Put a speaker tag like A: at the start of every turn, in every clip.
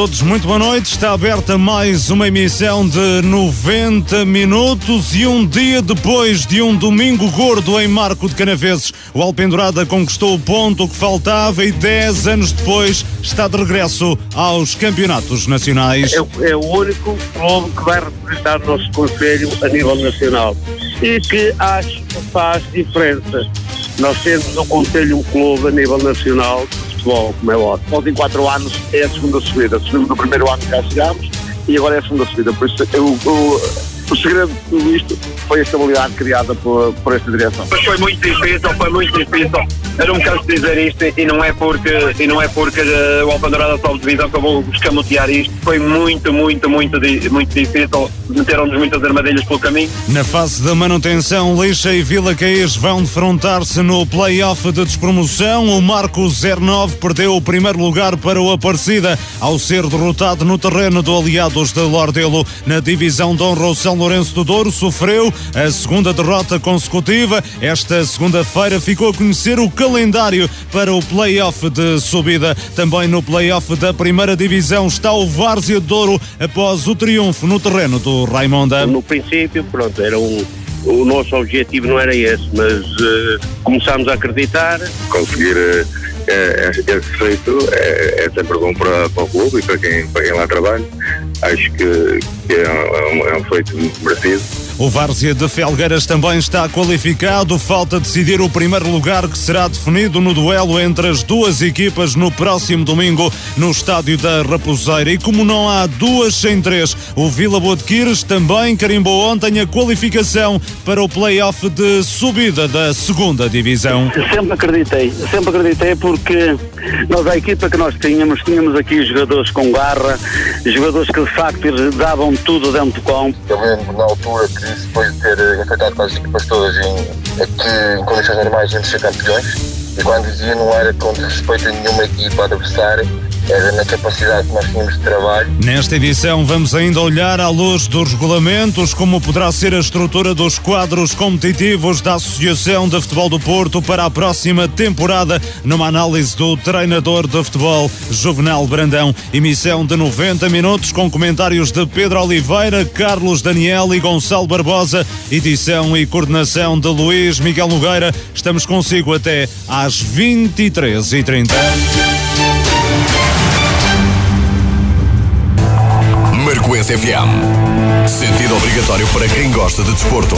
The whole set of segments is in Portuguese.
A: todos, muito boa noite. Está aberta mais uma emissão de 90 minutos e um dia depois de um domingo gordo em Marco de Canaveses, o Alpendurada conquistou o ponto que faltava e 10 anos depois está de regresso aos campeonatos nacionais.
B: É, é o único clube que vai representar o nosso Conselho a nível nacional e que acho que faz diferença. Nós temos no Conselho um clube a nível nacional futebol, como é óbvio. Nós em quatro anos é a segunda subida. Subimos no primeiro ano que já chegámos e agora é a segunda subida. Por isso eu, eu o segredo de tudo isto foi a estabilidade criada por, por esta direção.
C: Mas foi muito difícil, foi muito difícil. Eu não me canso de dizer isto e não é porque, e não é porque uh, o Alpandorada Sol de Divisão que eu vou escamotear isto. Foi muito, muito, muito, muito difícil. Meteram-nos muitas armadilhas pelo caminho.
A: Na fase da manutenção, Lixa e Vila Caís vão defrontar-se no play-off de despromoção. O Marco 09 perdeu o primeiro lugar para o Aparecida ao ser derrotado no terreno do Aliados de Lordelo na divisão Dom Roussel Lourenço do Douro sofreu a segunda derrota consecutiva. Esta segunda-feira ficou a conhecer o calendário para o play-off de subida. Também no play-off da primeira divisão está o Várzea de Douro após o triunfo no terreno do Raimonda.
B: No princípio, pronto, era um, o nosso objetivo não era esse, mas uh, começámos a acreditar.
D: Conseguir uh, esse feito é, é, sempre bom para, para o clube e para quem, para quem lá trabalha. Acho que, que é, um, é um feito merecido.
A: O Várzea de Felgueiras também está qualificado. Falta decidir o primeiro lugar que será definido no duelo entre as duas equipas no próximo domingo no estádio da Raposeira. E como não há duas sem três, o Vila Boa de Quires também carimbou ontem a qualificação para o play-off de subida da segunda divisão.
B: Sempre acreditei, sempre acreditei porque nós, a equipa que nós tínhamos, tínhamos aqui jogadores com garra, jogadores que de facto davam tudo dentro do campo.
D: Eu lembro na altura que depois de ter enfrentado quase as equipas todas em, aqui em condições normais íamos ser campeões. E quando dizia não era com respeito a nenhuma equipa adversária era na capacidade que nós tínhamos de trabalho.
A: Nesta edição vamos ainda olhar à luz dos regulamentos como poderá ser a estrutura dos quadros competitivos da Associação de Futebol do Porto para a próxima temporada numa análise do treinador de futebol Juvenal Brandão. Emissão de 90 minutos com comentários de Pedro Oliveira, Carlos Daniel e Gonçalo Barbosa. Edição e coordenação de Luís Miguel Nogueira. Estamos consigo até às 23h30.
E: Marcoense FM. Sentido obrigatório para quem gosta de desporto.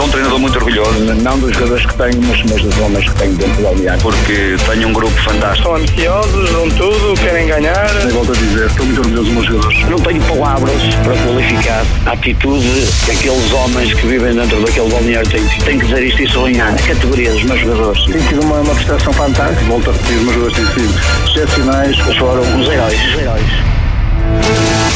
C: Sou um treinador muito orgulhoso, não dos jogadores que tenho, mas, mas dos homens que tenho dentro da Aliança, porque tenho um grupo fantástico.
F: São ambiciosos, dão tudo, querem ganhar.
D: Eu volto a dizer, estou muito orgulhoso dos meus jogadores.
B: Não tenho palavras para qualificar a atitude que aqueles homens que vivem dentro daquele balneário têm. Tenho que dizer isto e sonhar. A categoria dos meus jogadores.
F: Tem sido uma, uma prestação fantástica.
D: Volto a repetir, os meus jogadores têm sido excepcionais.
B: Foram os heróis. Os heróis.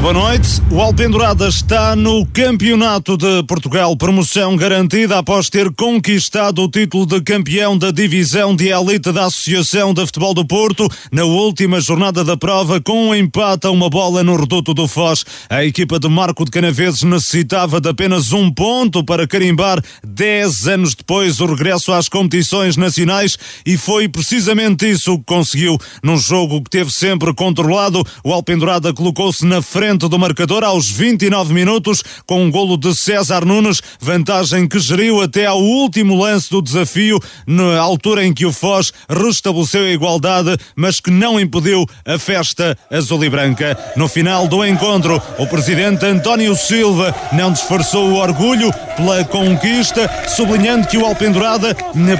A: Muito boa noite. O Alpendurada está no Campeonato de Portugal, promoção garantida após ter conquistado o título de campeão da divisão de elite da Associação de Futebol do Porto na última jornada da prova com um empate a uma bola no reduto do Foz. A equipa de Marco de Canaveses necessitava de apenas um ponto para carimbar dez anos depois o regresso às competições nacionais e foi precisamente isso que conseguiu num jogo que teve sempre controlado. O Alpendurada colocou-se na frente do marcador aos 29 minutos com um golo de César Nunes, vantagem que geriu até ao último lance do desafio, na altura em que o Foz restabeleceu a igualdade, mas que não impediu a festa azul e branca. No final do encontro, o presidente António Silva não disfarçou o orgulho pela conquista, sublinhando que o Alpendurada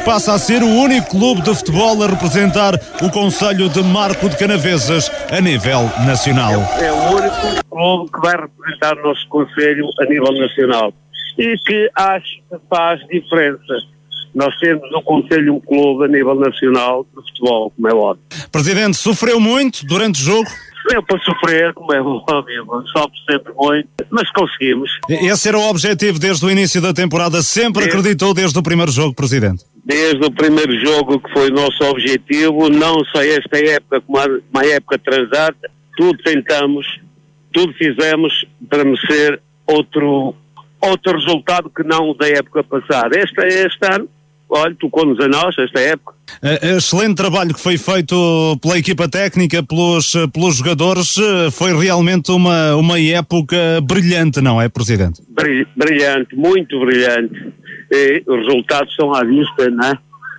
A: passa a ser o único clube de futebol a representar o Conselho de Marco de Canaveses a nível nacional.
B: É único clube que vai representar o nosso Conselho a nível nacional e que acho que faz diferença. Nós temos no Conselho um clube a nível nacional de futebol, como é óbvio.
A: Presidente, sofreu muito durante o jogo?
B: Deu para sofrer, como é óbvio, sofre sempre muito, mas conseguimos.
A: Esse era o objetivo desde o início da temporada, sempre
B: Desde-
A: acreditou desde o primeiro jogo, Presidente.
B: Desde o primeiro jogo que foi o nosso objetivo, não só esta época como a, uma época transata, tudo tentamos, tudo fizemos para merecer outro, outro resultado que não o da época passada. Este, este ano, olha, tocou-nos a nós, esta época.
A: Uh, excelente trabalho que foi feito pela equipa técnica, pelos, pelos jogadores, foi realmente uma, uma época brilhante, não é, Presidente?
B: Brilhante, muito brilhante. E os resultados são à vista, não é?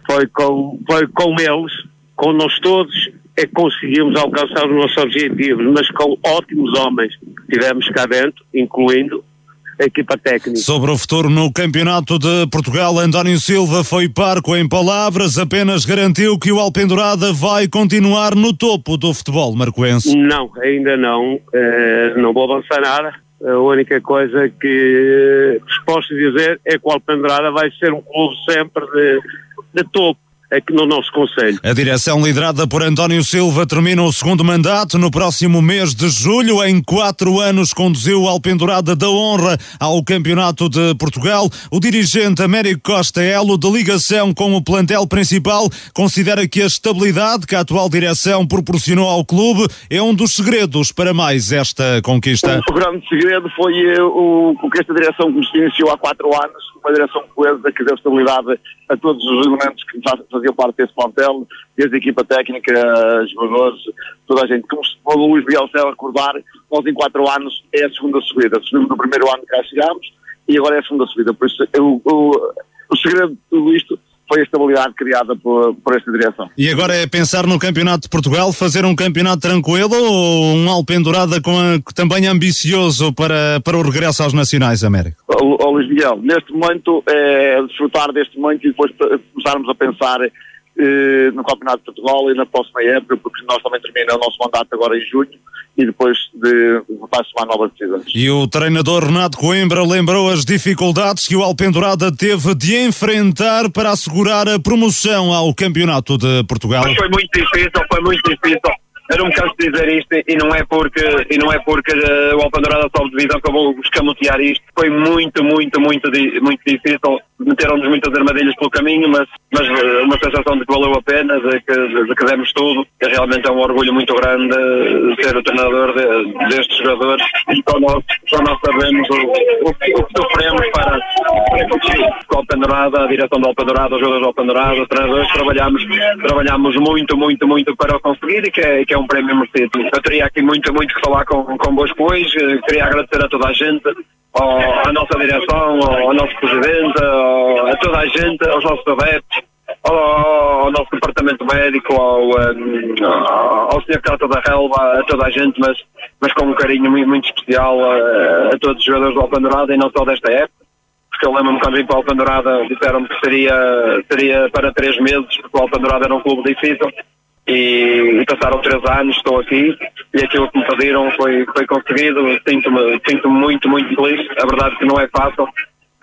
B: Foi com, foi com eles, com nós todos, é que conseguimos alcançar os nossos objetivos, mas com ótimos homens que tivemos cá dentro, incluindo a equipa técnica.
A: Sobre o futuro no Campeonato de Portugal, António Silva foi parco em palavras, apenas garantiu que o Alpendurada vai continuar no topo do futebol marcoense.
B: Não, ainda não. Uh, não vou avançar nada. A única coisa que posso dizer é que o Alpendurada vai ser um clube sempre de, de topo aqui no nosso Conselho.
A: A direção liderada por António Silva termina o segundo mandato no próximo mês de julho. Em quatro anos conduziu o Alpendurada da Honra ao Campeonato de Portugal. O dirigente Américo Costa Elo, de ligação com o plantel principal, considera que a estabilidade que a atual direção proporcionou ao clube é um dos segredos para mais esta conquista.
G: O grande segredo foi eh, o, o que esta direção que se iniciou há quatro anos, uma direção coesa que deu estabilidade a todos os elementos que faziam parte desse plantel, desde a equipa técnica, jogadores, toda a gente. Como, o Luís Miguel se recordar, nós em quatro anos é a segunda subida. Subimos no primeiro ano que cá chegámos e agora é a segunda subida. Por isso, o, o, o segredo de tudo isto foi a estabilidade criada por, por, esta direção.
A: E agora é pensar no Campeonato de Portugal, fazer um campeonato tranquilo ou um Alpendurada com a, também ambicioso para, para o regresso aos Nacionais, América?
G: Ó Luís Miguel, neste momento é desfrutar deste momento e depois começarmos a pensar eh, no Campeonato de Portugal e na próxima época, porque nós também termina o nosso mandato agora em junho e depois de a tomar novas decisões.
A: E o treinador Renato Coimbra lembrou as dificuldades que o Alpendurada teve de enfrentar para assegurar a promoção ao Campeonato de Portugal.
C: Foi muito difícil, foi muito difícil eu não me canso de dizer isto e não é porque, e não é porque uh, o Alpandorada sobe divisão que eu vou escamotear isto. Foi muito, muito, muito, muito difícil. Meteram-nos muitas armadilhas pelo caminho, mas, mas uh, uma sensação de que valeu a pena, de que, de que demos tudo. E realmente é um orgulho muito grande uh, ser o treinador de, destes jogadores. E só nós, só nós sabemos o, o, o que sofremos para o Alpandorada, a direção do Alpandorada, os jogadores do Alpandorada, os treinadores, trabalhamos, trabalhamos muito, muito, muito para o conseguir e que é, que é um prémio merecido. Eu teria aqui muito, muito que falar com, convosco hoje. Queria agradecer a toda a gente, ao, à nossa direção, ao, ao nosso presidente, ao, a toda a gente, aos nossos adeptos, ao, ao, nosso departamento médico, ao, um, ao. Cata da Relva, a toda a gente, mas, mas com um carinho muito, muito especial a, a, todos os jogadores do Alpandorada e não só desta época. Porque eu lembro-me quando vim para o Alpandorada, disseram-me que seria, seria para três meses, porque o Alpandorada era um clube difícil e, e, passaram três anos, estou aqui e aquilo que me pediram foi, foi conseguido. Sinto-me sinto muito, muito feliz. A verdade é que não é fácil,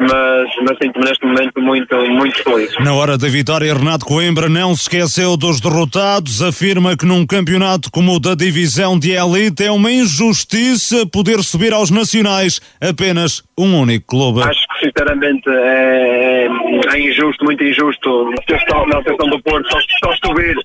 C: mas, mas sinto-me neste momento muito, muito feliz.
A: Na hora da vitória, Renato Coimbra não se esqueceu dos derrotados, afirma que num campeonato como o da divisão de elite é uma injustiça poder subir aos nacionais apenas um único clube.
C: Acho que sinceramente é, é injusto, muito injusto, na seção do Porto só, só subir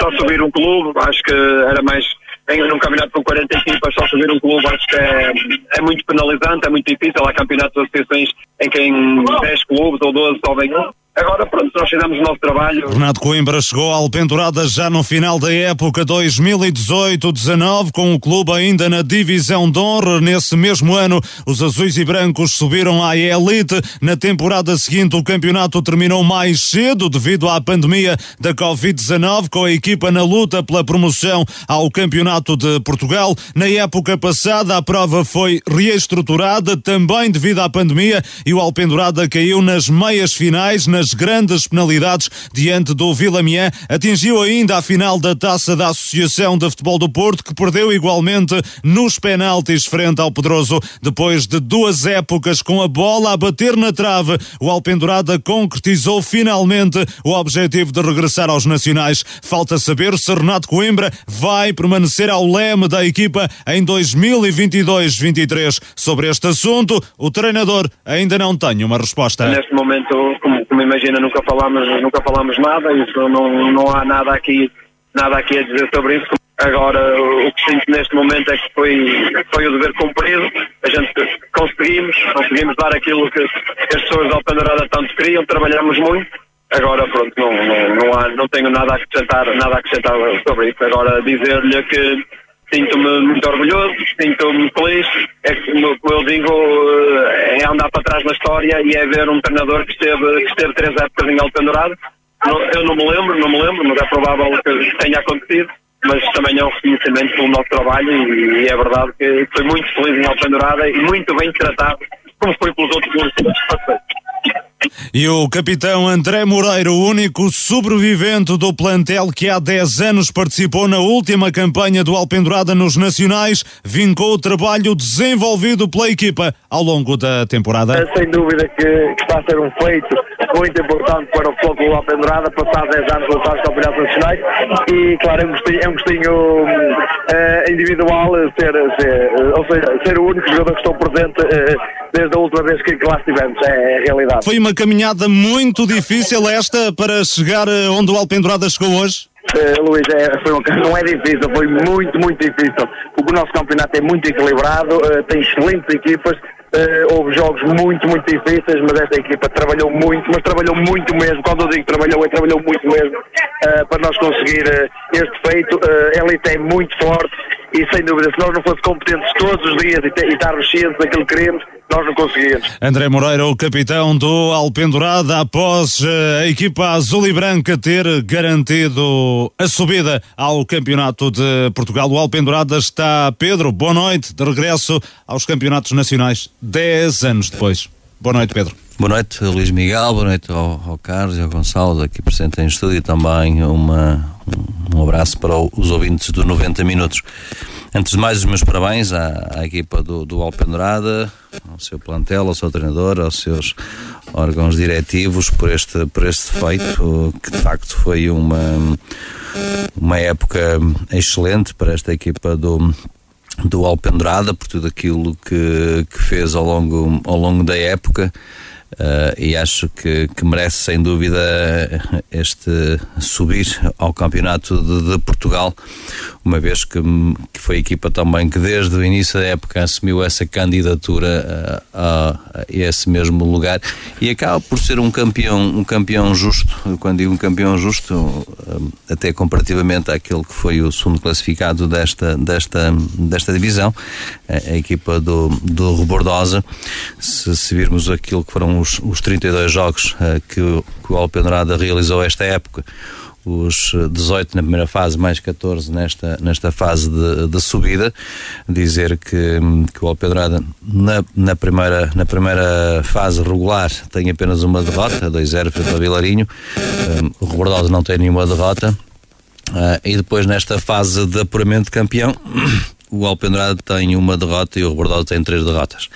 C: só subir um clube, acho que era mais em um campeonato com 40 equipas, só subir um clube acho que é, é muito penalizante, é muito difícil. Há campeonatos de associações em que em 10 clubes ou 12 sobem um. Agora, pronto, nós fizemos o nosso trabalho.
A: Renato Coimbra chegou ao Alpendurada já no final da época 2018-19, com o clube ainda na divisão de honra. Nesse mesmo ano, os azuis e brancos subiram à elite. Na temporada seguinte, o campeonato terminou mais cedo devido à pandemia da Covid-19, com a equipa na luta pela promoção ao Campeonato de Portugal. Na época passada, a prova foi reestruturada, também devido à pandemia, e o Alpendurada caiu nas meias finais, grandes penalidades diante do Vilamian. Atingiu ainda a final da taça da Associação de Futebol do Porto, que perdeu igualmente nos penaltis frente ao Pedroso. Depois de duas épocas com a bola a bater na trave, o Alpendurada concretizou finalmente o objetivo de regressar aos Nacionais. Falta saber se Renato Coimbra vai permanecer ao leme da equipa em 2022-23. Sobre este assunto, o treinador ainda não tem uma resposta.
C: Neste momento, como, como imagina, nunca falamos, nunca falamos nada, isso não, não há nada aqui, nada aqui a dizer sobre isso. Agora, o que sinto neste momento é que foi, foi o dever cumprido. A gente conseguimos, conseguimos dar aquilo que, as pessoas da Alpendurada tanto queriam, trabalhamos muito. Agora, pronto, não, não, não, há, não tenho nada a acrescentar, nada a acrescentar sobre isso. Agora, dizer-lhe que sinto-me muito orgulhoso, sinto-me feliz. É que, como eu digo, eh, é andar para trás na história e é ver um treinador que esteve, que esteve três épocas em Alpendurado. Eu não me lembro, não me lembro, mas é provável que tenha acontecido mas também é um reconhecimento pelo nosso trabalho e, e é verdade que foi muito feliz em Alpendurada e muito bem tratado, como foi pelos outros parceiros.
A: E o capitão André Moreira, o único sobrevivente do plantel que há 10 anos participou na última campanha do Alpendurada nos Nacionais, vincou o trabalho desenvolvido pela equipa ao longo da temporada.
F: É, sem dúvida que, que está a ser um feito muito importante para o futebol do Alpendurada, passar 10 anos voltar aos campeonatos nacionais e, claro, é um gostinho, é um gostinho uh, individual ser, ser, ou seja, ser o único jogador que estou presente uh, desde a última vez que, que lá estivemos, é a realidade.
A: Foi uma caminhada muito difícil esta para chegar eh, onde o Alpendurada chegou hoje?
F: Uh, Luís, é, foi uma, não é difícil, foi muito, muito difícil. O nosso campeonato é muito equilibrado, uh, tem excelentes equipas, uh, houve jogos muito, muito difíceis, mas esta equipa trabalhou muito, mas trabalhou muito mesmo. Quando eu digo trabalhou, é trabalhou muito mesmo para nós conseguir este feito. a elite é muito forte e sem dúvida, se nós não fossemos competentes todos os dias e, e estarmos cientes daquilo que queremos, nós não conseguimos.
A: André Moreira, o capitão do Alpendurada, após eh, a equipa azul e branca ter garantido a subida ao Campeonato de Portugal. O Alpendurada está, Pedro, boa noite, de regresso aos Campeonatos Nacionais, 10 anos depois. Boa noite, Pedro.
H: Boa noite, Luís Miguel, boa noite ao, ao Carlos e ao Gonçalo, aqui presente em estúdio, e também uma, um abraço para os ouvintes do 90 Minutos. Antes de mais, os meus parabéns à, à equipa do, do Alpendurada, ao seu plantel, ao seu treinador, aos seus órgãos diretivos por este, por este feito, que de facto foi uma, uma época excelente para esta equipa do, do Alpendurada, por tudo aquilo que, que fez ao longo, ao longo da época. Uh, e acho que, que, merece sem dúvida este subir ao campeonato de, de Portugal, uma vez que, que, foi a equipa também que desde o início da época assumiu essa candidatura a, a, a, esse mesmo lugar. E acaba por ser um campeão, um campeão justo, quando digo um campeão justo, até comparativamente àquele que foi o segundo classificado desta, desta, desta divisão, a, a equipa do, do Rebordosa, se, se virmos aquilo que foram os, os 32 jogos uh, que, que o Alpenrada realizou esta época, os 18 na primeira fase, mais 14 nesta, nesta fase de, de subida. Dizer que, que o Alpedrada, na, na, primeira, na primeira fase regular, tem apenas uma derrota, 2-0 frente ao Vilarinho. Um, o Robordosa não tem nenhuma derrota. Uh, e depois, nesta fase de apuramento de campeão, o Alpendrada tem uma derrota e o Robordosa tem três derrotas.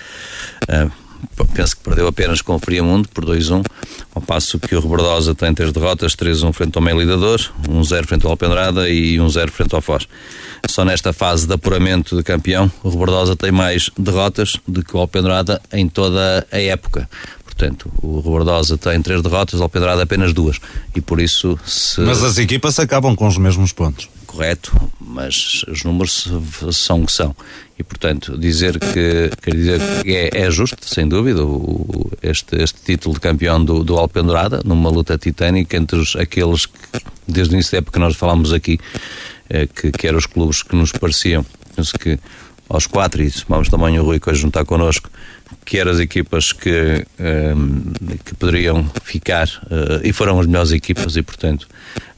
H: Uh, penso que perdeu apenas com o Friamundo por 2-1, ao passo que o Rebordosa tem três derrotas, 3-1 frente ao Melidador, 1-0 frente ao Alpendrada e 1-0 frente ao Foz. Só nesta fase de apuramento de campeão, o Rebordosa tem mais derrotas do que o Alpendrada em toda a época. Portanto, o Rebordosa tem três derrotas, o Alpendrada apenas duas. E por isso. Se...
A: Mas as equipas acabam com os mesmos pontos
H: correto, mas os números são o que são. E, portanto, dizer que, quer dizer que é, é justo, sem dúvida, o, este, este título de campeão do, do Alpendurada, numa luta titânica entre os, aqueles que, desde o início da época que nós falámos aqui, eh, que, que eram os clubes que nos pareciam, penso que aos quatro, e vamos também o Rui que juntar connosco, que eram as equipas que, ehm, que poderiam ficar uh, e foram as melhores equipas e portanto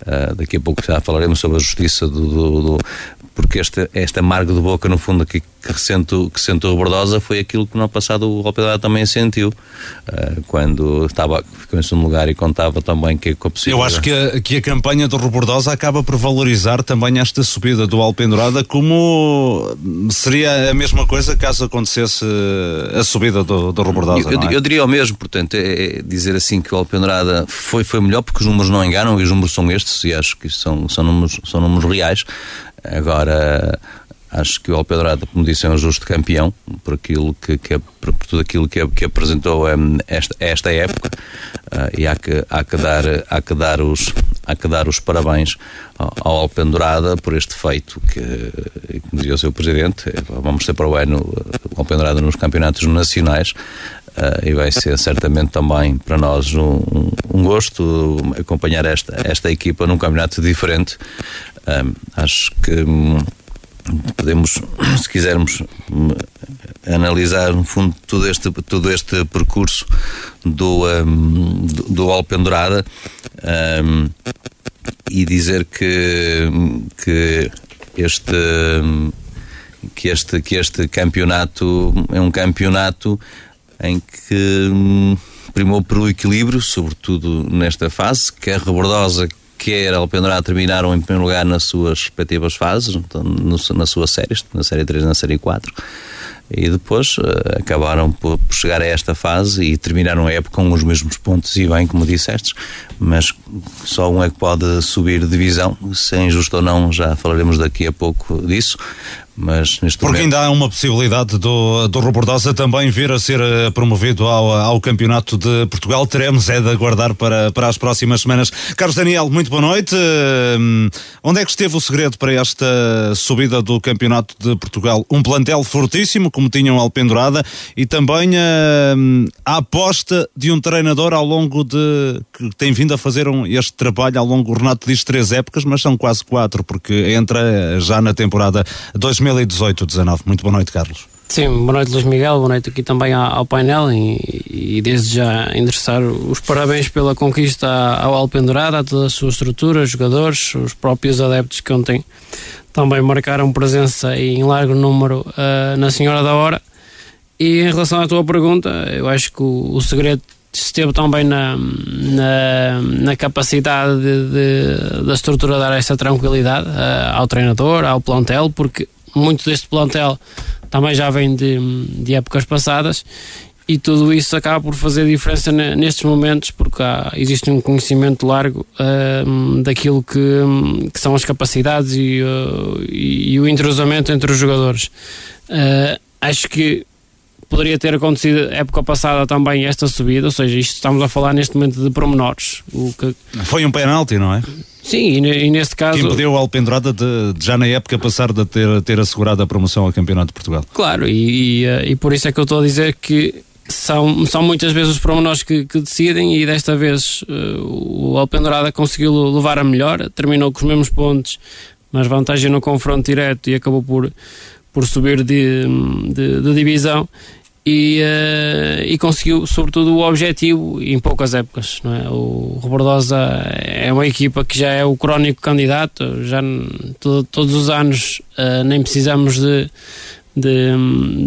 H: uh, daqui a pouco já falaremos sobre a justiça do, do, do porque este, este amargo de boca no fundo aqui que sento, que sento rebordosa foi aquilo que no passado o Alpedada também sentiu uh, quando estava, ficou em segundo lugar e contava também que com a
A: Eu acho que a, que a campanha do Rebordosa acaba por valorizar também esta subida do Alpendurada como seria a mesma coisa caso acontecesse a subida do, do Rebordosa.
H: Eu,
A: é?
H: eu, diria o mesmo, portanto, é, é dizer assim que o Alpendurada foi, foi melhor porque os números não enganam e os números são estes e acho que são, são, números, são números reais. Agora, acho que o Alpedrada, como disse, é um justo campeão por aquilo que, que por tudo aquilo que, que apresentou um, esta, esta época uh, e há que, há que dar, há que dar os, há que dar os parabéns ao, ao Alpendurada por este feito que, como dizia o seu Presidente, vamos ter para o ano o Alpendurada nos campeonatos nacionais. Uh, e vai ser certamente também para nós um, um gosto acompanhar esta, esta equipa num campeonato diferente. Acho que um, podemos, se quisermos, analisar no fundo todo este, todo este percurso do, um, do, do Alpendurada um, e dizer que, que este que este, que este campeonato é um campeonato em que hum, primou pelo equilíbrio, sobretudo nesta fase, que a Rebordosa quer Alpendurada terminaram em primeiro lugar nas suas respectivas fases, então, no, séries, na série 3 e na série 4 e depois uh, acabaram por, por, chegar a esta fase e terminaram a época com os mesmos pontos e bem, como disseste, mas só um é que pode subir divisão, se é injusto ou não, já falaremos daqui a pouco disso, mas neste
A: Porque
H: momento...
A: ainda há uma possibilidade do, do Robordosa também vir a ser uh, promovido ao, ao Campeonato de Portugal. Teremos é de aguardar para, para as próximas semanas. Carlos Daniel, muito boa noite. Uh, onde é que esteve o segredo para esta subida do Campeonato de Portugal? Um plantel fortíssimo, como tinham Alpendurada, e também uh, a aposta de um treinador ao longo de. que tem vindo a fazer um, este trabalho ao longo, o Renato diz três épocas, mas são quase quatro, porque entra já na temporada 2000 2018-19. Muito boa noite, Carlos.
I: Sim, boa noite Luís Miguel, boa noite aqui também ao, painel e, e, desde já endereçar os parabéns pela conquista ao Alpendurada, a toda a sua estrutura, jogadores, os próprios adeptos que ontem também marcaram presença em largo número uh, na Senhora da Hora. E em relação à tua pergunta, eu acho que o, o segredo esteve também na, na, na capacidade de, de, da estrutura dar essa tranquilidade uh, ao treinador, ao plantel, porque muito deste plantel também já vem de, de épocas passadas e tudo isso acaba por fazer diferença nestes momentos porque há, existe um conhecimento largo uh, daquilo que, que, são as capacidades e, uh, e, o entrosamento entre os jogadores. Uh, acho que poderia ter acontecido época passada também esta subida, ou seja, isto estamos a falar neste momento de pormenores. O que...
A: Foi um penalti, não é?
I: Sim, e, neste caso.
A: Que impediu o Alpendurada de, de, já na época passar de ter, ter assegurado a promoção ao Campeonato de Portugal.
I: Claro, e, e, eh, e por isso é que eu estou a dizer que são, são muitas vezes os pormenores que, que decidem e desta vez uh, o Alpendurada conseguiu levar a melhor, terminou com os mesmos pontos, mas vantagem no confronto direto e acabou por, por subir de, de, de divisão e, uh, e conseguiu sobretudo o objetivo em poucas épocas não é? o Robordosa é uma equipa que já é o crónico candidato já todo, todos os anos uh, nem precisamos de de,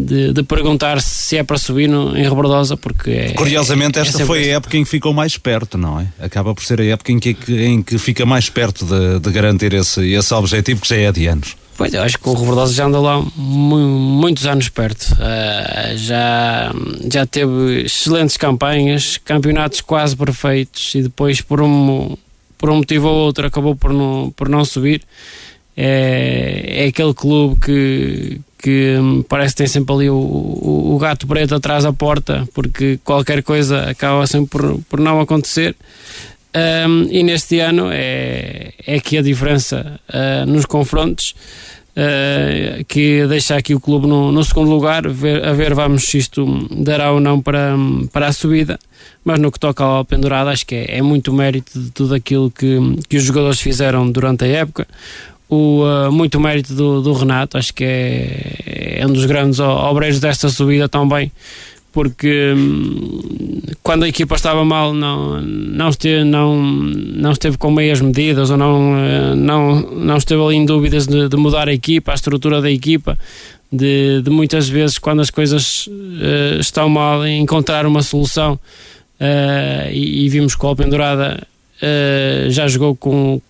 I: de, de, perguntar se é para subir no, em Rebordosa, porque é,
A: Curiosamente, esta é foi a época em que ficou mais perto, não é? Acaba por ser a época em que, em que fica mais perto de, de garantir esse, esse objetivo que já é de anos.
I: Pois, eu acho que o Rebordosa já anda lá muitos anos perto. Uh, já, já teve excelentes campanhas, campeonatos quase perfeitos e depois, por um, por um motivo ou outro, acabou por não, por não subir. É, é aquele clube que, que parece que tem sempre ali o, o, o, gato preto atrás da porta, porque qualquer coisa acaba sempre por, por não acontecer. Um, e neste ano é, é que a diferença uh, nos confrontos uh, que deixa aqui o clube no, no segundo lugar, ver, a ver vamos se isto dará ou não para, para a subida, mas no que toca ao pendurado acho que é, é muito mérito de tudo aquilo que, que os jogadores fizeram durante a época, o, uh, muito mérito do, do, Renato, acho que é, é um dos grandes obreiros desta subida também porque hum, quando a equipa estava mal não, não, esteve, não, não esteve com meias medidas ou não, eh, não, não esteve ali em dúvidas de, de mudar a equipa, a estrutura da equipa, de, de muitas vezes quando as coisas uh, estão mal encontrar uma solução uh, e, e, vimos que o Alpendurada uh, já jogou com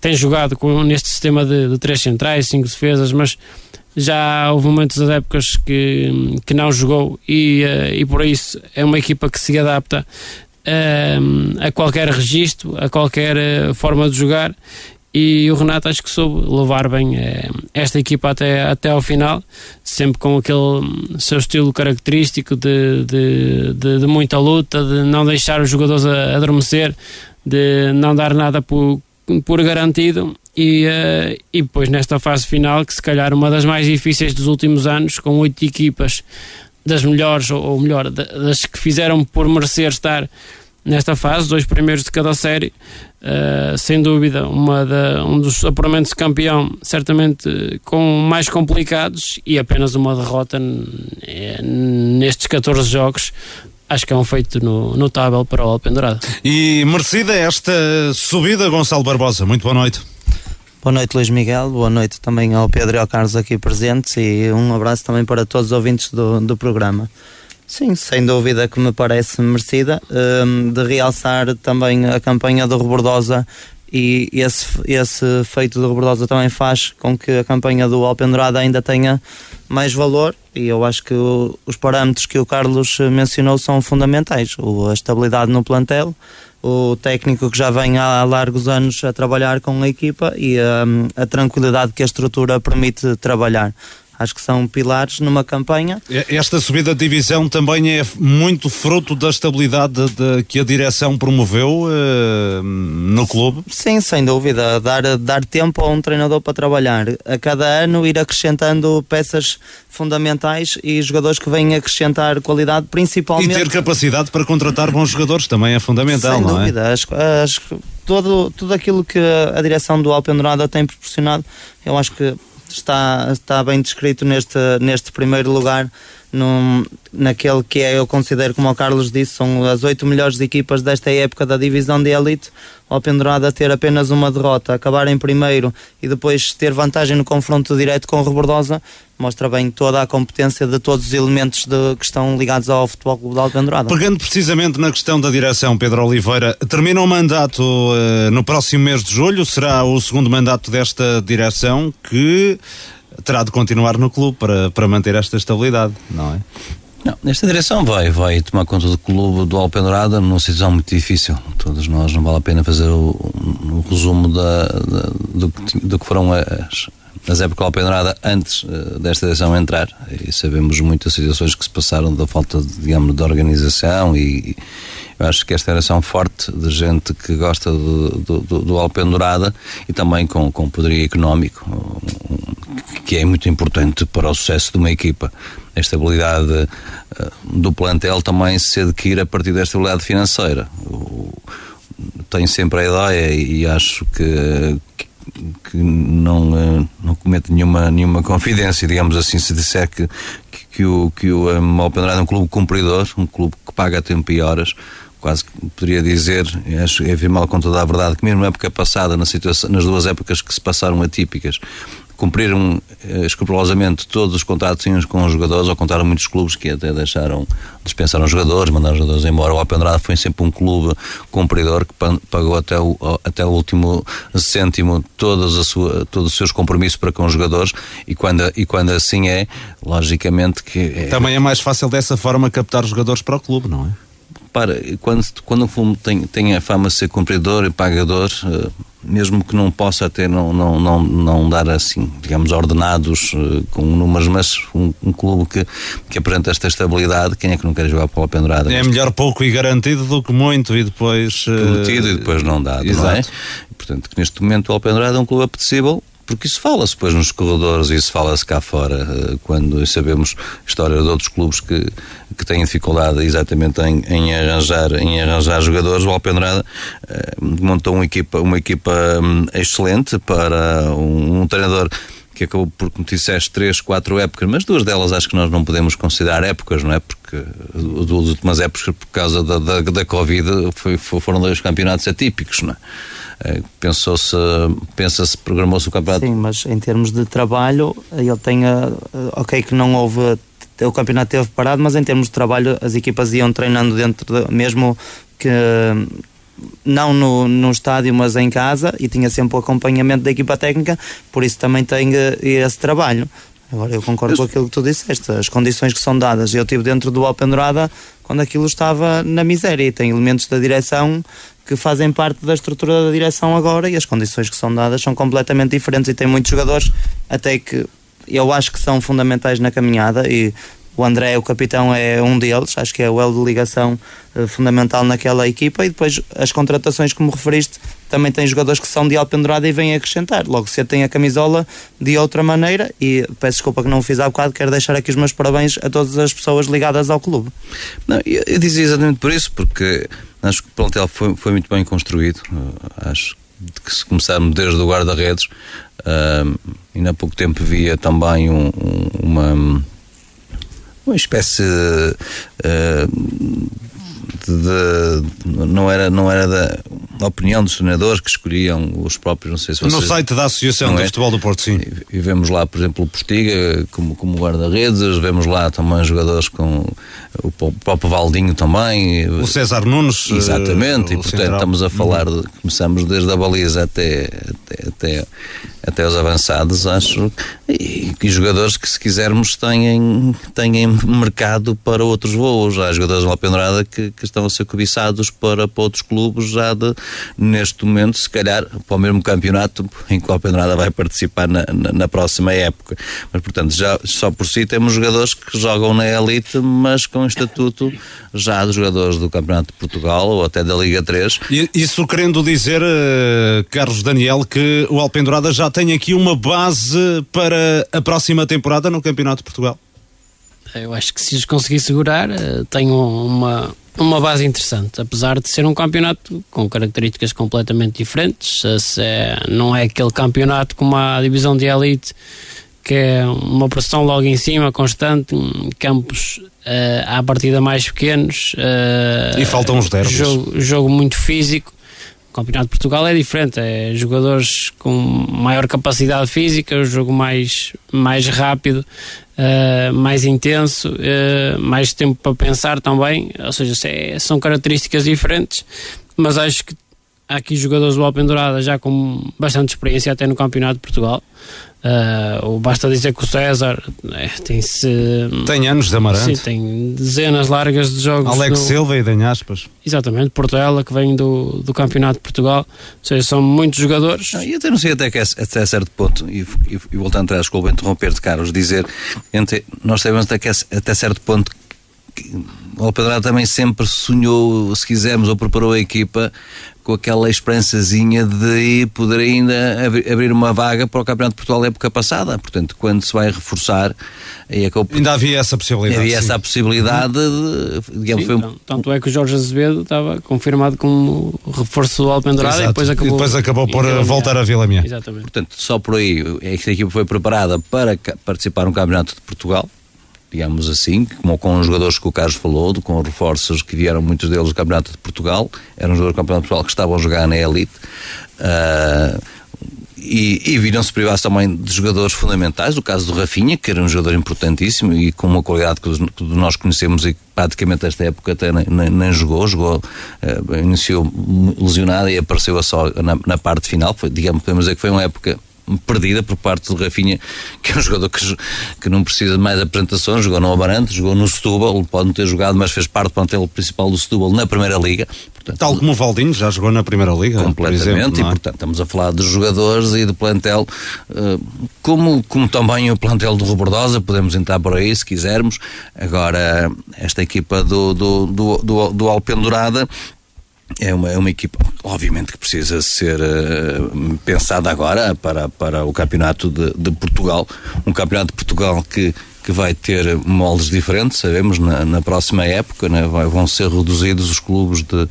I: tem jogado com, neste sistema de, de três centrais, cinco defesas, mas já houve momentos das épocas que, que não jogou e, uh, e por isso é uma equipa que se adapta uh, a qualquer registro, a qualquer uh, forma de jogar. E o Renato acho que soube levar bem esta equipa até, até ao final, sempre com aquele seu estilo característico de, de, de, de muita luta, de não deixar os jogadores adormecer, de não dar nada por, por garantido e, uh, e depois nesta fase final, que se calhar uma das mais difíceis dos últimos anos, com oito equipas das melhores, ou, melhor, das que fizeram por merecer estar nesta fase, dois primeiros de cada série, uh, sem dúvida, uma da, um dos apuramentos de campeão, certamente com mais complicados e apenas uma derrota nestes 14 jogos. Acho que é um feito no, notável para o Alpendurado.
A: E merecida esta subida, Gonçalo Barbosa. Muito boa noite.
J: Boa noite, Luís Miguel. Boa noite também ao Pedro e ao Carlos aqui presentes e um abraço também para todos os ouvintes do, do programa. Sim, sem dúvida que me parece merecida. Um, de realçar também a campanha do Rebordosa e esse, esse feito do Rebordosa também faz com que a campanha do Alpendurada ainda tenha mais valor e eu acho que o, os parâmetros que o Carlos mencionou são fundamentais. O, a estabilidade no plantel, o técnico que já vem há largos anos a trabalhar com a equipa e a, a tranquilidade que a estrutura permite trabalhar. Acho que são pilares numa campanha.
A: Esta subida de divisão também é muito fruto da estabilidade de, que a direção promoveu uh, no clube?
J: Sim, sem dúvida. Dar, dar tempo a um treinador para trabalhar. A cada ano ir acrescentando peças fundamentais e jogadores que vêm acrescentar qualidade, principalmente.
A: E ter capacidade para contratar bons jogadores também é fundamental,
J: sem
A: não
J: dúvida.
A: é?
J: Acho, acho que todo, tudo aquilo que a direção do Alpendurada tem proporcionado, eu acho que está, está bem descrito neste, neste primeiro lugar, num, naquele que é, eu considero, como o Carlos disse, são as oito melhores equipas desta época da divisão de elite. O Alpendurada ter apenas uma derrota, acabar em primeiro e depois ter vantagem no confronto direto com o Rebordosa, mostra bem toda a competência de todos os elementos de, que estão ligados ao Futebol Clube de Alpendurada.
A: Pegando precisamente na questão da direção, Pedro Oliveira, termina o mandato uh, no próximo mês de julho, será o segundo mandato desta direção que terá de continuar no clube para, para manter esta estabilidade, não é?
H: Não, direção vai, vai tomar conta do clube do Alpendurada numa situação muito difícil. Todos nós não vale a pena fazer o, o resumo da, da, do, do que foram as, as épocas Alpendurada antes uh, desta direção entrar e sabemos muitas situações que se passaram da falta, de, digamos, de organização e, eu acho que esta geração forte de gente que gosta do, do, do Alpendurada e também com, com poderio económico, que é muito importante para o sucesso de uma equipa. A estabilidade uh, do plantel também se adquire a partir da estabilidade financeira. Tenho sempre a ideia e acho que, que não, eh, não comete nenhuma, nenhuma confidência, digamos assim, se disser que, que, que o, que o um, Alpendrada é um clube cumpridor, um clube que paga a tempo e horas, quase que poderia dizer, acho é afirmá-lo com toda a verdade, que mesmo na época passada, na situação, nas duas épocas que se passaram atípicas, cumpriram eh, escrupulosamente todos os contratos com os jogadores, ou contaram muitos clubes que até deixaram, dispensaram os jogadores, mandaram os jogadores embora. O Alpendrada foi sempre um clube cumpridor que pagou até o, até o último cêntimo todos, a sua, todos os seus compromissos para com os jogadores e quando, e quando assim é, logicamente que... É...
A: Também é mais fácil dessa forma captar jogadores para o clube, não é?
H: Para, quando, quando um tem, tem a fama de ser cumpridor e pagador, uh, mesmo que não possa até não, não, não, não dar assim, digamos, ordenados uh, com números, mas um, um, clube que, que apresenta esta estabilidade, quem é que não quer jogar para a pendurada?
A: É melhor pouco e garantido do que muito e depois.
H: Uh... Prometido e depois não dado, Exato. não é? Portanto, neste momento o Alpendurada é um clube apetecível porque isso fala-se depois nos corredores e isso fala-se cá fora, eh, quando sabemos história de outros clubes que, que têm dificuldade exatamente em, em, arranjar, em arranjar jogadores. O Alpendrada eh, montou uma equipa, uma equipa hum, excelente para um, um treinador que acabou por, como disseste, três, quatro épocas, mas duas delas acho que nós não podemos considerar épocas, não é? Porque as últimas épocas, por causa da, da, da Covid, foi, foram dois campeonatos atípicos, não é? Eh, pensou-se, pensa-se, programou-se o campeonato.
J: Sim, mas em termos de trabalho, ele tem, ok, que não houve, o campeonato teve parado, mas em termos de trabalho, as equipas iam treinando dentro, de, mesmo que não no, no estádio, mas em casa, e tinha sempre o acompanhamento da equipa técnica, por isso também tem eh, esse trabalho. Agora eu concordo eu... com aquilo que tu disseste, as condições que são dadas. Eu estive dentro do Alpendurada quando aquilo estava na miséria e tem elementos da direção que fazem parte da estrutura da direção agora e as condições que são dadas são completamente diferentes e tem muitos jogadores até que eu acho que são fundamentais na caminhada e O André, o capitão, é um deles, acho que é o elo de ligação uh, fundamental naquela equipa. E depois as contratações, como referiste, também tem jogadores que são de alpendurada e vêm acrescentar. Logo você tem a camisola de outra maneira. E peço desculpa que não o fiz há bocado, quero deixar aqui os meus parabéns a todas as pessoas ligadas ao clube.
H: Não, eu, eu dizia exatamente por isso, porque acho que o plantel foi, foi muito bem construído. Uh, acho que se começarmos desde o guarda-redes, uh, ainda há pouco tempo via também um, um, uma uma espécie uh, de, não era não era da opinião dos treinadores que escolhiam os próprios não sei se vocês,
A: no site da Associação de é? Futebol do Porto sim
H: e, e, vemos lá por exemplo o Postiga como, como guarda-redes vemos lá também jogadores com o próprio Valdinho também
A: o César Nunes
H: exatamente uh, e portanto central. estamos a falar de, começamos desde a baliza até até, até até os avançados, acho, e, e jogadores que, se quisermos, têm, têm mercado para outros voos. Há jogadores lá pendurada que, que estão a ser cobiçados para, para outros clubes já de, neste momento, se calhar, para o mesmo campeonato em que o Alpendrada vai participar na, na, na, próxima época. Mas, portanto, já só por si temos jogadores que jogam na elite, mas com estatuto já dos jogadores do Campeonato de Portugal ou até da Liga 3.
A: Isso querendo dizer, uh, Carlos Daniel, que o Alpendurada já tem aqui uma base para a próxima temporada no Campeonato de Portugal?
I: Eu acho que se os conseguir segurar, uh, tem uma, uma base interessante, apesar de ser um campeonato com características completamente diferentes. É, não é aquele campeonato como a divisão de elite que é uma pressão logo em cima, constante, campos uh, à partida mais pequenos.
A: Uh, e faltam os derbos.
I: Jogo, jogo muito físico. O Campeonato de Portugal é diferente, é jogadores com maior capacidade física, o jogo mais, mais rápido, uh, mais intenso, uh, mais tempo para pensar também, ou seja, é, são características diferentes, mas acho que há aqui jogadores do Open Dourada já com bastante experiência até no Campeonato de Portugal. Uh, basta dizer que o César é, tem-se.
A: Tem anos de Amarante.
I: Sim, tem dezenas largas de jogos.
A: Alex no... Silva e Dan Aspas.
I: Exatamente, Portela, que vem do, do Campeonato de Portugal. Ou seja, são muitos jogadores.
H: e até não sei até que é, até certo ponto, e, e, e voltando atrás, desculpa interromper-te, Carlos, dizer, entre, nós sabemos até, que é, até certo ponto que o Alpedrado também sempre sonhou, se quisermos, ou preparou a equipa com aquela esperançazinha de poder ainda abrir uma vaga para o Campeonato de Portugal da época passada. Portanto, quando se vai reforçar.
A: É que ainda havia essa possibilidade.
H: Havia sim. essa possibilidade. De,
I: digamos, sim, foi um... Então, tanto é que o Jorge Azevedo estava confirmado como reforço do Alpendurada e depois acabou,
A: e depois acabou por voltar a Vila Minha.
I: Exatamente.
H: Portanto, só por aí, esta equipa foi preparada para participar no Campeonato de Portugal digamos assim, como com os jogadores que o Carlos falou, com os reforços que vieram muitos deles do Campeonato de Portugal, eram jogadores do Campeonato de Portugal que estavam a jogar na elite. Uh, e, e viram-se privados também de jogadores fundamentais, o caso do Rafinha, que era um jogador importantíssimo e com uma qualidade que, nós conhecemos e praticamente esta época até nem, nem, nem jogou, jogou, uh, iniciou lesionado e apareceu só na, na parte final, foi, digamos, podemos dizer que foi uma época perdida por parte do Rafinha, que é um jogador que, que não precisa de mais apresentações, jogou no Amarante, jogou no Setúbal, pode não ter jogado, mas fez parte do plantel principal do Setúbal na Primeira Liga.
A: Portanto, Tal como o Valdinho já jogou na Primeira Liga.
H: Completamente,
A: exemplo,
H: e é? portanto estamos a falar de jogadores e de plantel, uh, como, como também o plantel do Robordosa, podemos entrar por aí se quisermos. Agora, esta equipa do, do, do, do, do Alpendurada é uma, é uma equipa, obviamente, que precisa ser uh, pensada agora para, para o Campeonato de, de Portugal. Um Campeonato de Portugal que que vai ter moldes diferentes, sabemos, na, na próxima época, né? vai, vão ser reduzidos os clubes de, uh,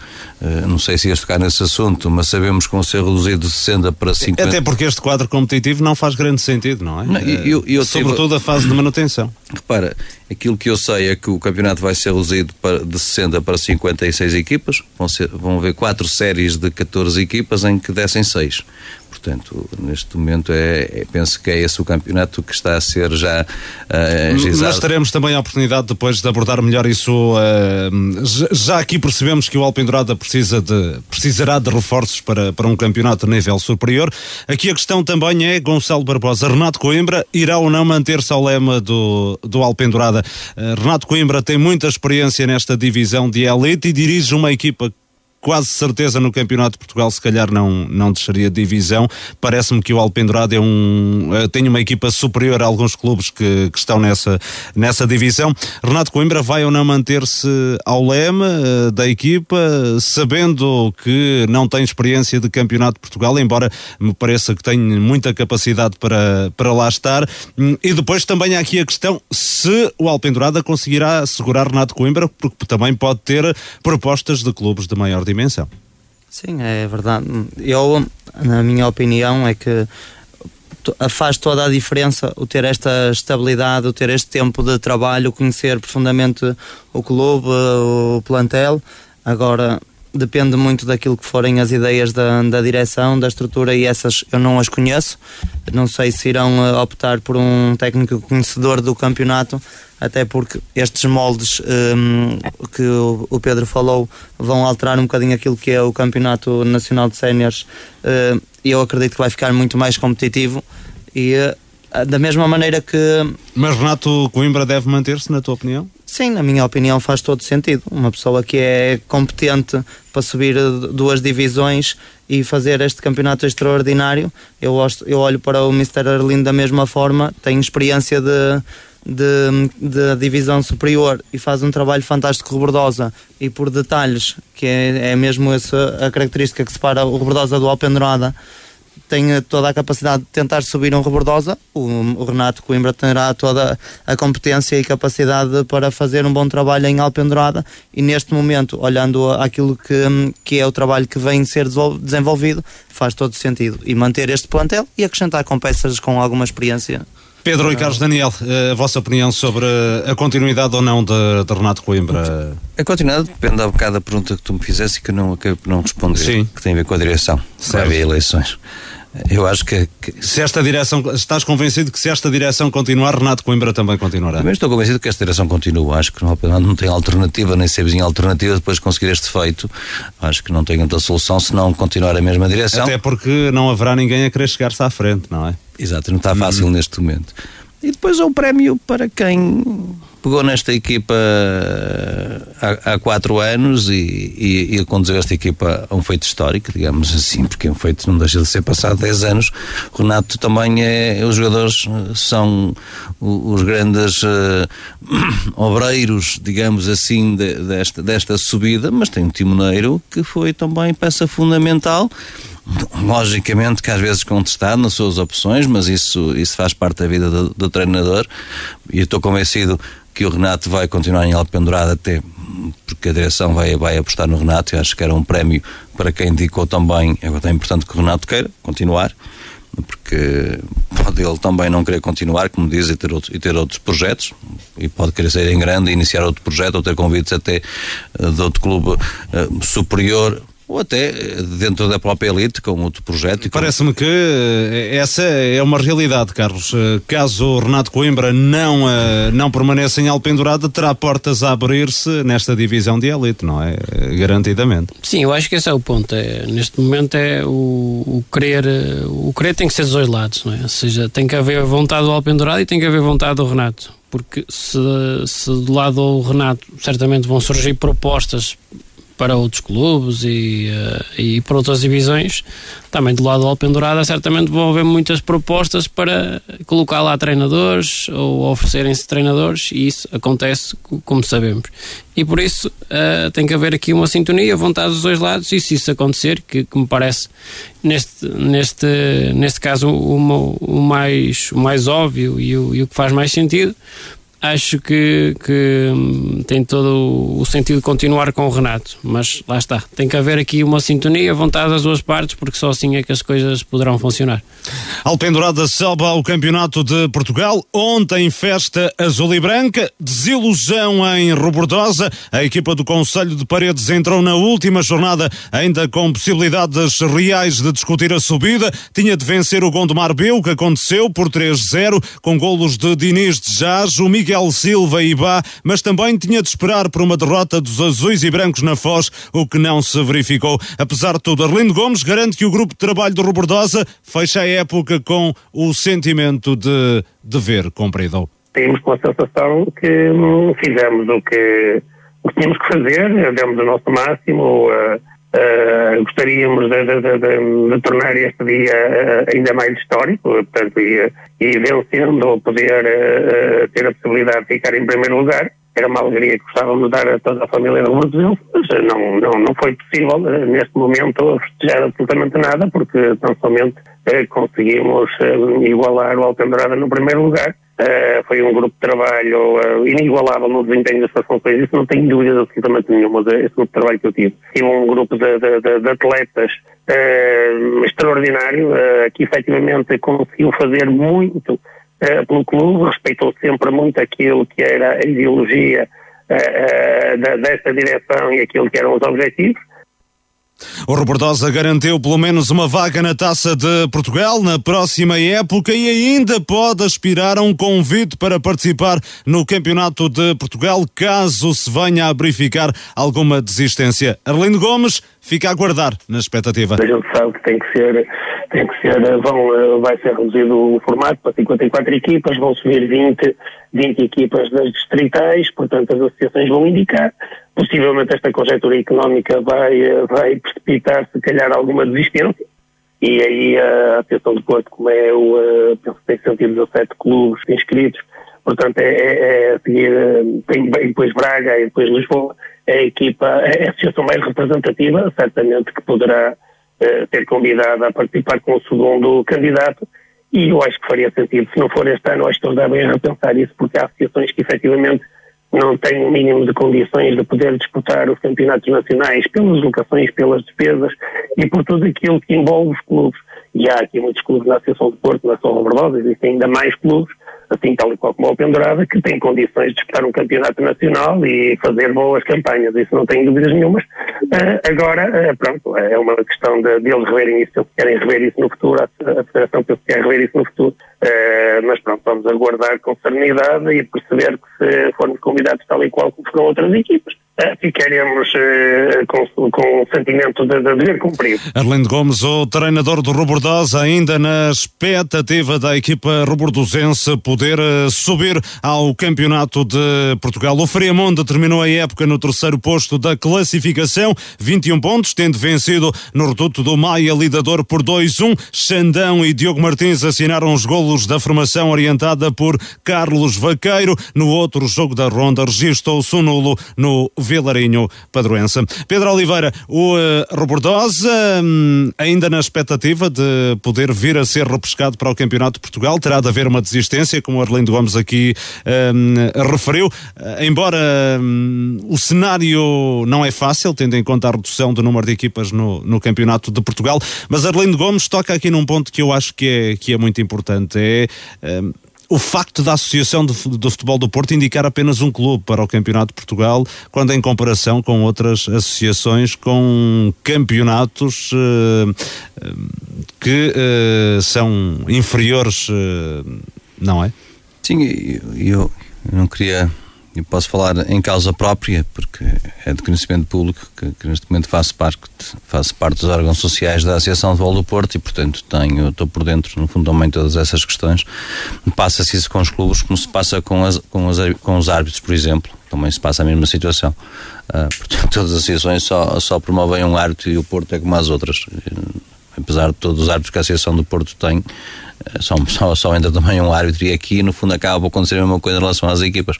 H: não sei se ias tocar nesse assunto, mas sabemos que vão ser reduzidos de 60 para 50.
A: Até porque este quadro competitivo não faz grande sentido, não é? Não, eu, eu Sobretudo tive... a fase de manutenção.
H: Repara, aquilo que eu sei é que o campeonato vai ser reduzido para, de 60 para 56 equipas, vão, ser, vão haver quatro séries de 14 equipas em que descem seis. Portanto, neste momento é, é, penso que é esse o campeonato que está a ser já uh,
A: Nós teremos também a oportunidade depois de abordar melhor isso. Uh, já aqui percebemos que o Alpendurada precisa de, precisará de reforços para, para um campeonato de nível superior. Aqui a questão também é Gonçalo Barbosa, Renato Coimbra irá ou não manter-se ao lema do, do Alpendurada? Uh, Renato Coimbra tem muita experiência nesta divisão de elite e dirige uma equipa quase certeza no Campeonato de Portugal se calhar não, não desceria de divisão. Parece-me que o Alpendurado é um, uh, tem uma equipa superior a alguns clubes que, que estão nessa, nessa divisão. Renato Coimbra vai ou não manter-se ao leme uh, da equipa, sabendo que não tem experiência de Campeonato de Portugal, embora me pareça que tem muita capacidade para, para lá estar. Hum, e depois também há aqui a questão se o Alpendurada conseguirá segurar Renato Coimbra, porque também pode ter propostas de clubes de maior.
J: Sim, é verdade. Eu, na minha opinião, é que faz toda a diferença o ter esta estabilidade, o ter este tempo de trabalho, conhecer profundamente o clube, o plantel. Agora, depende muito daquilo que forem as ideias da, da direção, da estrutura e essas eu não as conheço. Não sei se irão eh, optar por um técnico conhecedor do campeonato, até porque estes moldes um, que o, Pedro falou vão alterar um bocadinho aquilo que é o Campeonato Nacional de Séniores e eu acredito que vai ficar muito mais competitivo e uh, da mesma maneira que.
A: Mas Renato Coimbra deve manter-se, na tua opinião?
J: Sim, na minha opinião faz todo sentido. Uma pessoa que é competente para subir duas divisões e fazer este campeonato extraordinário, eu, eu olho para o Mr. Arlindo da mesma forma, tem experiência de, de divisão superior e faz um trabalho fantástico Robordosa e por detalhes, que é, é mesmo essa a característica que separa o Robordosa do Alpendurada, tem toda a capacidade de tentar subir um Rebordosa, o, o, Renato Coimbra terá toda a competência e capacidade para fazer um bom trabalho em Alpendurada e neste momento, olhando aquilo que, que é o trabalho que vem ser desenvolvido, faz todo sentido. E manter este plantel e acrescentar com peças com alguma experiência.
A: Pedro e Carlos Daniel, a vossa opinião sobre a continuidade ou não de, de Renato Coimbra?
H: A continuidade depende um bocado da pergunta que tu me fizesse e que eu não acabei por não responder,
A: Sim.
H: que tem a ver com a direção. Se vai haver eleições. Eu acho que, que,
A: Se esta direção. Estás convencido que se esta direção continuar, Renato Coimbra também continuará?
H: Também estou convencido que esta direção continua. Acho que não, não tem alternativa, nem ser vizinha alternativa depois de conseguir este feito. Acho que não tem outra solução se não continuar a mesma direção.
A: Até porque não haverá ninguém a querer chegar-se à frente, não é?
H: Exato, não está fácil hum. neste momento. E depois é o prémio para quem pegou nesta equipa eh, há, há quatro anos e, e, e conduziu esta equipa a um feito histórico, digamos assim, porque um feito não deixa de ser passado 10 anos. Renato também é, os jogadores eh, são os grandes uh, obreiros, digamos assim, de, desta, desta subida, mas tem um timoneiro que foi também peça fundamental logicamente que às vezes contestado nas suas opções, mas isso, isso faz parte da vida do, do treinador e estou convencido que o Renato vai continuar em Alpendurada até porque a direção vai, vai apostar no Renato. E acho que era um prémio para quem indicou também, é importante que o Renato queira continuar porque pode ele também não querer continuar, como diz, e ter, outro, e ter outros projetos, e pode querer sair em grande, iniciar outro projeto, ou ter convites até uh, de outro clube uh, superior ou até eh, dentro da própria elite com outro projeto.
A: Parece-me que eh, essa é uma realidade, Carlos. Eh, caso o Renato Coimbra não, não permaneça em Alpendurada, terá portas a abrir-se nesta divisão de elite, não é? Garantidamente.
I: Sim, eu acho que esse é o ponto. É, neste momento é o, o querer, o querer tem que ser dos dois lados, não é? Ou seja, tem que haver vontade do Alpendurada e tem que haver vontade do Renato. Porque se, se do lado do Renato certamente vão surgir propostas para outros clubes e, uh, e para outras divisões, também do lado do Alpendurada certamente vão haver muitas propostas para colocar lá treinadores ou oferecerem-se treinadores e isso acontece como sabemos. E por isso uh, tem que haver aqui uma sintonia, vontade dos dois lados e se isso acontecer, que, que me parece neste, neste, neste caso o, mais, o mais óbvio e o, e o que faz mais sentido, acho que, que hum, tem todo o sentido de continuar com o Renato, mas lá está, tem que haver aqui uma sintonia, vontade das duas partes, porque só assim é que as coisas poderão funcionar.
A: Alpendurada Selva ao Campeonato de Portugal, ontem festa azul e branca, desilusão em Robordosa, a equipa do Conselho de Paredes entrou na última jornada ainda com possibilidades reais de discutir a subida, tinha de vencer o Gondomar B, o que aconteceu por 3-0, com golos de Diniz de Jaz, o Miguel Miguel Silva e Bá, mas também tinha de esperar por uma derrota dos azuis e brancos na Foz, o que não se verificou. Apesar de tudo, Arlindo Gomes garante que o grupo de trabalho do Robordosa fecha a época com o sentimento de dever cumprido.
B: Temos com a sensação que fizemos o que, o que tínhamos que fazer, demos o nosso máximo, uh,
K: gostaríamos de, de, de, de, tornar este dia uh, ainda mais histórico, portanto, e, e vencendo, poder uh, ter a possibilidade de ficar em primeiro lugar. Era uma alegria que gostávamos de dar a toda a família do Brasil, mas não, não, não foi possível neste momento festejar absolutamente nada, porque tão somente conseguimos igualar o Alcandorada no primeiro lugar Uh, foi um grupo de trabalho uh, inigualável no desempenho das funções, isso não tenho dúvidas absolutamente nenhuma, esse grupo de trabalho que eu tive. Tive um grupo de, de, de, de atletas uh, extraordinário, que efetivamente conseguiu fazer muito pelo clube, respeitou sempre muito aquilo que era a ideologia dessa direção e aquilo que eram os objetivos,
A: o Rebordosa garantiu pelo menos uma vaga na Taça de Portugal na próxima época e ainda pode aspirar a um convite para participar no Campeonato de Portugal caso se venha a verificar alguma desistência. Arlindo Gomes fica a aguardar na expectativa.
K: A gente sabe que tem que ser, tem que ser vão, eh, vai ser reduzido o formato para 54 equipas, vão subir 20, 20 equipas das distritais, portanto as associações vão indicar possivelmente esta conjectura económica vai, eh, vai precipitar, se calhar, alguma desistência. E aí a Associação de Porto, como é o, eh, penso que tem 117 clubes inscritos, portanto é, é, é seguir, tem depois Braga e depois Lisboa, é a equipa, é a associação mais representativa, certamente que poderá uh, ter convidado a participar com o segundo candidato, e eu acho que faria sentido, se não for este ano, acho que eles devem repensar isso, porque há associações que efetivamente não tem o mínimo de condições de poder disputar os campeonatos nacionais pelas locações, pelas despesas e por tudo aquilo que envolve os clubes. E há aqui muitos clubes na Associação de Porto, na São Robertosa, existem ainda mais clubes, assim tal e qual como o Pendurada, que têm condições de disputar um campeonato nacional e fazer boas campanhas, isso não tenho dúvidas nenhumas. Uh, agora, uh, pronto, é uma questão de, de eles reverem isso, se querem rever isso no futuro, a, Federação que quer rever isso no futuro, uh, mas pronto, vamos aguardar com serenidade e perceber que se formos convidados tal e qual como foram outras equipas, ficaremos uh, com, com o sentimento de, de dever cumprido.
A: Arlindo Gomes, o treinador do Robordosa, ainda na expectativa da equipa robordosense poder uh, subir ao Campeonato de Portugal. O Friamonte terminou a época no terceiro posto da classificação, 21 pontos, tendo vencido no reduto do Maia Lidador por 2-1. Xandão e Diogo Martins assinaram os golos da formação orientada por Carlos Vaqueiro. No outro jogo da ronda, registrou-se um nulo no Vilarinho Padroense. Pedro Oliveira, o uh, Robordosa, um, ainda na expectativa de poder vir a ser repescado para o Campeonato de Portugal, terá de haver uma desistência, como o Arlindo Gomes aqui um, referiu, uh, embora um, o cenário não é fácil, tendo em conta a redução do número de equipas no, no Campeonato de Portugal, mas Arlindo Gomes toca aqui num ponto que eu acho que é, que é muito importante, é o facto da Associação do, Futebol do Porto indicar apenas um clube para o Campeonato de Portugal, quando em comparação com outras associações com campeonatos uh, que uh, são inferiores, não é?
H: Sim, eu, eu não queria eu posso falar em causa própria, porque é de conhecimento público que, que neste momento faço parte, faço parte dos órgãos sociais da Associação de Futebol do Porto e, portanto, tenho, estou por dentro, no fundo, também todas essas questões. Passa-se isso com os clubes, como se passa com, as, com, as, com os árbitros, por exemplo. Também se passa a mesma situação. Uh, portanto, todas as associações só, só promovem um árbitro e o Porto é como as outras. Apesar de todos os árbitros que a Associação do Porto tem, só, só, só entra também um árbitro e aqui no fundo acaba por acontecer a mesma coisa em relação às equipas.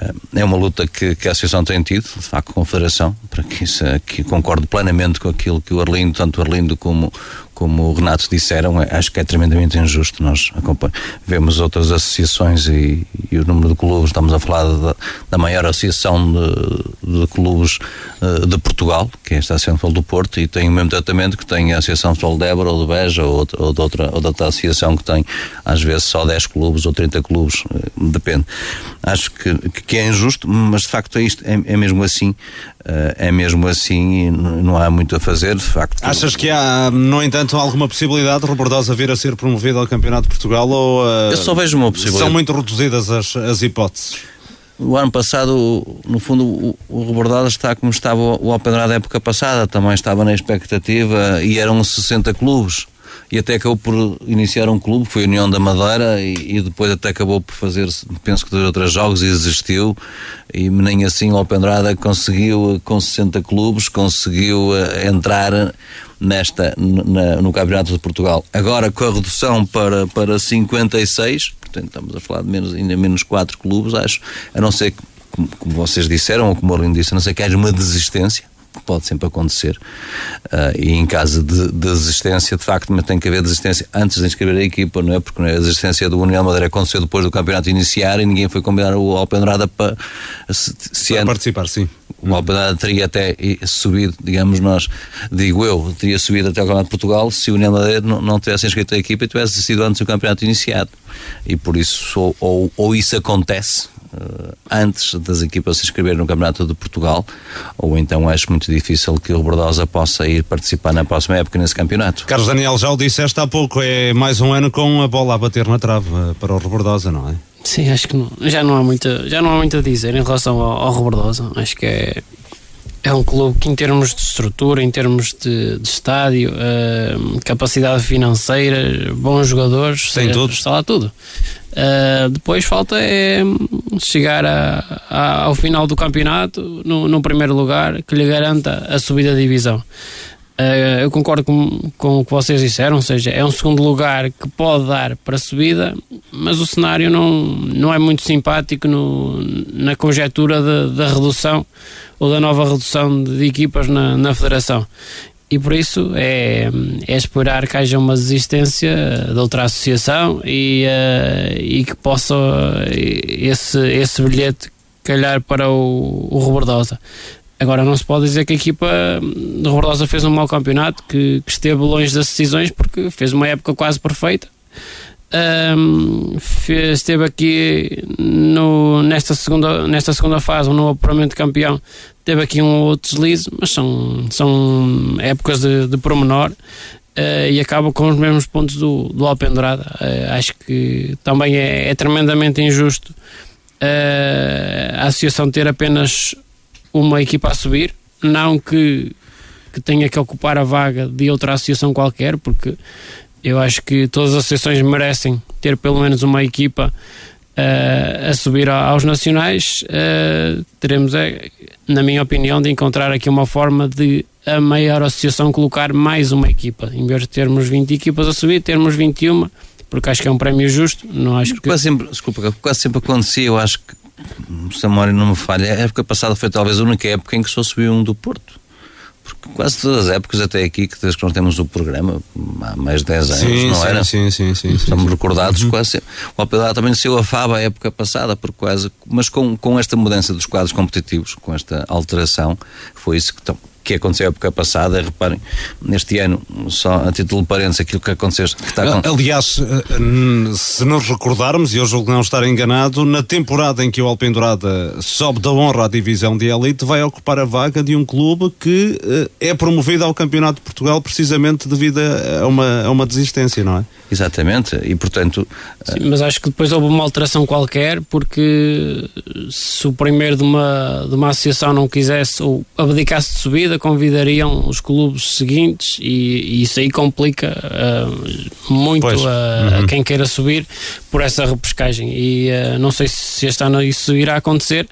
H: Eh, é uma luta que, que a Associação tem tido, de facto, com a Federação, para que, isso, que concordo plenamente com aquilo que o Arlindo, tanto o Arlindo como, como o Renato disseram, é, acho que é tremendamente injusto. Nós vemos outras associações e, e, o número de clubes, estamos a falar da, da maior associação de, de clubes uh, de Portugal, que é a Associação do Porto, e tem o mesmo tratamento que tem a Associação de Débora ou de Beja ou, ou, de outra, ou de outra associação que tem às vezes só 10 clubes ou 30 clubes, uh, depende. Acho que, que é injusto, mas de facto é, isto, é, é mesmo assim. Uh, é mesmo assim e não há muito a fazer, de facto.
A: Achas que há, no entanto, alguma possibilidade de Robordosa vir a ser promovido ao Campeonato de Portugal ou uh,
H: Eu só vejo uma possibilidade.
A: são muito reduzidas as, as hipóteses?
H: O ano passado, no fundo, o, o Rebordosa está como estava o Alpedrado da época passada, também estava na expectativa e eram 60 clubes. E até acabou por iniciar um clube, foi a União da Madeira, e, e depois até acabou por fazer, penso que dois ou três jogos e desistiu. E nem assim o Alpendrada conseguiu, com 60 clubes, conseguiu uh, entrar nesta, na, no Campeonato de Portugal. Agora com a redução para, para 56, portanto estamos a falar de menos, ainda menos 4 clubes, acho, a não ser que, como, vocês disseram, ou como o Arlindo disse, não ser que haja uma desistência, pode sempre acontecer. Uh, e em caso de, desistência, de facto, mas tem que haver desistência antes de inscrever a equipa, não é? Porque a desistência do União Madeira aconteceu depois do campeonato iniciar e ninguém foi combinar o Alpendrada para,
A: se, se para participar, sim.
H: O Alpendrada teria até subido, digamos nós, digo eu, teria subido até o Campeonato de Portugal se o União Madeira não, não tivesse inscrito a equipa e tivesse sido antes do campeonato iniciado. E por isso, ou, ou, ou isso acontece, antes das equipas se inscreverem no Campeonato de Portugal, ou então acho muito difícil que o Rebordosa possa ir participar na próxima época nesse campeonato.
A: Carlos Daniel, já o disseste há pouco, é mais um ano com a bola a bater na trave uh, para o Rebordosa, não é?
I: Sim, acho que não, já, não há muito, já não há muito a dizer em relação ao, ao Rebordosa. Acho que é, é um clube que, em termos de estrutura, em termos de, de estádio, uh, capacidade financeira, bons jogadores,
A: tem tudo.
I: está lá tudo. Uh, depois falta é chegar a, a, ao final do campeonato no, no, primeiro lugar que lhe garanta a subida da divisão. Uh, eu concordo com, com o que vocês disseram, ou seja, é um segundo lugar que pode dar para a subida, mas o cenário não, não é muito simpático no, na conjetura da redução ou da nova redução de equipas na, na federação e por isso é, é esperar que haja uma desistência de outra associação e, uh, e que possa esse, esse bilhete calhar para o, o Robordosa. Agora não se pode dizer que a equipa de Robordosa fez um mau campeonato, que, que esteve longe das decisões, porque fez uma época quase perfeita. Um, fez, esteve aqui no, nesta, segunda, nesta segunda fase, no apuramento de campeão, teve aqui um outro deslize, mas são, são épocas de, de promenor uh, e acaba com os mesmos pontos do, do Alpendurada. Uh, acho que também é, é tremendamente injusto uh, a associação ter apenas uma equipa a subir, não que, que tenha que ocupar a vaga de outra associação qualquer, porque eu acho que todas as associações merecem ter pelo menos uma equipa uh, a subir aos nacionais, uh, teremos, é, na minha opinião, de encontrar aqui uma forma de a maior associação colocar mais uma equipa. Em vez de termos 20 equipas a subir, termos 21, porque acho que é um prémio justo. Não acho que...
H: quase sempre, desculpa, quase sempre acontecia, eu acho que se a memória não me falha, a época passada foi talvez a única época em que só subiu um do Porto porque quase todas as épocas até aqui, que desde que nós temos o programa, há mais de 10 anos,
A: sim,
H: não
A: sim,
H: era?
A: Sim, sim, sim.
H: Estamos
A: sim,
H: recordados
A: uhum.
H: quase. O Alpedar também nasceu a FAB a época passada, por quase, mas com, com esta mudança dos quadros competitivos, com esta alteração, foi isso que que aconteceu a época passada, reparem, neste ano, só a título de parênteses, aquilo que aconteceu. Que está
A: acontecendo. Aliás, eh, se nos recordarmos, e eu julgo não estar enganado, na temporada em que o Alpendurada sobe da honra à divisão de elite, vai ocupar a vaga de um clube que eh, é promovido ao Campeonato de Portugal precisamente devido a uma, a uma desistência, não é?
H: Exatamente, e portanto.
I: Sim, mas acho que depois houve uma alteração qualquer, porque se o primeiro de uma, de uma associação não quisesse ou abdicasse de subida, convidariam os clubes seguintes e, e isso aí complica uh, muito a, uhum. a, quem queira subir por essa repescagem. E uh, não sei se este ano isso irá acontecer,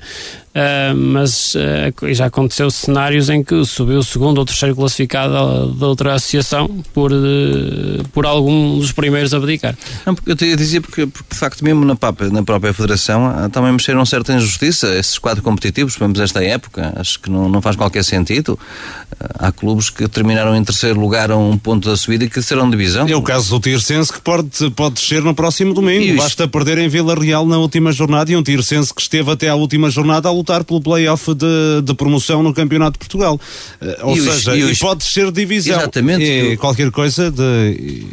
I: Uh, mas uh, já aconteceu cenários em que subiu o segundo ou terceiro classificado da outra associação por, uh, por algum dos primeiros a abdicar.
H: Não, porque eu te dizia porque, porque, de facto mesmo na própria, na própria federação também mexeram certa injustiça esses quatro competitivos, pelo menos esta época, acho que não, não faz qualquer sentido. há clubes que terminaram em terceiro lugar a um ponto da subida e que serão divisão.
A: É o caso do Tirsense que pode, pode descer no próximo domingo. Basta perder em Vila Real na última jornada e um Tirsense que esteve até à última jornada a lutar pelo playoff de, de promoção no Campeonato de Portugal. Uh, ou e seja, e, e pode ser divisão.
H: Exatamente.
A: É, qualquer coisa de.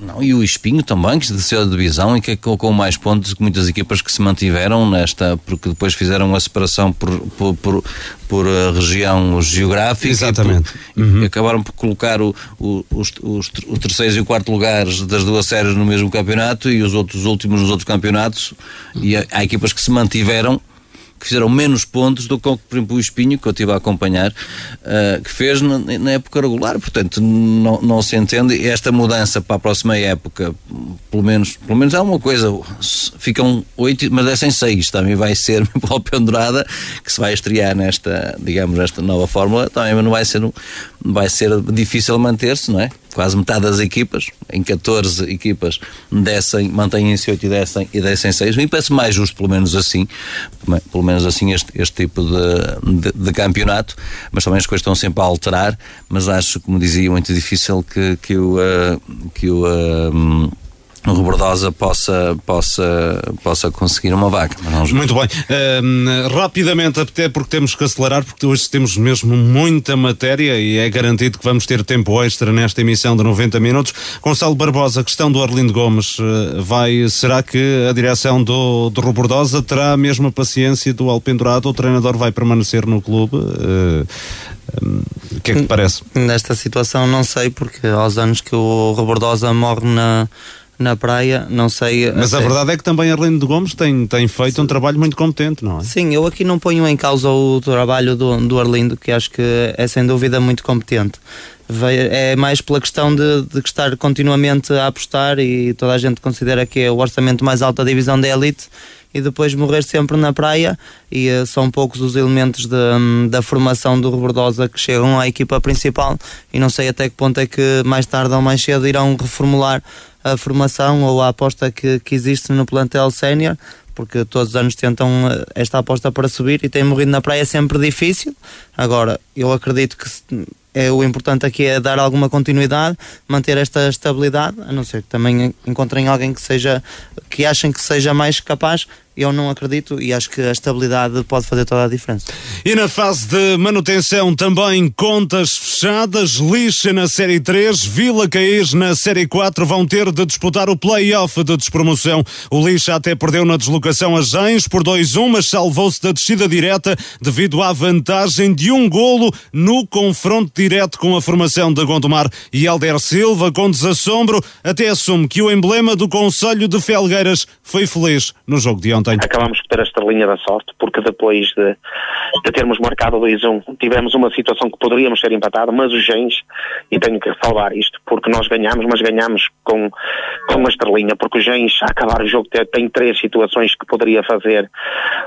H: Não, e o Espinho também, que desceu da divisão e que colocou mais pontos que muitas equipas que se mantiveram nesta, porque depois fizeram a separação por, por, por, por eh, região geográfica.
A: Exatamente.
H: E, por, uhum. e, acabaram por colocar o, o, os, os, o terceiro e o quarto lugares das duas séries no mesmo campeonato e os outros últimos nos outros campeonatos. E há, há equipas que se mantiveram que fizeram menos pontos do que, por exemplo, o Espinho, que eu estive a acompanhar, uh, que fez na, na, época regular. Portanto, não, não se entende. Esta mudança para a próxima época, pelo menos, pelo menos é uma coisa, ficam oito, mas descem seis. Também vai ser o Pendurada, que se vai estrear nesta, digamos, nesta nova fórmula, também não vai ser, vai ser difícil manter-se, não é? quase metade das equipas, em 14 equipas, descem, mantêm-se 8 e descem, e descem 6. Me parece mais justo, pelo menos assim, pelo menos assim, este, este tipo de, de, de, campeonato, mas também as coisas estão sempre a alterar, mas acho, como dizia, muito difícil que, que o. Uh, que o uh, Robordosa possa, possa, possa conseguir uma vaga.
A: Muito bem. Uh, rapidamente, até porque temos que acelerar, porque hoje temos mesmo muita matéria e é garantido que vamos ter tempo extra nesta emissão de 90 minutos. Gonçalo Barbosa, questão do Arlindo Gomes, uh, vai, será que a direção do, do Robordosa terá a mesma paciência do Alpendurado? O treinador vai permanecer no clube? Uh, o que é que te parece?
J: Nesta situação não sei, porque aos anos que o Robordosa morre na na praia, não sei.
A: Mas até... a verdade é que também Arlindo Gomes tem, tem feito Sim. um trabalho muito competente, não é?
J: Sim, eu aqui não ponho em causa o trabalho do, do Arlindo, que acho que é sem dúvida muito competente. É mais pela questão de, de estar continuamente a apostar e toda a gente considera que é o orçamento mais alto da divisão da elite e depois morrer sempre na praia e uh, são poucos os elementos de, um, da formação do Rebordosa que chegam à equipa principal e não sei até que ponto é que mais tarde ou mais cedo irão reformular a formação ou a aposta que, que existe no plantel sénior, porque todos os anos tentam eh, esta aposta para subir e tem morrido na praia é sempre difícil. Agora, eu acredito que é, o importante aqui é dar alguma continuidade, manter esta estabilidade, a não ser que também encontrem alguém que seja que achem que seja mais capaz eu não acredito e acho que a estabilidade pode fazer toda a diferença.
A: E na fase de manutenção também contas fechadas, Lixa na Série 3, Vila Caís na Série 4 vão ter de disputar o play-off de despromoção. O Lixa até perdeu na deslocação a Gens por 2-1, mas salvou-se da descida direta devido à vantagem de um golo no confronto direto com a formação da Gondomar e Helder Silva, com desassombro, até assume que o emblema do Conselho de Felgueiras foi feliz no jogo de ontem
L: ontem. Acabámos por ter esta linha da sorte, porque depois de, de termos marcado 2-1, tivemos uma situação que poderíamos ter empatado, mas os Gens, e tenho que ressalvar isto, porque nós ganhamos, mas ganhamos com, com uma estrelinha, porque os Gens, a acabar o jogo, tem, tem três situações que poderia fazer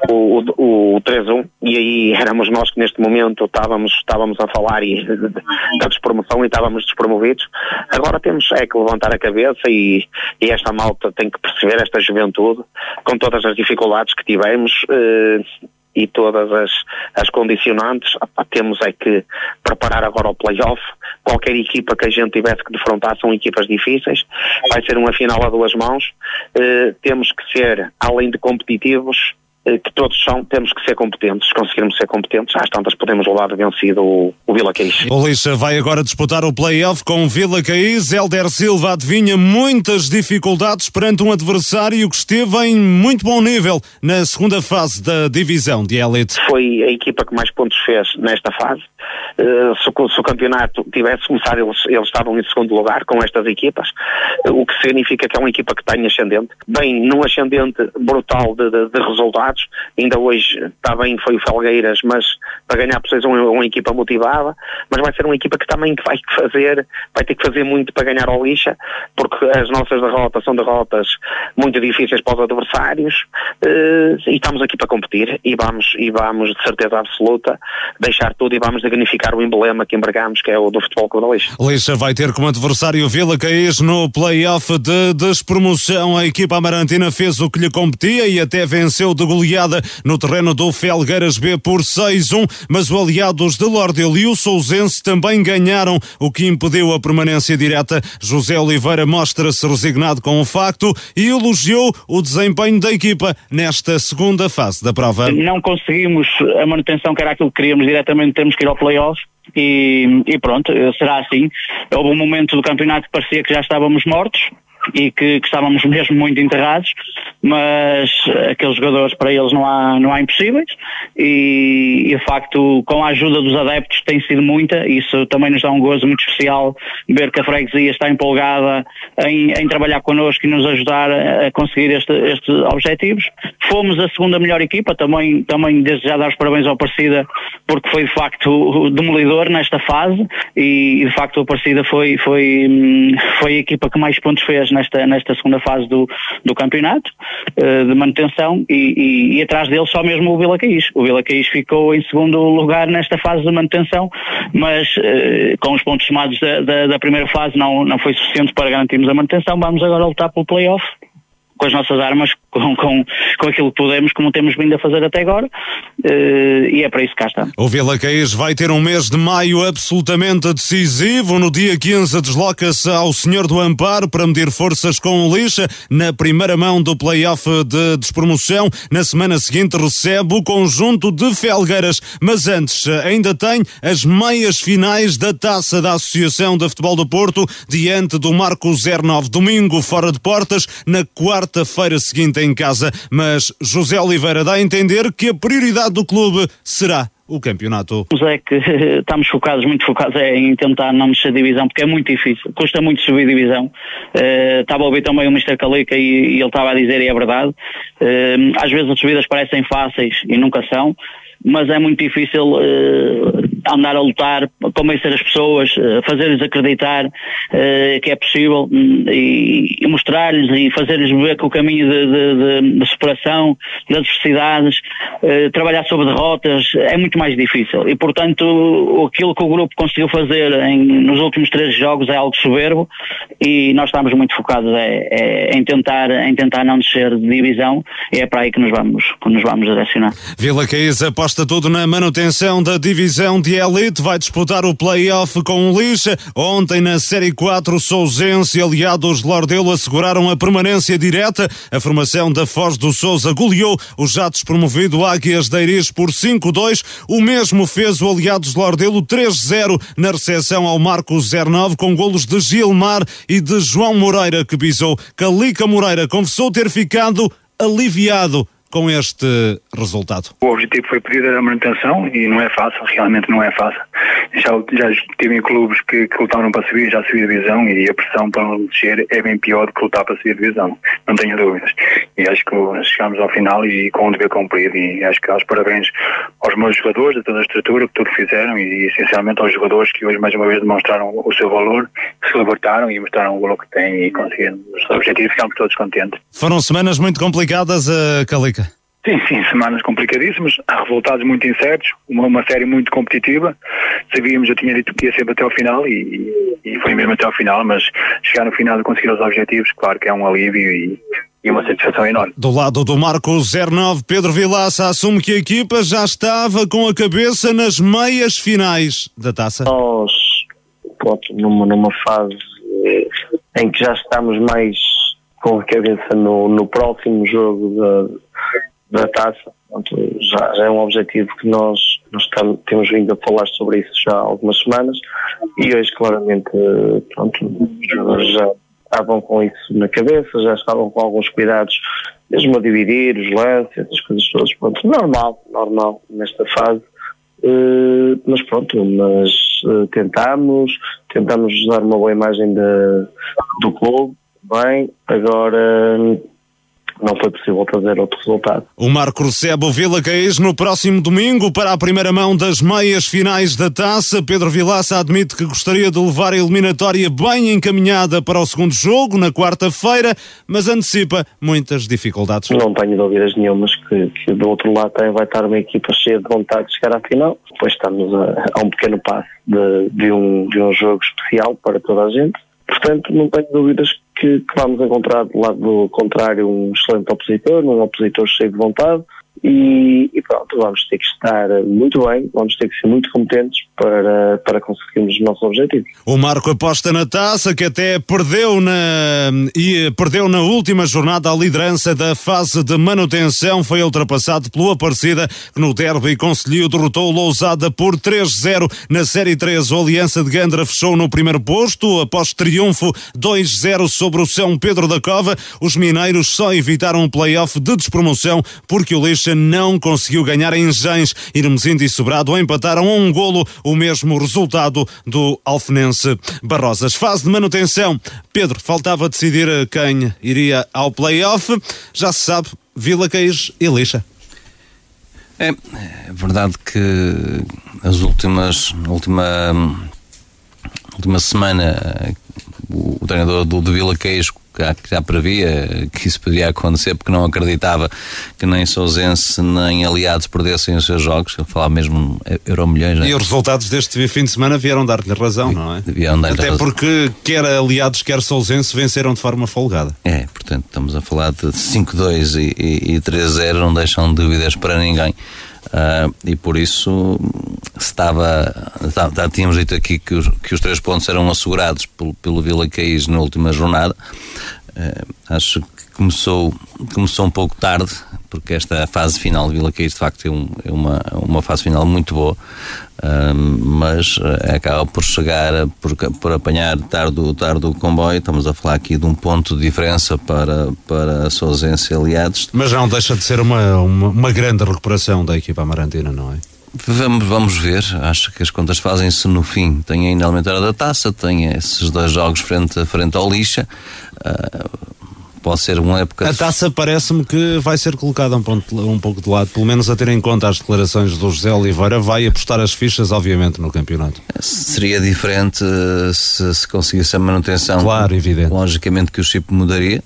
L: o, o, o 3-1, e aí éramos nós que neste momento estávamos, estávamos a falar e, da despromoção e estávamos despromovidos. Agora temos é que levantar a cabeça e, e esta malta tem que perceber, esta juventude, com todas as dificuldades dificuldades que tivemos eh, e todas as, as condicionantes, opa, temos é que preparar agora o playoff. Qualquer equipa que a gente tivesse que defrontar são equipas difíceis, vai ser uma final a duas mãos. Eh, temos que ser, além de competitivos, que todos são, temos que ser competentes. Se conseguirmos ser competentes, às tantas podemos levar vencido o, o Vila Caís.
A: O Lixa vai agora disputar o play-off com o Vila Caís. Helder Silva adivinha muitas dificuldades perante um adversário que esteve em muito bom nível na segunda fase da divisão de elite.
L: Foi a equipa que mais pontos fez nesta fase. Uh, se, se, o campeonato tivesse começado, eles, eles estavam em segundo lugar com estas equipas, uh, o que significa que é uma equipa que tem ascendente. Bem, num ascendente brutal de, de, de resultados Ainda hoje está bem, foi o Felgueiras, mas para ganhar por uma, uma equipa motivada, mas vai ser uma equipa que também vai fazer, vai ter que fazer muito para ganhar ao lixa, porque as nossas derrotas são derrotas muito difíceis para os adversários eh, e estamos aqui para competir e vamos, e vamos de certeza absoluta deixar tudo e vamos dignificar o emblema que embargamos, que é o do Futebol Clube da Lixa.
A: Lixa vai ter como adversário Vila Caís no play-off de despromoção. A equipa amarantina fez o que lhe competia e até venceu de goleada no terreno do Felgueiras B por 6-1, mas os aliados de Lordel e o Sousense também ganharam, o que impediu a permanência direta. José Oliveira mostra-se resignado com o facto e elogiou o desempenho da equipa nesta segunda fase da prova.
M: Não conseguimos a manutenção que era aquilo que queríamos diretamente, temos que ir ao playoff. E, e pronto, será assim. Houve um momento do campeonato que parecia que já estávamos mortos, e que, que estávamos mesmo muito enterrados, mas aqueles jogadores para eles não há, não há impossíveis e, e de facto com a ajuda dos adeptos tem sido muita, isso também nos dá um gozo muito especial ver que a freguesia está empolgada em, em trabalhar connosco e nos ajudar a conseguir este, estes objetivos. Fomos a segunda melhor equipa, também, também desde já dar os parabéns ao Aparecida porque foi de facto demolidor nesta fase e de facto o Aparecida foi, foi, hum, foi a equipa que mais pontos fez nesta, nesta segunda fase do, do campeonato uh, de manutenção e, e, e, atrás dele só mesmo o Vila Caís. O Vila Caís ficou em segundo lugar nesta fase de manutenção, mas uh, com os pontos somados da, da, da, primeira fase não, não foi suficiente para garantirmos a manutenção. Vamos agora lutar pelo playoff com as nossas armas, com, com, com aquilo que podemos, como temos vindo a fazer até agora, uh, e é para isso que cá está.
A: O Vila Caís vai ter um mês de maio absolutamente decisivo. No dia 15 desloca-se ao Senhor do Amparo para medir forças com o Lixa na primeira mão do play-off de despromoção. Na semana seguinte recebe o conjunto de Felgueiras, mas antes ainda tem as meias finais da Taça da Associação de Futebol do Porto diante do Marco 09, domingo fora de portas, na quarta quarta-feira seguinte em casa, mas José Oliveira dá a entender que a prioridade do clube será o campeonato.
M: É que estamos focados, muito focados é em tentar não mexer divisão, porque é muito difícil, custa muito subir divisão. Uh, estava a ouvir também o Mr. Calica e, e, ele estava a dizer, e é verdade, uh, às vezes as subidas parecem fáceis e nunca são mas é muito difícil uh, andar a lutar, convencer as pessoas, uh, fazer-lhes acreditar uh, que é possível um, e, e mostrar-lhes e fazer-lhes ver que o caminho de, de, de, superação, de adversidades, trabalhar sobre derrotas é muito mais difícil e portanto aquilo que o grupo conseguiu fazer em, nos últimos três jogos é algo soberbo e nós estamos muito focados é, é, em, tentar, em tentar não descer de divisão e é para aí que nos vamos, que nos vamos direcionar.
A: Vila Caís após aposta tudo na manutenção da divisão de elite. Vai disputar o play-off com o Lixa. Ontem na Série 4, Sousense e aliados de Lordelo asseguraram a permanência direta. A formação da Foz do Souza goleou o já despromovido Águias de Iris por 5-2. O mesmo fez o aliados de Lordelo 3-0 na recepção ao Marco 09 com golos de Gilmar e de João Moreira que pisou. Calica Moreira confessou ter ficado aliviado com este resultado?
N: O objetivo foi pedir a manutenção e não é fácil, realmente não é fácil. Já, já estive em clubes que, que lutaram para subir, já subiu a divisão e a pressão para não descer é bem pior do que lutar para subir a divisão, não tenho dúvidas. E acho que chegamos ao final e com o dever cumprido e acho que aos parabéns aos meus jogadores, a toda a estrutura, que tudo fizeram e essencialmente aos jogadores que hoje mais uma vez demonstraram o seu valor, se libertaram e mostraram o valor que têm e conseguiram os objetivos, ficamos todos contentes.
A: Foram semanas muito complicadas, uh, Calica.
N: Sim, sim, semanas complicadíssimas, resultados muito incertos, uma, uma série muito competitiva. Sabíamos, eu tinha dito que ia sempre até ao final e, e foi mesmo até ao final, mas chegar no final e conseguir os objetivos, claro que é um alívio e, e uma satisfação enorme.
A: Do lado do Marco 09, Pedro Vilaça assume que a equipa já estava com a cabeça nas meias finais da taça.
O: Nós, pronto, numa, numa fase eh, em que já estamos mais com a cabeça no, no próximo jogo da da taça. Portanto, já, já, é um objetivo que nós, nós estamos, temos vindo a falar sobre isso já há algumas semanas e hoje claramente pronto, já estavam com isso na cabeça, já estavam com alguns cuidados, mesmo a dividir os lances, essas coisas todas, pronto, normal, normal nesta fase. Uh, mas pronto, mas uh, tentamos, tentamos dar uma boa imagem de, do clube, bem, agora não foi possível fazer outro resultado.
A: O Marco recebe o Vila Caís no próximo domingo para a primeira mão das meias finais da taça. Pedro Vilaça admite que gostaria de levar a eliminatória bem encaminhada para o segundo jogo, na quarta-feira, mas antecipa muitas dificuldades.
O: Não tenho dúvidas nenhumas que, que do outro lado vai estar uma equipa cheia de vontade de chegar à final. Depois estamos a, a um pequeno passo de, de, um, de um jogo especial para toda a gente. Portanto, não tenho dúvidas que, que, vamos encontrar do lado contrário um excelente opositor, um opositor cheio de vontade e, e, pronto, vamos ter que estar muito bem, vamos ter que ser muito competentes para, para conseguirmos os nossos objetivos.
A: O Marco aposta na taça que até perdeu na, e perdeu na última jornada a liderança da fase de manutenção, foi ultrapassado pelo Aparecida que no derby conseguiu derrotou o Lousada por 3-0 na Série 3. O Aliança de Gandra fechou no primeiro posto após triunfo 2-0 sobre o São Pedro da Cova. Os mineiros só evitaram um play-off de despromoção porque o Não conseguiu ganhar em Gens. Irmesindo e Sobrado empataram um golo o mesmo resultado do Alfenense Barrosas. Fase de manutenção. Pedro, faltava decidir quem iria ao play-off. Já se sabe, Vila Queijo e Lixa.
H: É, é verdade que as últimas, última, última semana o, o treinador do, do Vila Queijo que já previa que isso poderia acontecer porque não acreditava que nem Sousense nem aliados perdessem os seus jogos. Ele falava mesmo euro milhões.
A: Né? E os resultados deste fim de semana vieram dar-lhe razão, não é?
H: dar
A: Até
H: razão.
A: porque quer aliados, quer Sousense venceram de forma folgada.
H: É, portanto, estamos a falar de 5-2 e, e, e 3-0, não deixam dúvidas para ninguém. Uh, e por isso estava, já tínhamos dito aqui que os, que os três pontos eram assegurados pelo, pelo Vila Caís na última jornada. Uh, acho que começou, começou um pouco tarde, porque esta fase final de Vila Caís de facto é, um, é uma, uma fase final muito boa, uh, mas acaba por chegar, por, por apanhar tarde, tarde o comboio. Estamos a falar aqui de um ponto de diferença para, para a Sousense aliados.
A: Mas não deixa de ser uma, uma, uma grande recuperação da equipa amarantina, não é?
H: Vamos, vamos ver, acho que as contas fazem-se no fim. Tem ainda a elementar da taça, tem esses dois jogos frente, frente ao lixa. Uh, pode ser uma época.
A: A taça parece-me que vai ser colocada um, ponto, um pouco de lado, pelo menos a ter em conta as declarações do José Oliveira, vai apostar as fichas, obviamente, no campeonato.
H: Seria diferente se, se conseguisse a manutenção.
A: Claro, evidente.
H: Logicamente que o chip mudaria.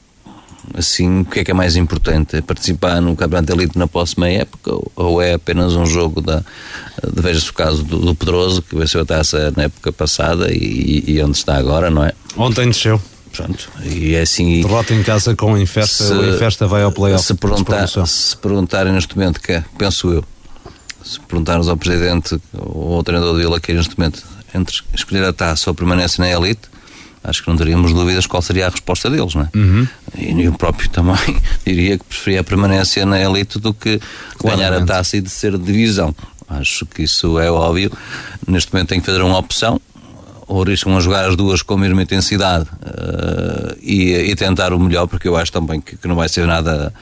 H: Assim, o que é que é mais importante? É participar no Campeonato de Elite na próxima época ou é apenas um jogo da. de Veja-se o caso do, do, Pedroso, que venceu a taça na época passada e, e onde está agora, não é?
A: Ontem desceu.
H: Pronto, e é assim.
A: Derrota em casa com o Infesta, se, o Infesta vai ao playoff.
H: Se, perguntar, se perguntarem neste momento, que é, penso eu, se perguntarmos ao Presidente ou ao treinador do Vila que neste momento, entre escolher a taça ou permanência na elite, acho que não teríamos dúvidas qual seria a resposta deles, não é?
A: Uhum.
H: E eu próprio também diria que preferia a permanência na elite do que ganhar a taça e de ser divisão. Acho que isso é óbvio. Neste momento tem que fazer uma opção ou arriscam a jogar as duas com a mesma intensidade uh, e, e, tentar o melhor, porque eu acho também que, que não vai ser nada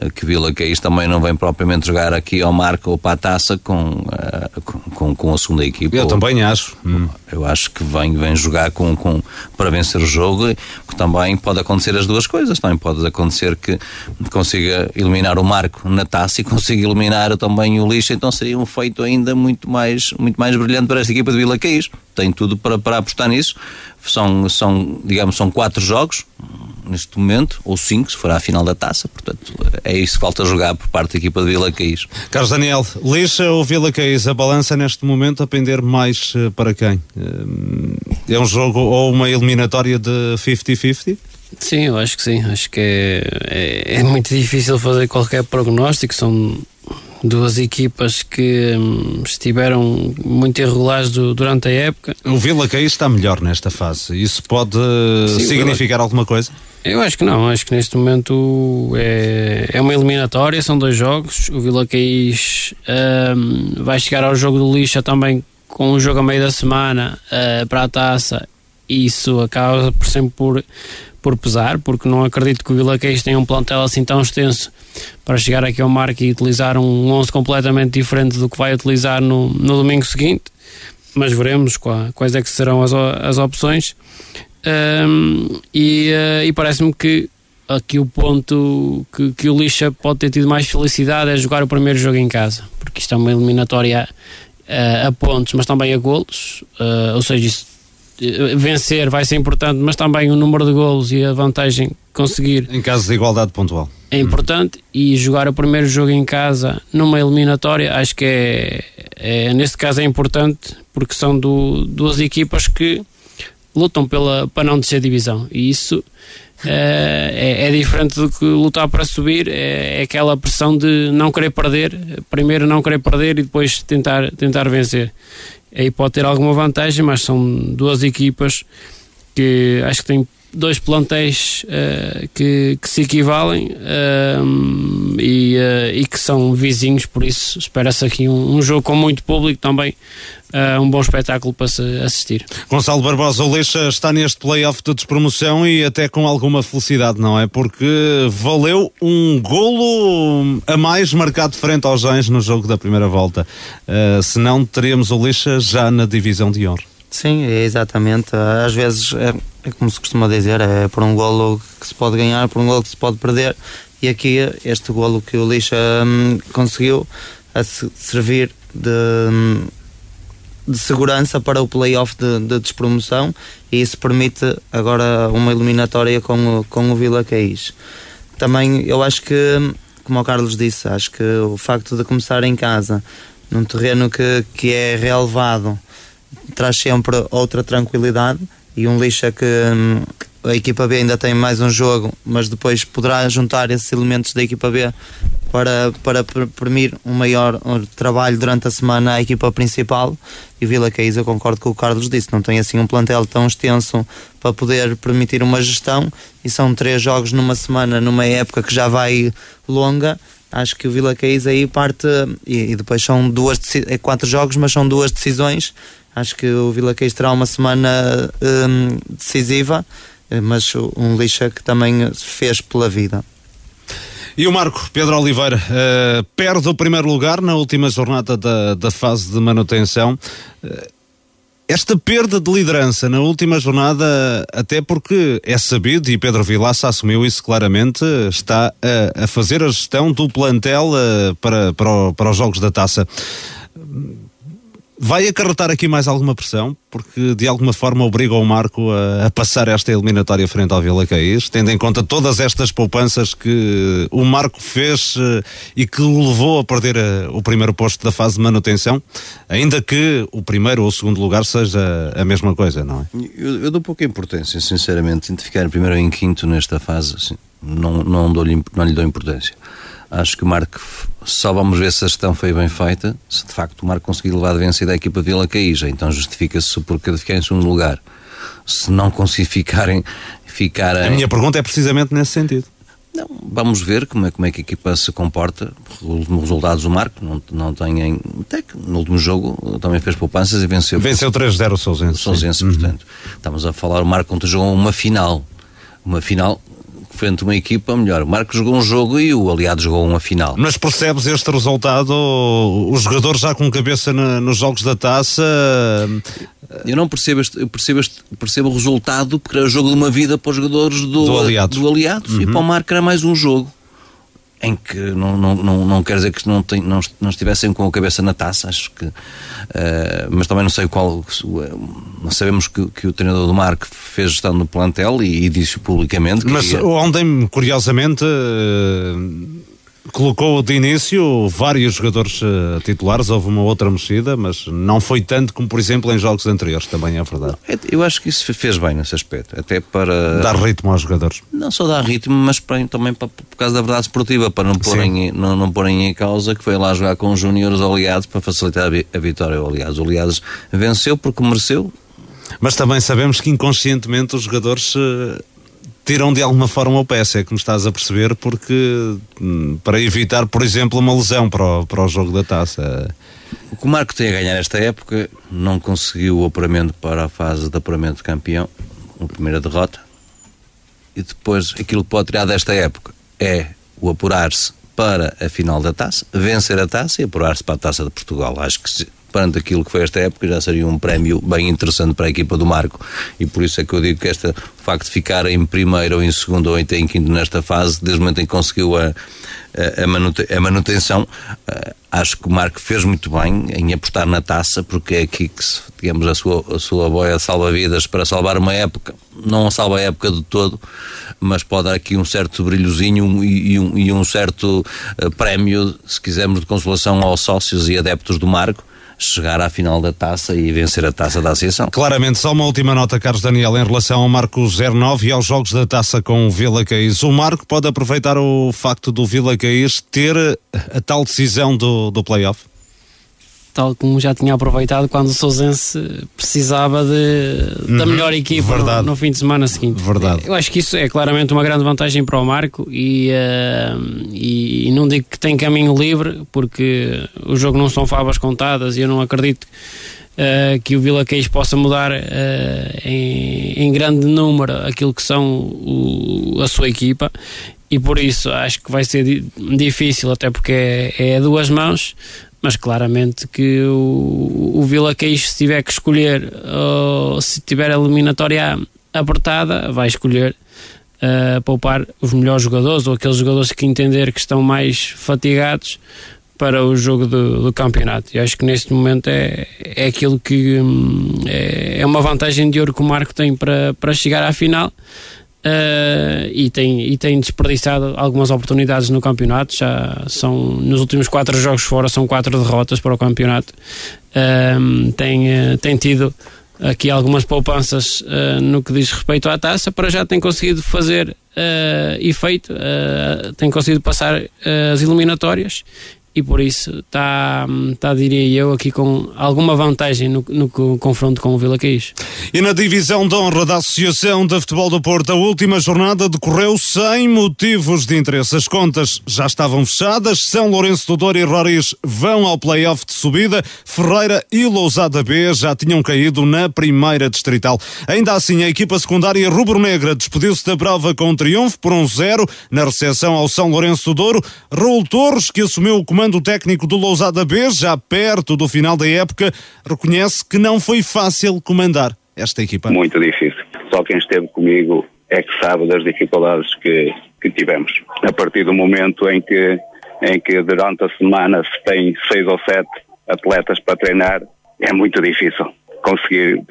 H: uh, que Vila Caís também não vem propriamente jogar aqui ao marco ou para a taça com, uh, com, com, a segunda equipa.
A: Eu
H: ou,
A: também acho. Hum.
H: Eu acho que vem, vem jogar com, com, para vencer o jogo, que também pode acontecer as duas coisas. Também pode acontecer que consiga eliminar o marco na taça e consiga eliminar também o lixo, então seria um feito ainda muito mais, muito mais brilhante para esta equipa de Vila Caís. Tem tudo para, para apostar nisso. São, são, digamos, são quatro jogos neste momento, ou cinco, se for à final da taça. Portanto, é isso que falta jogar por parte da equipa de Vila Caís.
A: Carlos Daniel, Lixa ou Vila Caís? A balança neste momento a pender mais uh, para quem? Uh, é um jogo ou uma eliminatória de 50-50?
I: Sim, eu acho que sim. Acho que é, é, é muito difícil fazer qualquer prognóstico. São duas equipas que hum, estiveram muito irregulares do, durante a época.
A: O Vila Caís está melhor nesta fase. Isso pode Sim, significar eu, alguma coisa?
I: Eu acho que não. Acho que neste momento é, é uma eliminatória, são dois jogos. O Vila Caís hum, vai chegar ao jogo do Lixa também com um jogo a meio da semana uh, para a taça. Isso acaba por sempre por por pesar, porque não acredito que o Vila Queijo tenha um plantel assim tão extenso para chegar aqui ao marco e utilizar um 11 completamente diferente do que vai utilizar no, no domingo seguinte. Mas veremos quais é que serão as, as opções. Um, e, uh, e parece-me que aqui o ponto que, que o Lixa pode ter tido mais felicidade é jogar o primeiro jogo em casa, porque isto é uma eliminatória uh, a pontos, mas também a golos, uh, ou seja, isso vencer vai ser importante, mas também o número de golos e a vantagem conseguir.
A: Em caso de igualdade pontual.
I: É importante e jogar o primeiro jogo em casa numa eliminatória acho que é, é neste caso é importante porque são do, duas equipas que lutam pela, para não descer divisão e isso é, é, diferente do que lutar para subir, é, é, aquela pressão de não querer perder, primeiro não querer perder e depois tentar, tentar vencer. Aí pode ter alguma vantagem, mas são duas equipas que acho que têm dois plantéis uh, que, que, se equivalem uh, e, uh, e, que são vizinhos, por isso espera-se aqui um, um, jogo com muito público também, um bom espetáculo para se assistir.
A: Gonçalo Barbosa, o Leixa está neste playoff de despromoção e até com alguma felicidade, não é? Porque valeu um golo a mais marcado frente aos Gens no jogo da primeira volta. Uh, senão teríamos o Leixa já na divisão de honra.
J: Sim, é exatamente. Às vezes é, é, como se costuma dizer, é por um golo que se pode ganhar, por um golo que se pode perder. E aqui este golo que o Lixa hum, conseguiu a se servir de, hum, de segurança para o playoff de, de despromoção e isso permite agora uma eliminatória com o, com o Vila Caís. Também eu acho que, como o Carlos disse, acho que o facto de começar em casa, num terreno que, que é relevado, traz sempre outra tranquilidade e um lixa que hum, a equipa B ainda tem mais um jogo, mas depois poderá juntar esses elementos da equipa B para, para permitir um maior trabalho durante a semana à equipa principal. E Vila Caís, eu concordo com o Carlos disse, não tem assim um plantel tão extenso para poder permitir uma gestão. E são três jogos numa semana, numa época que já vai longa. Acho que o Vila Caís aí parte, e, e depois são duas, é quatro jogos, mas são duas decisões Acho que o Vila Queijo terá uma semana um, decisiva, eh, mas um lixa que também fez pela vida.
A: E o Marco Pedro Oliveira uh, perde o primeiro lugar na última jornada da, da fase de manutenção. Uh, esta perda de liderança na última jornada, até porque é sabido, e Pedro Vilaça assumiu isso claramente, está a, a fazer a gestão do plantel uh, para, para, o, para os jogos da taça Vai acarretar aqui mais alguma pressão, porque de alguma forma obriga o Marco a, a passar esta eliminatória frente ao Vila Caís, tendo em conta todas estas poupanças que o Marco fez uh, e que o levou a perder uh, o primeiro posto da fase de manutenção, ainda que o primeiro ou o segundo lugar seja a mesma coisa, não é?
H: Eu, eu dou pouca importância, sinceramente, de ficar primeiro ou em quinto nesta fase, assim, não, não, dou não lhe dou importância. Acho que o Marco, só vamos ver se a gestão foi bem feita, se de facto o Marco conseguiu levar a vencida a equipa de Vila Caíja, então justifica-se o porquê de ficar em segundo lugar. Se não conseguir ficarem, ficar
A: a... a minha pergunta é precisamente nesse sentido.
H: Não, vamos ver como é, como é que a equipa se comporta. Os resultados do Marco não, não têm. Até que no último jogo também fez poupanças e venceu.
A: Venceu 3-0 o Sousense.
H: O Sousense, portanto. Uhum. Estamos a falar, o Marco contra jogou uma final. Uma final frente uma equipa melhor. O Marcos jogou um jogo e o aliado jogou uma final.
A: Mas percebes este resultado? Os jogadores já com cabeça na, nos jogos da taça?
H: Eu não percebo este, eu percebo, este, percebo o resultado porque era o jogo de uma vida para os jogadores do, do Aliados, do aliados uhum. e para o Marco era mais um jogo em que não, não, não, não quer dizer que não, tem, não, não estivessem com a cabeça na taça, acho que. Uh, mas também não sei qual. Uh, sabemos que, que o treinador do Marco fez gestão no plantel e, e disse publicamente.
A: Que mas ontem, curiosamente. Uh colocou de início vários jogadores uh, titulares, houve uma outra mexida, mas não foi tanto como, por exemplo, em jogos anteriores, também é verdade.
H: Eu acho que isso fez bem nesse aspecto, até para...
A: Dar ritmo aos jogadores.
H: Não só dar ritmo, mas também para, por causa da verdade esportiva, para não porem, não, não porem em causa que foi lá jogar com os júniores aliados para facilitar a, vitória ao aliados. O aliados venceu porque mereceu,
A: mas também sabemos que inconscientemente os jogadores uh, tiram de alguma forma o pé, é que me estás a perceber, porque hum, para evitar, por exemplo, uma lesão para o, para o jogo da taça.
H: O que o Marco tem a ganhar esta época não conseguiu o apuramento para a fase de apuramento de campeão, a primeira derrota, e depois aquilo que pode tirar desta época é o apurar-se para a final da taça, vencer a taça e apurar-se para a taça de Portugal. Acho que perante aquilo que foi esta época, já seria um prémio bem interessante para a equipa do Marco. E por isso é que eu digo que este facto de ficar em primeiro ou em segundo ou em quinto nesta fase, desde o momento em que conseguiu a, a, manutenção, eh, acho que o Marco fez muito bem em apostar na taça, porque é aqui que, digamos, a sua, a sua boia salva-vidas para salvar uma época, não salva a época de todo, mas pode dar aqui um certo brilhozinho e, um, e um certo uh, prémio, se quisermos, de consolação aos sócios e adeptos do Marco, chegar à final da taça e vencer a taça da Associação.
A: Claramente, só uma última nota, Carlos Daniel, em relação ao Marco 09 e aos jogos da taça com o Vila Caís. O Marco pode aproveitar o facto do Vila Caís ter a tal decisão do, do play-off?
I: Tal como já tinha aproveitado quando o Sousense precisava de, uhum, da melhor equipa no, no, fim de semana seguinte.
A: Verdade.
I: Eu acho que isso é claramente uma grande vantagem para o Marco e, uh, e, não digo que tem caminho livre, porque o jogo não são favas contadas e eu não acredito uh, que o Vila Queijo possa mudar uh, em, em, grande número aquilo que são o, a sua equipa e por isso acho que vai ser difícil, até porque é, é duas mãos, mas claramente que o, o Vila Queixo, se tiver que escolher, ou se tiver a eliminatória apertada, vai escolher uh, poupar os melhores jogadores ou aqueles jogadores que entender que estão mais fatigados para o jogo do, do campeonato. E acho que neste momento é, é aquilo que hum, é, é uma vantagem de ouro que o Marco tem para, para chegar à final. Uh, e, tem, e tem desperdiçado algumas oportunidades no campeonato. Já são nos últimos quatro jogos fora, são quatro derrotas para o campeonato. Uh, tem, uh, tem tido aqui algumas poupanças no que diz respeito à taça. Para já tem conseguido fazer efeito, tem conseguido passar as eliminatórias e por isso está, está, diria eu, aqui com alguma vantagem no, no confronto com o Vila Caís.
A: E na divisão de honra da Associação de Futebol do Porto, a última jornada decorreu sem motivos de interesse. As contas já estavam fechadas, São Lourenço do Douro e Roriz vão ao play-off de subida, Ferreira e Lousada B já tinham caído na primeira distrital. Ainda assim, a equipa secundária rubro-negra despediu-se da prova com um triunfo por um zero na recepção ao São Lourenço do Douro. Raul Torres, que assumiu o comando comando técnico do Lousada B, já perto do final da época, reconhece que não foi fácil comandar esta equipa.
P: Muito difícil. Só quem esteve comigo é que sabe das dificuldades que, que tivemos. A partir do momento em que, em que durante a semana se tem seis ou sete atletas para treinar, é muito difícil conseguir,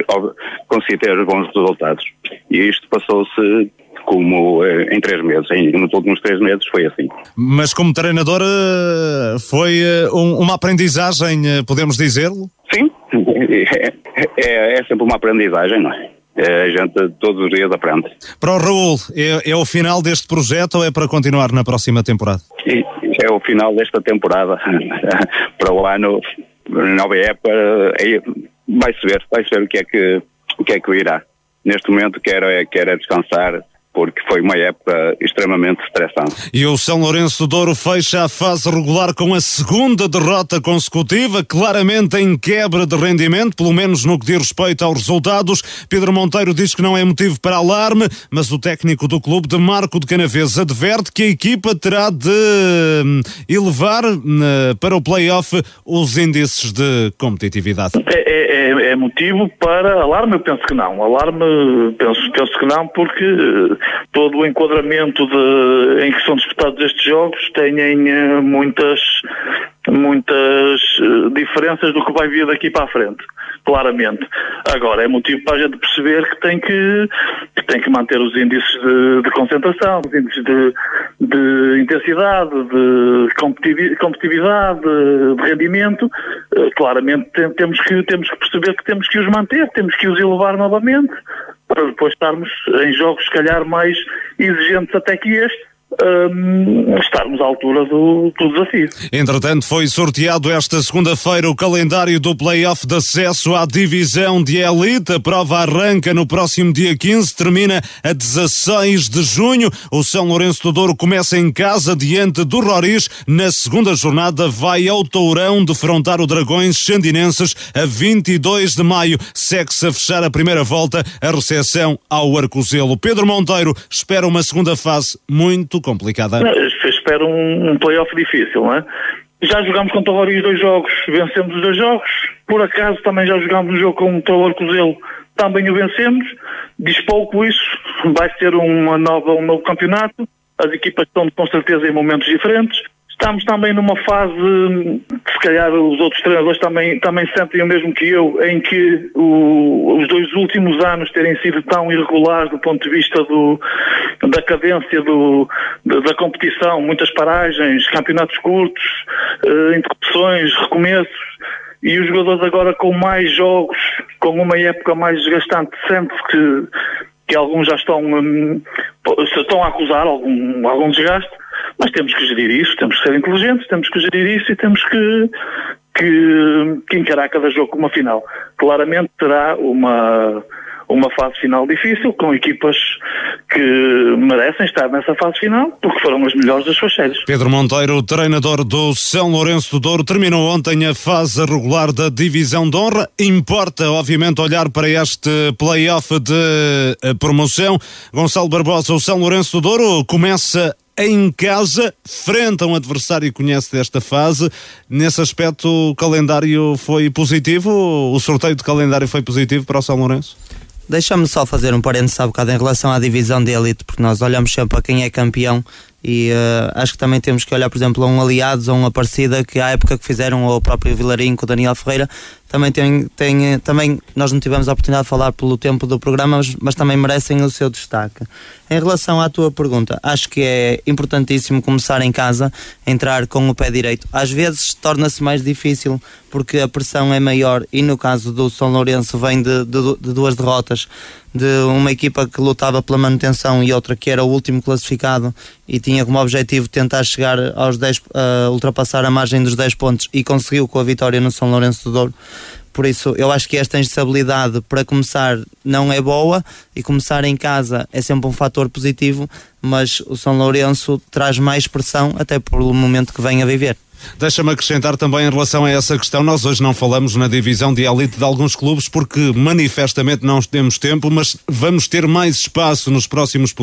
P: conseguir ter bons resultados. E isto passou-se como eh, em três meses. Em, nos últimos três meses foi assim.
A: Mas como treinador eh, foi eh, uma aprendizagem, podemos dizê-lo?
P: Sim, é, é, é, sempre uma aprendizagem, não é? A gente todos os dias aprende.
A: Para o Raul, é, é o final deste projeto ou é para continuar na próxima temporada?
P: É o final desta temporada. para o ano, nova época, vai-se ver, vai-se ver o que é que, o que é que irá. Neste momento quero é, quero é descansar porque foi uma época extremamente estressante.
A: E o São Lourenço do Douro fecha a fase regular com a segunda derrota consecutiva, claramente em quebra de rendimento, pelo menos no que diz respeito aos resultados. Pedro Monteiro diz que não é motivo para alarme, mas o técnico do clube de Marco de Canaves adverte que a equipa terá de hum, elevar hum, para o play-off os índices de competitividade.
Q: É, é, é, é motivo para alarme? Eu penso que não. Alarme, penso, penso que não, porque todo o enquadramento de, em que são disputados estes jogos têm eh, muitas, muitas eh, diferenças do que vai vir daqui para a frente, claramente. Agora, é motivo para a gente perceber que tem que, que tem que manter os índices de, de concentração, os índices de, de intensidade, de competitividade, de rendimento. Eh, claramente temos que, temos que perceber que temos que os manter, temos que os elevar novamente para depois estarmos em jogos, se calhar, mais exigentes até que este, um, estarmos à altura do, do, desafio.
A: Entretanto, foi sorteado esta segunda-feira o calendário do play-off de acesso à divisão de elite. A prova arranca no próximo dia 15, termina a 16 de junho. O São Lourenço do Douro começa em casa diante do Roriz. Na segunda jornada vai ao Tourão defrontar o Dragões Xandinenses a 22 de maio. Segue-se a fechar a primeira volta a recepção ao Arcozelo. Pedro Monteiro espera uma segunda fase muito complicada.
Q: Não, espero um, um playoff difícil, não é? Já jogámos contra o Roriz dois jogos, vencemos os dois jogos. Por acaso também já jogámos um jogo contra o Arcozelo, também o vencemos. Diz pouco isso, vai ser uma nova, um novo campeonato. As equipas estão com certeza em momentos diferentes. Estamos também numa fase, se calhar os outros treinadores também, também sentem o mesmo que eu, em que o, os dois últimos anos terem sido tão irregulares do ponto de vista do, da cadência do, da competição, muitas paragens, campeonatos curtos, uh, interrupções, recomeços. E os jogadores agora com mais jogos, com uma época mais desgastante, sente-se que, que alguns já estão, hum, estão a acusar algum, algum desgaste, mas temos que gerir isso, temos que ser inteligentes, temos que gerir isso e temos que, que, que encarar cada jogo como uma final. Claramente terá uma uma fase final difícil, com equipas que merecem estar nessa fase final, porque foram as melhores das suas séries.
A: Pedro Monteiro, treinador do São Lourenço do Douro, terminou ontem a fase regular da Divisão de Honra. Importa, obviamente, olhar para este play-off de eh, promoção. Gonçalo Barbosa, o São Lourenço do Douro começa em casa, frente a um adversário que conhece desta fase. Nesse aspecto, o calendário foi positivo? O sorteio de calendário foi positivo para o São Lourenço?
J: Deixa-me só fazer um parênteses há bocado em relação à divisão de elite, porque nós olhamos sempre a quem é campeão e uh, acho que também temos que olhar, por exemplo, a um Aliados ou uma Parecida que à época que fizeram, ou o próprio Vilarinho com o Daniel Ferreira, também tem, tem, também nós não tivemos a oportunidade de falar pelo tempo do programa, mas, mas, também merecem o seu destaque. Em relação à tua pergunta, acho que é importantíssimo começar em casa, entrar com o pé direito. Às vezes torna-se mais difícil porque a pressão é maior e no caso do São Lourenço vem de, de, de duas derrotas de uma equipa que lutava pela manutenção e outra que era o último classificado e tinha como objetivo tentar chegar aos 10, uh, ultrapassar a margem dos 10 pontos e conseguiu com a vitória no São Lourenço do Douro. Por isso, eu acho que esta instabilidade para começar não é boa e começar em casa é sempre um fator positivo, mas o São Lourenço traz mais pressão até pelo momento que vem a viver.
A: Deixa-me acrescentar também em relação a essa questão, nós hoje não falamos na divisão de elite de alguns clubes porque manifestamente não temos tempo, mas vamos ter mais espaço nos próximos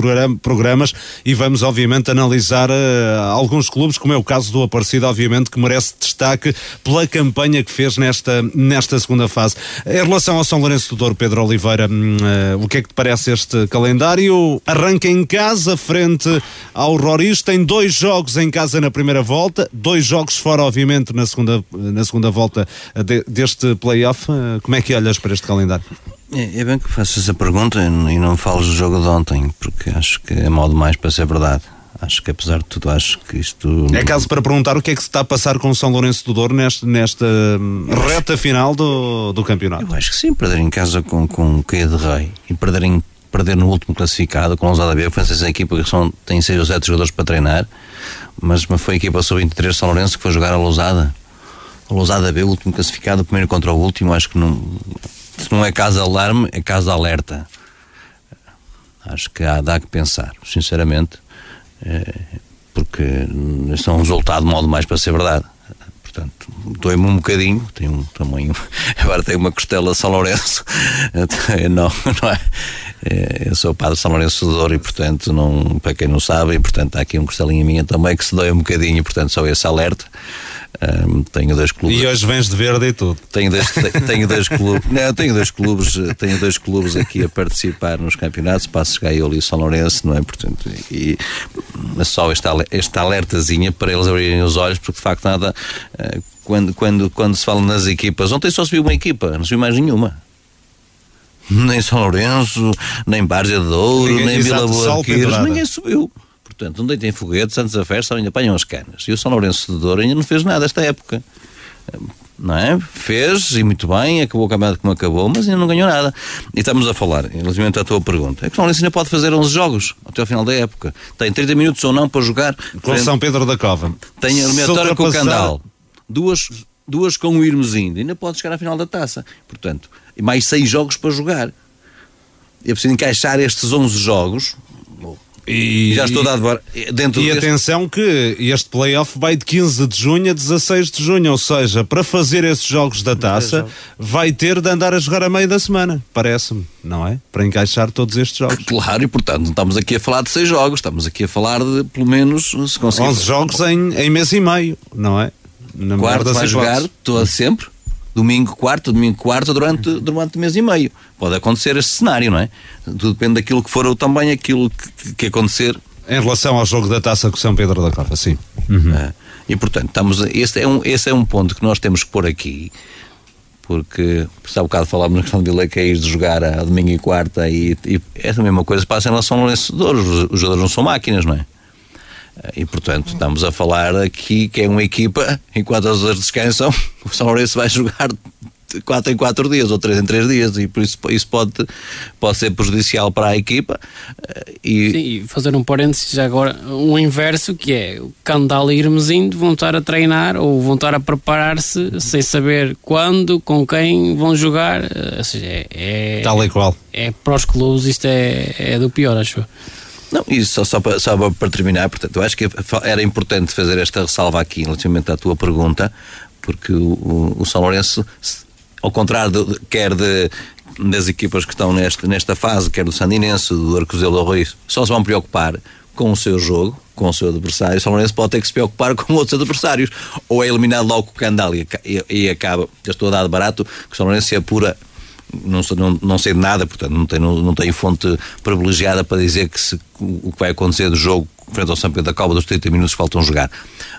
A: programas e vamos obviamente analisar uh, alguns clubes, como é o caso do Aparecido, obviamente que merece destaque pela campanha que fez nesta, nesta segunda fase. Em relação ao São Lourenço do Douro, Pedro Oliveira, uh, o que é que te parece este calendário? Arranca em casa frente ao Roriz, tem dois jogos em casa na primeira volta, dois jogos jogos fora, obviamente, na segunda, na segunda volta de, deste playoff. Eh, como é que olhas para este calendário?
H: É, é bem que faças essa pergunta e não fales do jogo de ontem, porque acho que é mal demais para ser verdade. Acho que apesar de tudo, acho que isto.
A: É caso para perguntar o que é que se está a passar com o São Lourenço do Douro nesta, nesta hum, reta final do, do campeonato.
H: Eu acho que sim, perder em casa com, com o Caia de Rei e perder, em, perder no último classificado com o Lousada B, essa equipa que são, tem 6 ou 7 jogadores para treinar mas foi a equipa sub-23 São Lourenço que foi jogar a Lousada. A Lousada B, o último classificado, o primeiro contra o último, acho que não, se não é caso alarme, é caso alerta. Acho que há, dá que pensar, sinceramente, é, porque isso é um resultado modo mais para ser verdade. Portanto, doei-me um bocadinho, tenho um tamanho, agora tenho uma costela São Lourenço, não, não é? É, eu sou o padre São Lourenço de Douro e, portanto, não, para quem não sabe, e, portanto, há aqui um costelinho minha também que se dói um bocadinho, portanto, só esse alerta. Um, tenho dois clubes.
A: E hoje vens de verde e tudo.
H: Tenho dois, tenho dois clubes. Não, tenho dois clubes, tenho dois clubes aqui a participar nos campeonatos, Passos Gaiolo e São Lourenço, não é? Portanto, e só esta, esta alertazinha para eles abrirem os olhos, porque de facto nada. Eh, quando, quando, quando se fala nas equipas, ontem só se viu uma equipa, não se viu mais nenhuma nem São Lourenço, nem Bárgia de Douro, ninguém, nem Vila Boa ninguém subiu. Portanto, onde tem foguetes, antes da festa, ainda apanham as canas. E o São Lourenço de Douro ainda não fez nada esta época. Não é? Fez e muito bem, acabou o campeonato como acabou, mas ainda não ganhou nada. E estamos a falar, relativamente à tua pergunta, é que o São Lourenço ainda pode fazer 11 jogos até ao final da época. Tem 30 minutos ou não para jogar.
A: Com São Pedro da Cova.
H: Tem a eliminatória com o Candal. Duas, duas com o Irmezindo. Ainda pode chegar à final da taça. Portanto, mais seis jogos para jogar. É preciso encaixar estes 11 jogos. E, já estou dado dentro
A: E deste... atenção que este playoff vai de 15 de junho a 16 de junho, ou seja, para fazer esses jogos da taça, vai ter de andar a jogar a meio da semana, parece-me, não é? Para encaixar todos estes jogos.
H: Claro, e portanto, não estamos aqui a falar de seis jogos, estamos aqui a falar de pelo menos
A: se conseguir. 11 jogos em, em mês e meio, não é?
H: Na Quarto vai jogar todo sempre domingo, quarto, domingo, quarto, durante, durante mês e meio. Pode acontecer este cenário, não é? Tudo depende daquilo que for também aquilo que, que acontecer.
A: Em relação ao jogo da taça com São Pedro da Cova, sim.
H: Uhum. É. E portanto, estamos, esse, é um, esse é um ponto que nós temos que pôr aqui, porque há bocado falámos na questão de Lequeis de jogar a domingo e quarta, e, e essa mesma coisa passa em relação ao vencedor. Os, os jogadores não são máquinas, não é? E, portanto, estamos a falar aqui que é uma equipa, enquanto as outras descansam, o São Lourenço vai jogar 4 em 4 dias ou 3 em 3 dias e por isso isso pode, pode ser prejudicial para a equipa
I: e... Sim, e fazer um parênteses já agora um inverso que é o Candal e Irmezindo vão estar a treinar ou vão estar a preparar-se sem saber quando, com quem vão jogar ou seja, é, é,
A: tal e qual.
I: é para os clubes isto é, é do pior acho
H: não, isso só, só, para, só para terminar, portanto, eu acho que era importante fazer esta ressalva aqui relativamente à tua pergunta, porque o, o, o São Lourenço ao contrário de, quer de, das equipas que estão neste, nesta fase, quer do Sandinense, do Arcozelo Ruiz, só se vão preocupar com o seu jogo, com o seu adversário. O São Lourenço pode ter que se preocupar com outros adversários. Ou é eliminado logo com o Candal e, e, e acaba, estou a dar de barato, que o São Lourenço se apura não, não, não sei de nada, portanto não tenho, não tenho fonte privilegiada para dizer que se, o que vai acontecer do jogo frente ao São Pedro da Cova dos 30 minutos que faltam jogar.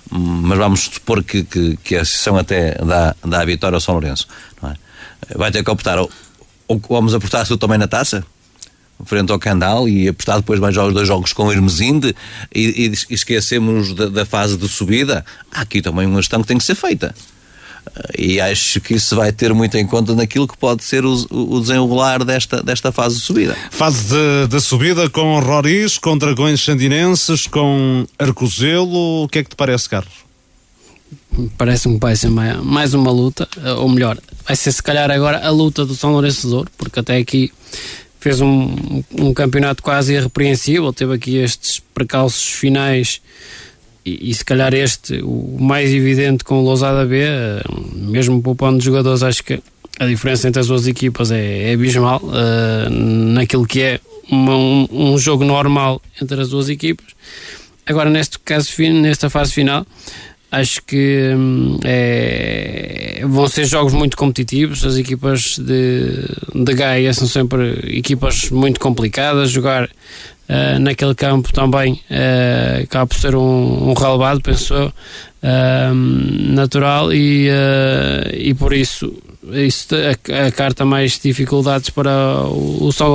H: Mas vamos supor que, que, que a sessão até dá, dá a vitória ao São Lourenço. É? Vai ter que optar, ou, ou vamos apostar tudo também na taça? frente ao Candal e apostar depois mais os dois jogos com o Hermesinde e, e esquecemos da, da, fase de subida, há aqui também uma gestão que tem que ser feita. E acho que isso vai ter muito em conta naquilo que pode ser o, o desenrolar desta, desta fase de subida.
A: Fase de, de subida com Roriz, com Dragões Sandinenses, com Arcozelo. O que é que te parece, Carlos?
I: Parece-me que vai ser mais uma luta, ou melhor, vai ser se calhar agora a luta do São Lourenço de Douro, porque até aqui fez um, um campeonato quase irrepreensível, teve aqui estes precalços finais e, e, se calhar este, o mais evidente com o Lousada B, eh, mesmo poupando jogadores, acho que a diferença entre as duas equipas é, é abismal uh, naquilo que é uma, um, um, jogo normal entre as duas equipas. Agora, neste caso, nesta fase final, acho que hum, é, vão ser jogos muito competitivos. As equipas de, de Gaia são sempre equipas muito complicadas. Jogar uh, naquele campo também uh, acaba por ser um, um relevado, penso eu, uh, natural e, e por isso isso carta mais dificuldades para o, o São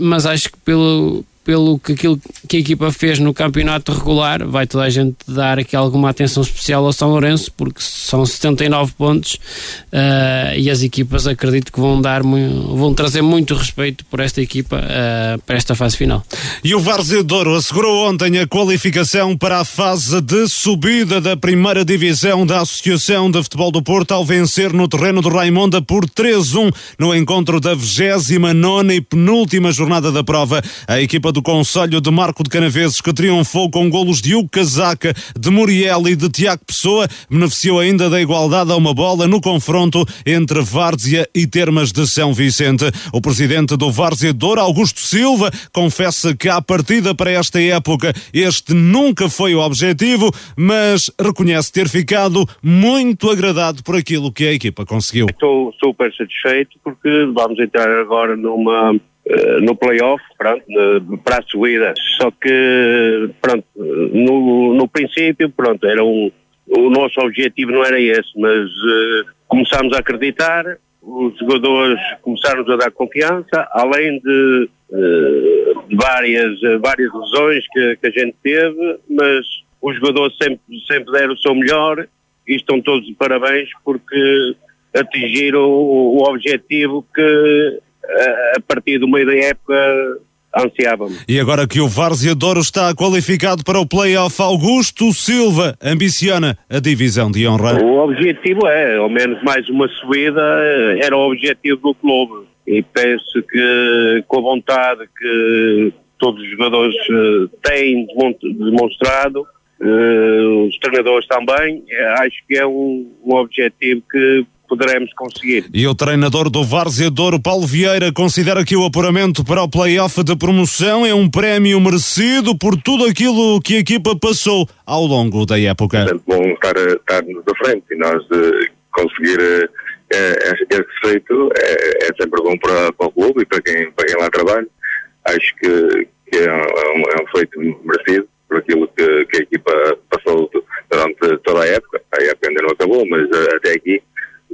I: mas acho que pelo pelo que aquilo que a equipa fez no campeonato regular, vai toda a gente dar aqui alguma atenção especial ao São Lourenço, porque são 79 pontos uh, e as equipas acredito que vão dar vão trazer muito respeito por esta equipa uh, para esta fase final.
A: E o Várzea Douro assegurou ontem a qualificação para a fase de subida da primeira divisão da Associação de Futebol do Porto ao vencer no terreno do Raimonda por 3-1 no encontro da 29 e penúltima jornada da prova. A equipa do Conselho de Marco de Canaveses, que triunfou com golos de Hugo Casaca, de Muriel e de Tiago Pessoa, beneficiou ainda da igualdade a uma bola no confronto entre Várzea e Termas de São Vicente. O presidente do Várzea Douro, Augusto Silva, confessa que à partida para esta época este nunca foi o objetivo, mas reconhece ter ficado muito agradado por aquilo que a equipa conseguiu.
B: Estou super satisfeito porque vamos entrar agora numa no playoff, pronto, para a subida. Só que, pronto, no, no princípio, pronto, era um, o nosso objetivo não era esse, mas uh, começámos a acreditar, os jogadores começaram a dar confiança, além de, uh, várias, várias lesões que, que, a gente teve, mas os jogadores sempre, sempre deram o seu melhor e estão todos de parabéns porque atingiram o, o objetivo que a partir do meio da época ansiávamos.
A: E agora que o Várzea Douro está qualificado para o play-off, Augusto Silva ambiciona a divisão de honra.
B: O objetivo é, ao menos mais uma subida, era o objetivo do clube. E penso que com a vontade que todos os jogadores eh, têm demonstrado, eh, os treinadores também, eh, acho que é um, um objetivo que poderemos conseguir.
A: E o treinador do Várzea Douro, Paulo Vieira, considera que o apuramento para o play-off de promoção é um prémio merecido por tudo aquilo que a equipa passou ao longo da época.
R: É bom estar, estar-nos à frente e nós de conseguir é, esse feito é, é, sempre bom para, para o clube e para quem, para quem lá trabalha. Acho que, que é, um, é um feito merecido por aquilo que, que a equipa passou durante toda a época. A época ainda não acabou, mas até aqui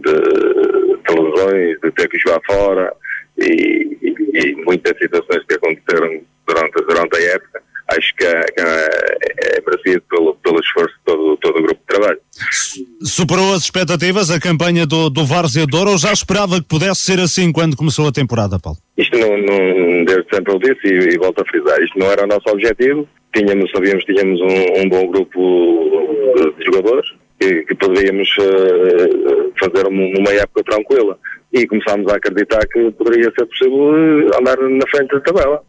R: de televisões, de ter que jogar fora e, e, e, muitas situações que aconteceram durante, durante a época. Acho que, é, que é, é merecido pelo, pelo esforço de todo, todo o grupo de trabalho.
A: Superou as expectativas a campanha do, do Várzea Douro ou já esperava que pudesse ser assim quando começou a temporada, Paulo?
R: Isto não, não desde sempre eu disse e, e volto a frisar, isto não era o nosso objetivo. Tínhamos, sabíamos que tínhamos um, um bom grupo de jogadores, que, que poderíamos uh, fazer uma época tranquila. E começámos a acreditar que poderia ser possível eh, andar na frente da tabela.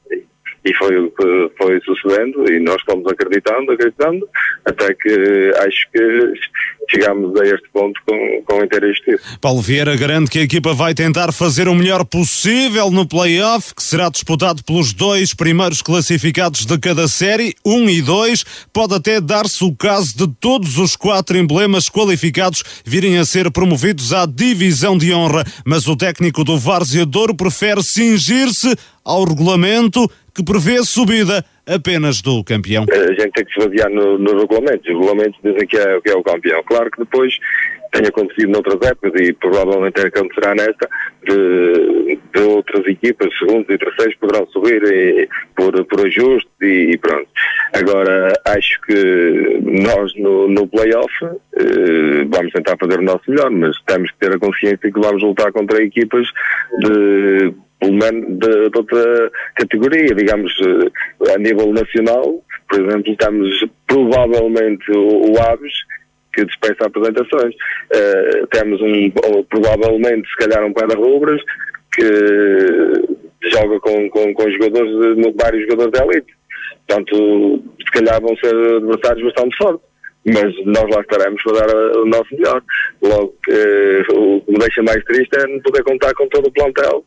R: E, foi o que foi sucedendo e nós fomos acreditando, acreditando, até que acho que chegámos a este ponto com, com inteira.
A: Paulo Vieira garante que a equipa vai tentar fazer o melhor possível no play-off, que será disputado pelos dois primeiros classificados de cada série, um e dois. Pode até dar-se o caso de todos os quatro emblemas qualificados virem a ser promovidos à divisão de honra, mas o técnico do Várzea Douro prefere cingir-se ao regulamento que prevê subida apenas do campeão.
R: A gente tem que se basear no, no. Os regulamentos dizem que é, que é o campeão. Claro que depois tem acontecido noutras épocas e provavelmente acontecerá nesta, de, de outras equipas, segundos e terceiros, poderão subir e, por, por ajuste e, e, pronto. Agora, acho que nós no, no play-off eh, vamos tentar fazer o nosso melhor, mas temos que ter a consciência que vamos lutar contra equipas de pelo menos de, de, outra categoria, digamos, eh, a nível nacional, por exemplo, estamos provavelmente o, o Aves, que dispensa apresentações. Uh, temos um, provavelmente, se calhar, um guarda-rubras que joga com, com, com jogadores, vários jogadores de elite. Portanto, se calhar vão ser adversários bastante fortes mas nós lá estaremos para dar o nosso melhor. Logo que o que me deixa mais triste é não poder contar com todo o plantel,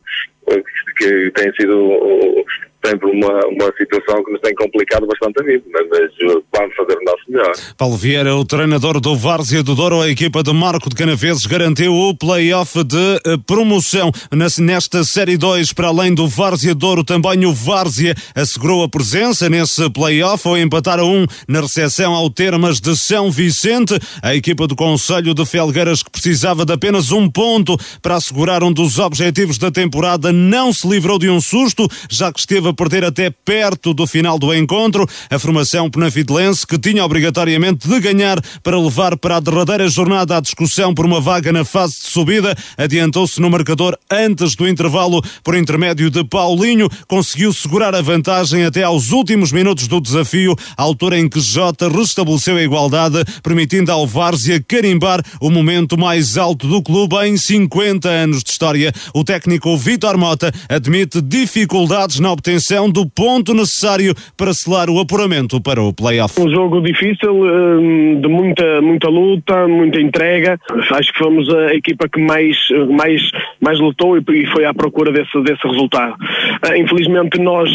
R: que tem sido sempre uma, uma situação que nos tem complicado bastante a vida, mas, mas vamos fazer o nosso melhor.
A: Paulo Vieira, o treinador do Várzea do Douro, a equipa de Marco de Canaveses garantiu o play-off de eh, promoção nesta Série 2, para além do Várzea Douro, também o Várzea assegurou a presença nesse play-off ao empatar a um na recepção ao Termas de São Vicente. A equipa do Conselho de Felgueiras, que precisava de apenas um ponto para assegurar um dos objetivos da temporada, não se livrou de um susto, já que esteve a perder até perto do final do encontro. A formação penafidelense, que tinha obrigatoriamente de ganhar para levar para a derradeira jornada a discussão por uma vaga na fase de subida, adiantou-se no marcador antes do intervalo por intermédio de Paulinho, conseguiu segurar a vantagem até aos últimos minutos do desafio, altura em que Jota restabeleceu a igualdade, permitindo ao Várzea carimbar o momento mais alto do clube em 50 anos de história. O técnico Vitor Mota admite dificuldades na obtenção do ponto necessário para selar o apuramento para o play-off.
S: Um jogo difícil, hum, de muita, muita luta, muita entrega. Acho que fomos a equipa que mais, mais, mais lutou e foi à procura desse, desse resultado. Ah, infelizmente nós,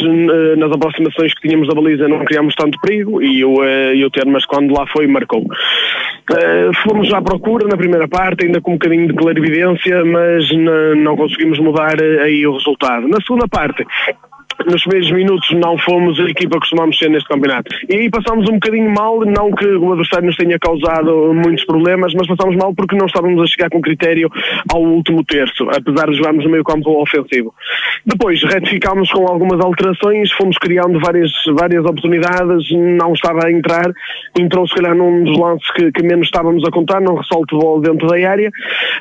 S: nas aproximações que tínhamos da baliza, não criámos tanto perigo e o, eh, e o Termas, quando lá foi, marcou. Fomos à procura na primeira parte, ainda com um bocadinho de clarividência, mas não conseguimos mudar aí o resultado. Na segunda parte, nos primeiros minutos não fomos a equipa que costumamos ser neste campeonato. E aí passámos um bocadinho mal, não que o adversário nos tenha causado muitos problemas, mas passámos mal porque não estávamos a chegar com critério ao último terço, apesar de jogarmos no meio campo ofensivo. Depois retificámos com algumas alterações, fomos criando várias, várias oportunidades, não estava a entrar, entrou se calhar num dos lances que, que menos estávamos a contar, não ressalto de bola dentro da área,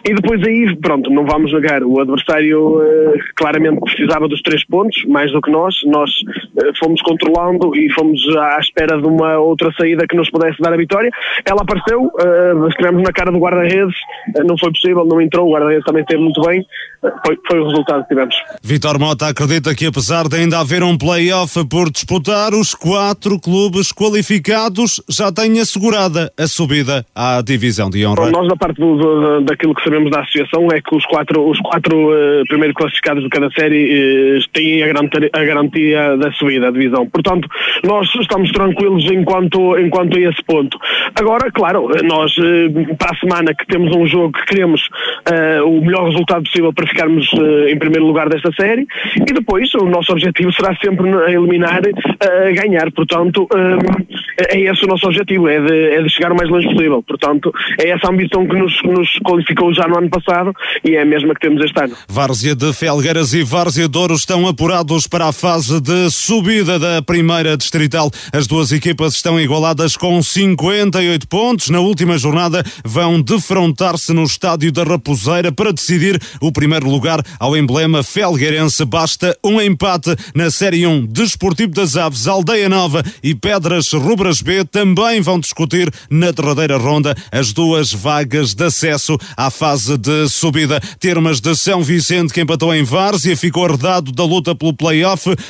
S: e depois aí, pronto, não vamos negar, o adversário eh, claramente precisava dos três pontos, mais do que que nós, nós uh, fomos controlando e fomos à espera de uma outra saída que nos pudesse dar a vitória. Ela apareceu, uh, estivemos na cara do guarda-redes, uh, não foi possível, não entrou, o guarda-redes também esteve muito bem, foi, foi, o resultado que tivemos.
A: Vitor Mota acredita que apesar de ainda haver um play-off por disputar, os quatro clubes qualificados já têm assegurada a subida à divisão de honra.
S: Nós, da parte do, do, daquilo que sabemos da associação, é que os quatro, os quatro uh, primeiros classificados de cada série uh, têm a garantia, a garantia da subida à divisão. Portanto, nós estamos tranquilos enquanto, enquanto a esse ponto. Agora, claro, nós uh, para a semana que temos um jogo que queremos o melhor resultado possível para ficarmos uh, em primeiro lugar desta série e depois o nosso objetivo será sempre eliminar, uh, ganhar. Portanto,
T: é esse o nosso objetivo, é de, é de chegar o mais longe possível. Portanto, é essa ambição que nos, nos qualificou já no ano passado e é a mesma que temos este ano.
A: Várzea de Felgueiras e Várzea de Ouro estão apurados para a fase de subida da primeira distrital. As duas equipas estão igualadas com 58 pontos. Na última jornada vão defrontar-se no estádio da Raposeira para decidir o primeiro lugar ao emblema felgueirense. Basta um empate na Série 1. Desportivo das Aves, Aldeia Nova e Pedras Rubras B também vão discutir na derradeira ronda as duas vagas de acesso à fase de subida. Termas de São Vicente, que empatou em Várzea, ficou arredado da luta pelo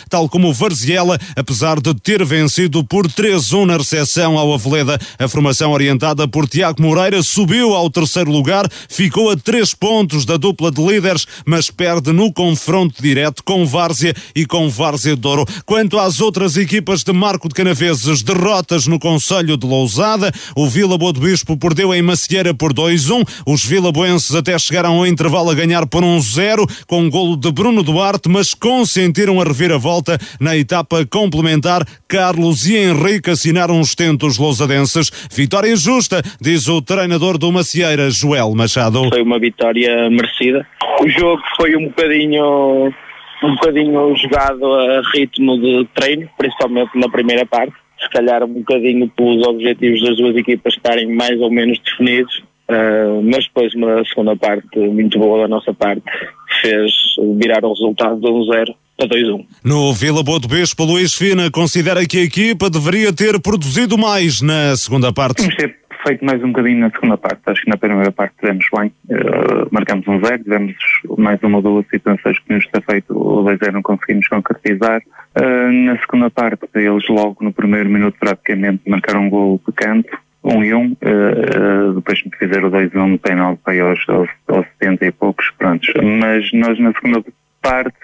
A: tal como o Varziela, apesar de ter vencido por 3-1 na recepção ao Aveleda. A formação orientada por Tiago Moreira subiu ao terceiro lugar, ficou a três pontos da dupla de líderes, mas perde no confronto direto com Várzea e com Várzea Douro. Quanto às outras equipas de Marco de Canaveses, derrotas no Conselho de Lousada, o Vila Boa do Bispo perdeu em Macieira por 2-1, os vilaboenses até chegaram ao intervalo a ganhar por 1-0, com um golo de Bruno Duarte, mas consentiram a reviravolta na etapa complementar. Carlos e Henrique assinaram os tentos lousadenses. Vitória justa, diz o treinador do Macieira, Joel Machado.
U: Foi uma vitória merecida. O jogo foi um bocadinho um bocadinho jogado a ritmo de treino, principalmente na primeira parte. Se calhar um bocadinho pelos objetivos das duas equipas estarem mais ou menos definidos, uh, mas depois uma segunda parte muito boa da nossa parte fez virar o resultado de 1-0 a 2-1.
A: No Vila Boa do Bispo, Luís Fina considera que a equipa deveria ter produzido mais na segunda parte.
V: Temos ter feito mais um bocadinho na segunda parte. Acho que na primeira parte tivemos bem, uh, marcamos um zero, tivemos mais uma ou duas situações que nos ter feito o 2-0 não conseguimos concretizar. Uh, na segunda parte, eles logo no primeiro minuto praticamente marcaram um gol de canto, 1 um e 1, um, uh, depois me fizeram 2 1 um no penal para aos, aos, aos 70 e poucos, prontos. Mas nós na segunda parte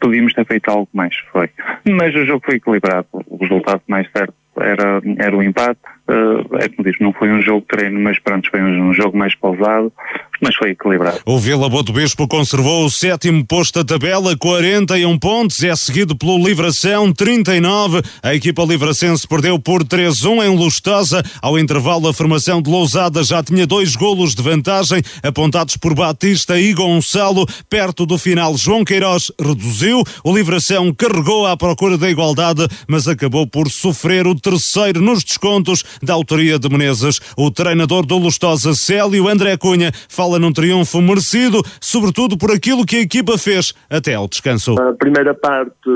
V: podíamos ter feito algo mais, foi. Mas o jogo foi equilibrado, o resultado mais certo era, era o empate, uh, é como diz, não foi um jogo de treino, mas pronto, foi um, um, jogo mais pausado, mas foi equilibrado.
A: O Vila Boto Bispo conservou o sétimo posto da tabela, 41 pontos, é seguido pelo Livração, 39. A equipa livracense perdeu por 3-1 em Lustosa. Ao intervalo, a formação de Lousada já tinha dois golos de vantagem, apontados por Batista e Gonçalo. Perto do final, João Queiroz reduziu. O Livração carregou à procura da igualdade, mas acabou por sofrer o terceiro nos descontos da autoria de Menezes. O treinador do Lustosa, Célio André Cunha, fala num triunfo merecido, sobretudo por aquilo que a equipa fez até ao descanso.
T: A primeira parte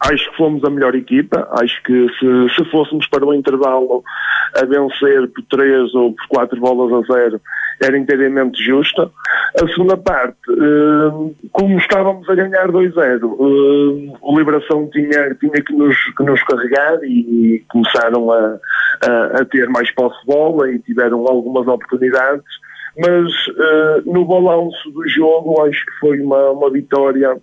T: acho que fomos a melhor equipa. Acho que se, se fôssemos para o intervalo a vencer por 3 ou por 4 bolas a 0, era inteiramente justa. A segunda parte, uh, como estávamos a ganhar 2-0, uh, o Liberação tinha, tinha que, nos, que nos carregar e começaram a, a, a ter mais posse de bola e tiveram algumas oportunidades. Mas uh, no balanço do jogo, acho que foi uma, uma vitória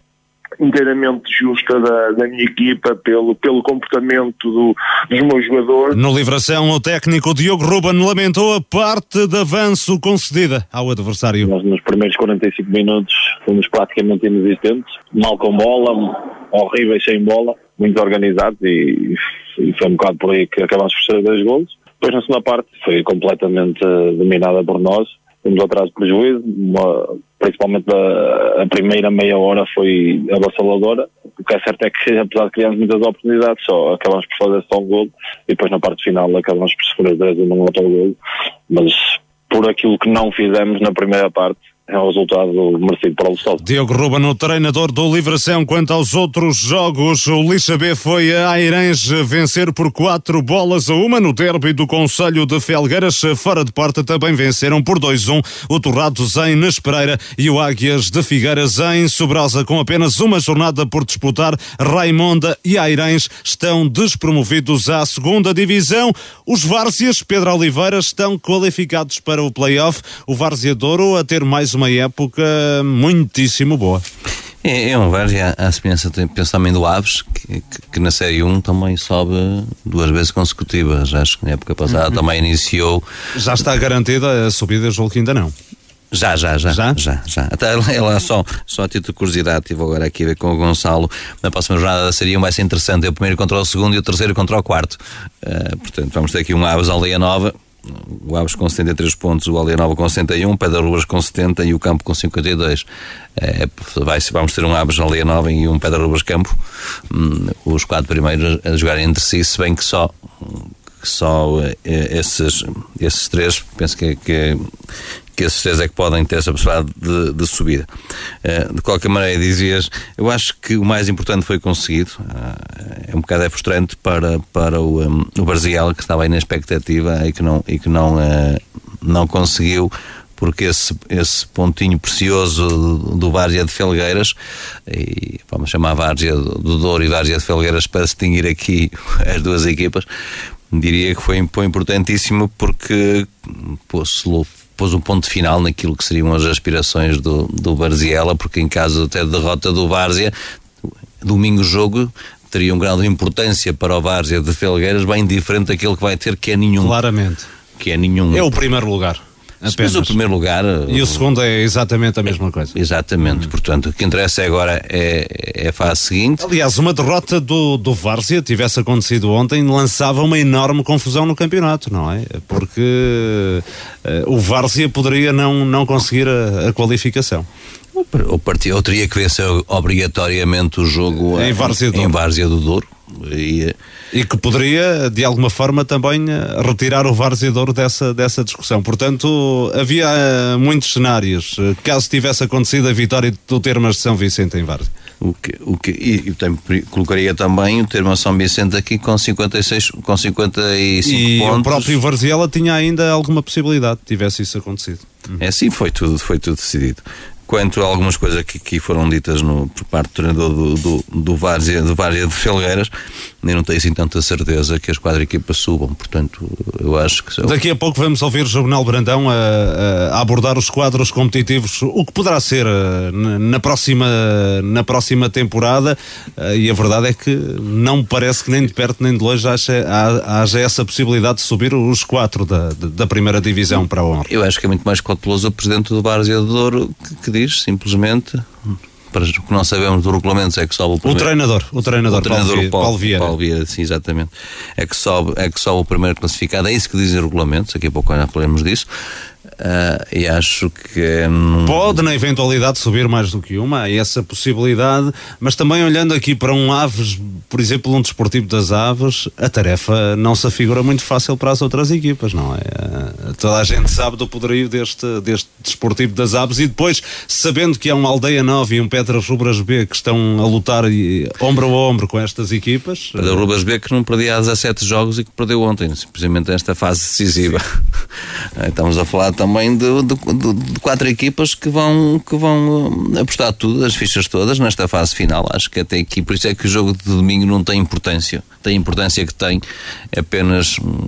T: inteiramente justa da, da, minha equipa pelo, pelo comportamento do, dos meus jogadores.
A: No Livração, o técnico Diogo Ruben lamentou a parte de avanço concedida ao adversário.
U: Nós nos primeiros 45 minutos fomos praticamente inexistentes, mal com bola, horríveis sem bola, muito organizados e, e foi um bocado por aí que acabámos por ser dois golos. Depois na segunda parte foi completamente dominada por nós, temos atrás de prejuízo, uma, principalmente a, a, primeira meia hora foi avassaladora. O que é certo é que, apesar de criarmos muitas oportunidades, só acabamos por fazer só um gol e depois na parte final acabamos por sofrer 10 e não outro gol. Mas por aquilo que não fizemos na primeira parte, é um resultado merecido para o Lustado.
A: Diogo Ruben, o treinador do Livração. Quanto aos outros jogos, o Lixa B foi a Airens vencer por quatro bolas a uma no derby do Conselho de Felgueiras. Fora de porta também venceram por 2-1 o Torrados em Nespereira e o Águias de Figueiras em Sobrosa. Com apenas uma jornada por disputar, Raimonda e Airens estão despromovidos à segunda divisão. Os Várzeas, Pedro Oliveira, estão qualificados para o play-off. O Várzea Douro a ter mais uma época muitíssimo boa.
H: É, é um Várzea, a semelhança, penso também do Aves, que, que, que, na Série 1 também sobe duas vezes consecutivas. Acho que na época passada uhum. também iniciou.
A: Já está garantida a subida, julgo que ainda não.
H: Já, já, já. Já? Já, já. Até ela só, só a título de curiosidade, estive agora aqui a ver com o Gonçalo. Na próxima jornada seria um vai ser interessante. É o primeiro contra o segundo e o terceiro contra o quarto. Uh, portanto, vamos ter aqui um Aves Aldeia Nova. O Aves com 73 pontos, o Aldeia Nova com 61, o Pedra com 70 e o Campo com 52. É, vai, vamos ter um Aves Aldeia Nova e um Pedra Campo. Hum, os quatro primeiros a jogarem entre si, se bem que só só eh, esses, esses três, penso que, que, que esses três é que podem ter essa possibilidade de, de subida. Uh, de qualquer maneira, dizias, eu acho que o mais importante foi conseguido. Uh, é um bocado frustrante para, para o, um, o Barziel, que estava aí na expectativa e que não, e que não, uh, não conseguiu porque esse, esse pontinho precioso do, do Várzea de Felgueiras, e vamos chamar Várzea do Douro e Várzea de Felgueiras para distinguir aqui as duas equipas, diria que foi, foi importantíssimo porque pôs, pôs um ponto final naquilo que seriam as aspirações do, do Barziela, porque em caso até de derrota do Várzea, domingo jogo teria um grau de importância para o Várzea de Felgueiras bem diferente daquele que vai ter, que é nenhum.
A: Claramente.
H: Que é nenhum.
A: É o primeiro lugar.
H: Apenas. Mas o primeiro lugar.
A: E o segundo é exatamente a mesma coisa.
H: Exatamente, portanto, o que interessa agora é, é a fase seguinte.
A: Aliás, uma derrota do, do Várzea tivesse acontecido ontem lançava uma enorme confusão no campeonato, não é? Porque uh, o Várzea poderia não, não conseguir a, a qualificação.
H: O partido, ou teria que vencer obrigatoriamente o jogo
A: em Várzea do,
H: em Várzea do Douro. E,
A: e, que poderia, de alguma forma, também eh, retirar o Várzea Douro dessa, dessa discussão. Portanto, havia uh, muitos cenários. Eh, caso tivesse acontecido a vitória do Termas de São Vicente em Várzea.
H: O que, o que, e, e colocaria também o Termas São Vicente aqui com 56, com 55
A: e
H: pontos.
A: E o próprio Varziela tinha ainda alguma possibilidade, tivesse isso acontecido.
H: É sim, foi tudo, foi tudo decidido. Quanto a algumas coisas que aqui foram ditas no, por parte do treinador do, do, do, Várzea, do Várzea de Felgueiras, eu não tenho assim tanta certeza que as quatro equipas subam, portanto, eu acho que...
A: Daqui a pouco vamos ouvir o Jornal Brandão a, a, abordar os quadros competitivos, o que poderá ser eh, na próxima, na próxima temporada, eh, e a verdade é que não me parece que nem de perto nem de longe haja, haja essa possibilidade de subir os quatro da, da primeira divisão para a honra.
H: Eu acho que é muito mais cauteloso o presidente do Várzea de Douro que, que diz simplesmente para o que não sabemos do regulamento é que sobe o
A: primeiro. O treinador, o treinador, o treinador Paulo, Paulo, Vieira.
H: Paulo Vieira, sim, exatamente. É que, sobe, é que sobe o primeiro classificado, é isso que dizem regulamentos, daqui a pouco já falaremos disso. Uh, e acho que.
A: Não... Pode, na eventualidade, subir mais do que uma, há essa possibilidade, mas também olhando aqui para um Aves, por exemplo, um desportivo das Aves, a tarefa não se afigura muito fácil para as outras equipas, não é? Uh, toda a gente sabe do poderio deste, deste desportivo das Aves e depois, sabendo que há uma Aldeia Nova e um Petras Rubras B que estão a lutar e, ombro a ombro com estas equipas.
H: Pedro uh... Rubras B que não perdia há 17 jogos e que perdeu ontem, simplesmente nesta fase decisiva. Estamos a falar também de, de, de, de, quatro equipas que vão, que vão uh, apostar tudo, as fichas todas, nesta fase final. Acho que até aqui, por isso é que o jogo de domingo não tem importância. Tem importância que tem apenas hum,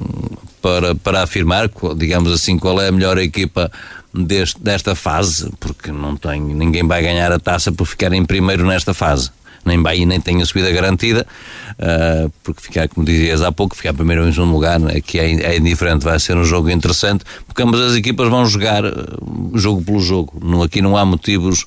H: para, para afirmar, digamos assim, qual é a melhor equipa deste, desta fase, porque não tem, ninguém vai ganhar a taça por ficar em primeiro nesta fase nem vai nem tem a subida garantida, uh, porque ficar, como dizias há pouco, ficar primeiro em segundo lugar é que é, é indiferente, vai ser um jogo interessante, porque ambas as equipas vão jogar uh, jogo pelo jogo. No, aqui não há motivos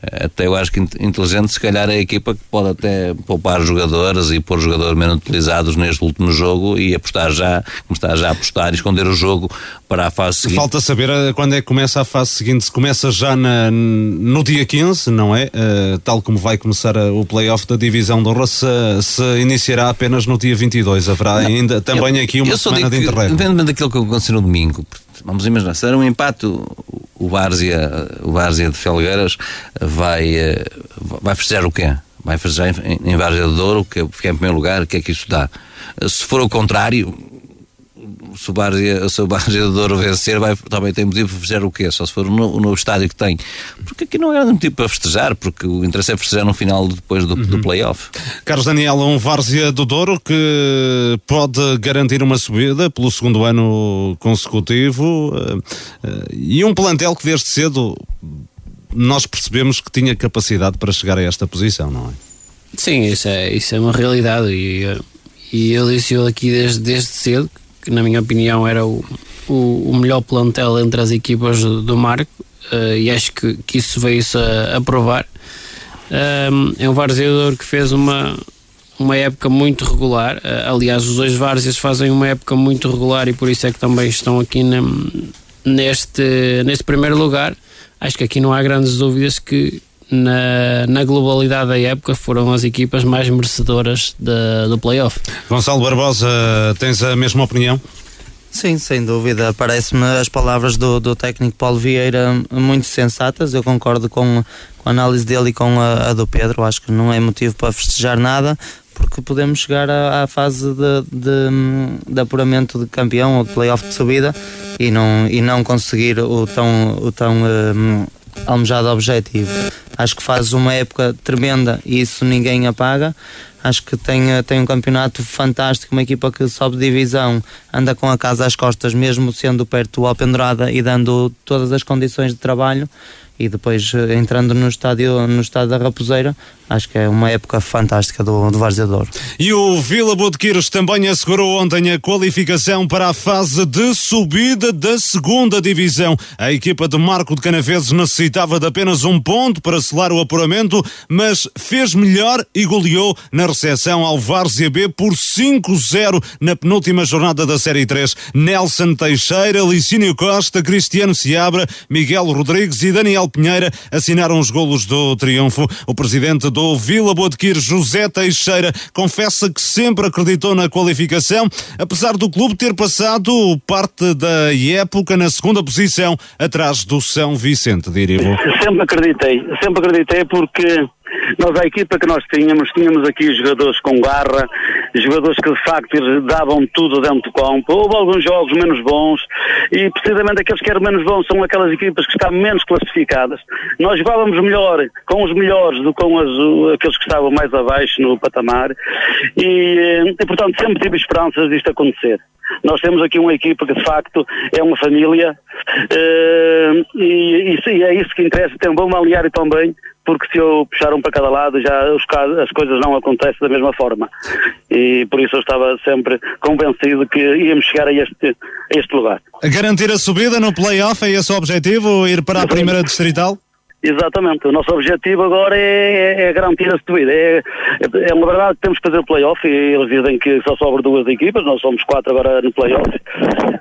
H: até eu acho que inteligente, se calhar é a equipa que pode até poupar jogadores e pôr jogadores menos utilizados neste último jogo e apostar já, começar já a apostar e esconder o jogo para a fase seguinte.
A: Falta saber eh, quando é que começa a fase seguinte, se começa já na, no dia 15, não é? Uh, tal como vai começar a, o playoff da divisão de honra, se, se, iniciará apenas no dia 22. Haverá não, ainda também eu, aqui uma semana de interregno.
H: Depende daquilo que aconteceu no domingo, vamos imaginar, se era um empate, o Várzea, o Várzea de Felgueiras vai, eh, vai festejar o quê? Vai festejar em, Várzea de Douro, que fica em primeiro lugar, o que é que isso dá? Se for o contrário, se o Várzea, se o Douro vencer, vai, também tem motivo para festejar o quê? Só se for o novo, o novo estádio que tem. Porque aqui não é motivo para festejar, porque o interesse é festejar no final depois do, uhum. do play-off.
A: Carlos Daniel, um Várzea do Douro que pode garantir uma subida pelo segundo ano consecutivo eh, e um plantel que desde cedo nós percebemos que tinha capacidade para chegar a esta posição, não é?
I: Sim, isso é, isso é uma realidade e, e eu disse aqui desde, desde cedo que na minha opinião era o, o, o melhor plantel entre as equipas do, Marco. uh, e acho que, que isso veio-se a, a provar. Um, é um varzeador que fez uma, uma época muito regular. Uh, aliás, os dois várzeas fazem uma época muito regular e por isso é que também estão aqui na, neste, neste primeiro lugar. Acho que aqui não há grandes dúvidas que na, na globalidade da época foram as equipas mais merecedoras de, do playoff.
A: Gonçalo Barbosa, tens a mesma opinião?
J: Sim, sem dúvida. Parece-me as palavras do, do técnico Paulo Vieira muito sensatas. Eu concordo com, com a análise dele e com a, a do Pedro. Acho que não é motivo para festejar nada, porque podemos chegar à, à fase de, de, de, apuramento de campeão ou de playoff de subida e não, e não conseguir o tão, o tão um, almejado objetivo. Acho que faz uma época tremenda e isso ninguém apaga. Acho que tem, tem um campeonato fantástico, uma equipa que sobe divisão, anda com a casa às costas, mesmo sendo perto do Alpendurada e dando todas as condições de trabalho e depois eh, entrando no estádio, no estádio da Raposeira, acho que é uma época fantástica do, do Varzeador.
A: E o Vila Botequiros também assegurou ontem a qualificação para a fase de subida da segunda divisão. A equipa de Marco de Canaveses necessitava de apenas um ponto para selar o apuramento, mas fez melhor e goleou na recepção ao Várzea B por 5-0 na penúltima jornada da Série 3. Nelson Teixeira, Licínio Costa, Cristiano Seabra, Miguel Rodrigues e Daniel Pinheira assinaram os golos do triunfo. O presidente do Vila Boadquir, José Teixeira, confessa que sempre acreditou na qualificação, apesar do clube ter passado parte da época na segunda posição, atrás do São Vicente de Iribo.
M: Sempre acreditei, sempre acreditei porque nós, a equipa que nós tínhamos, tínhamos aqui jogadores com garra, jogadores que de facto davam tudo dentro do campo. Houve alguns jogos menos bons e precisamente aqueles que eram menos bons são aquelas equipas que estavam menos classificadas. Nós jogávamos melhor com os melhores do que com as, aqueles que estavam mais abaixo no patamar e, e portanto sempre tive esperanças disto acontecer. Nós temos aqui uma equipa que de facto é uma família uh, e, e, é isso que interessa. Tem um bom balneário também porque se eu puxar um para cada lado, já os, as coisas não acontecem da mesma forma. E por isso eu estava sempre convencido que íamos chegar a este, a este lugar.
A: Garantir a subida no play-off é esse o objetivo? Ir para a primeira distrital?
M: Exatamente. O nosso objetivo agora é, é, é garantir a subida. É, é uma verdade que temos que fazer o play-off e eles dizem que só sobram duas equipas, nós somos quatro agora no play-off,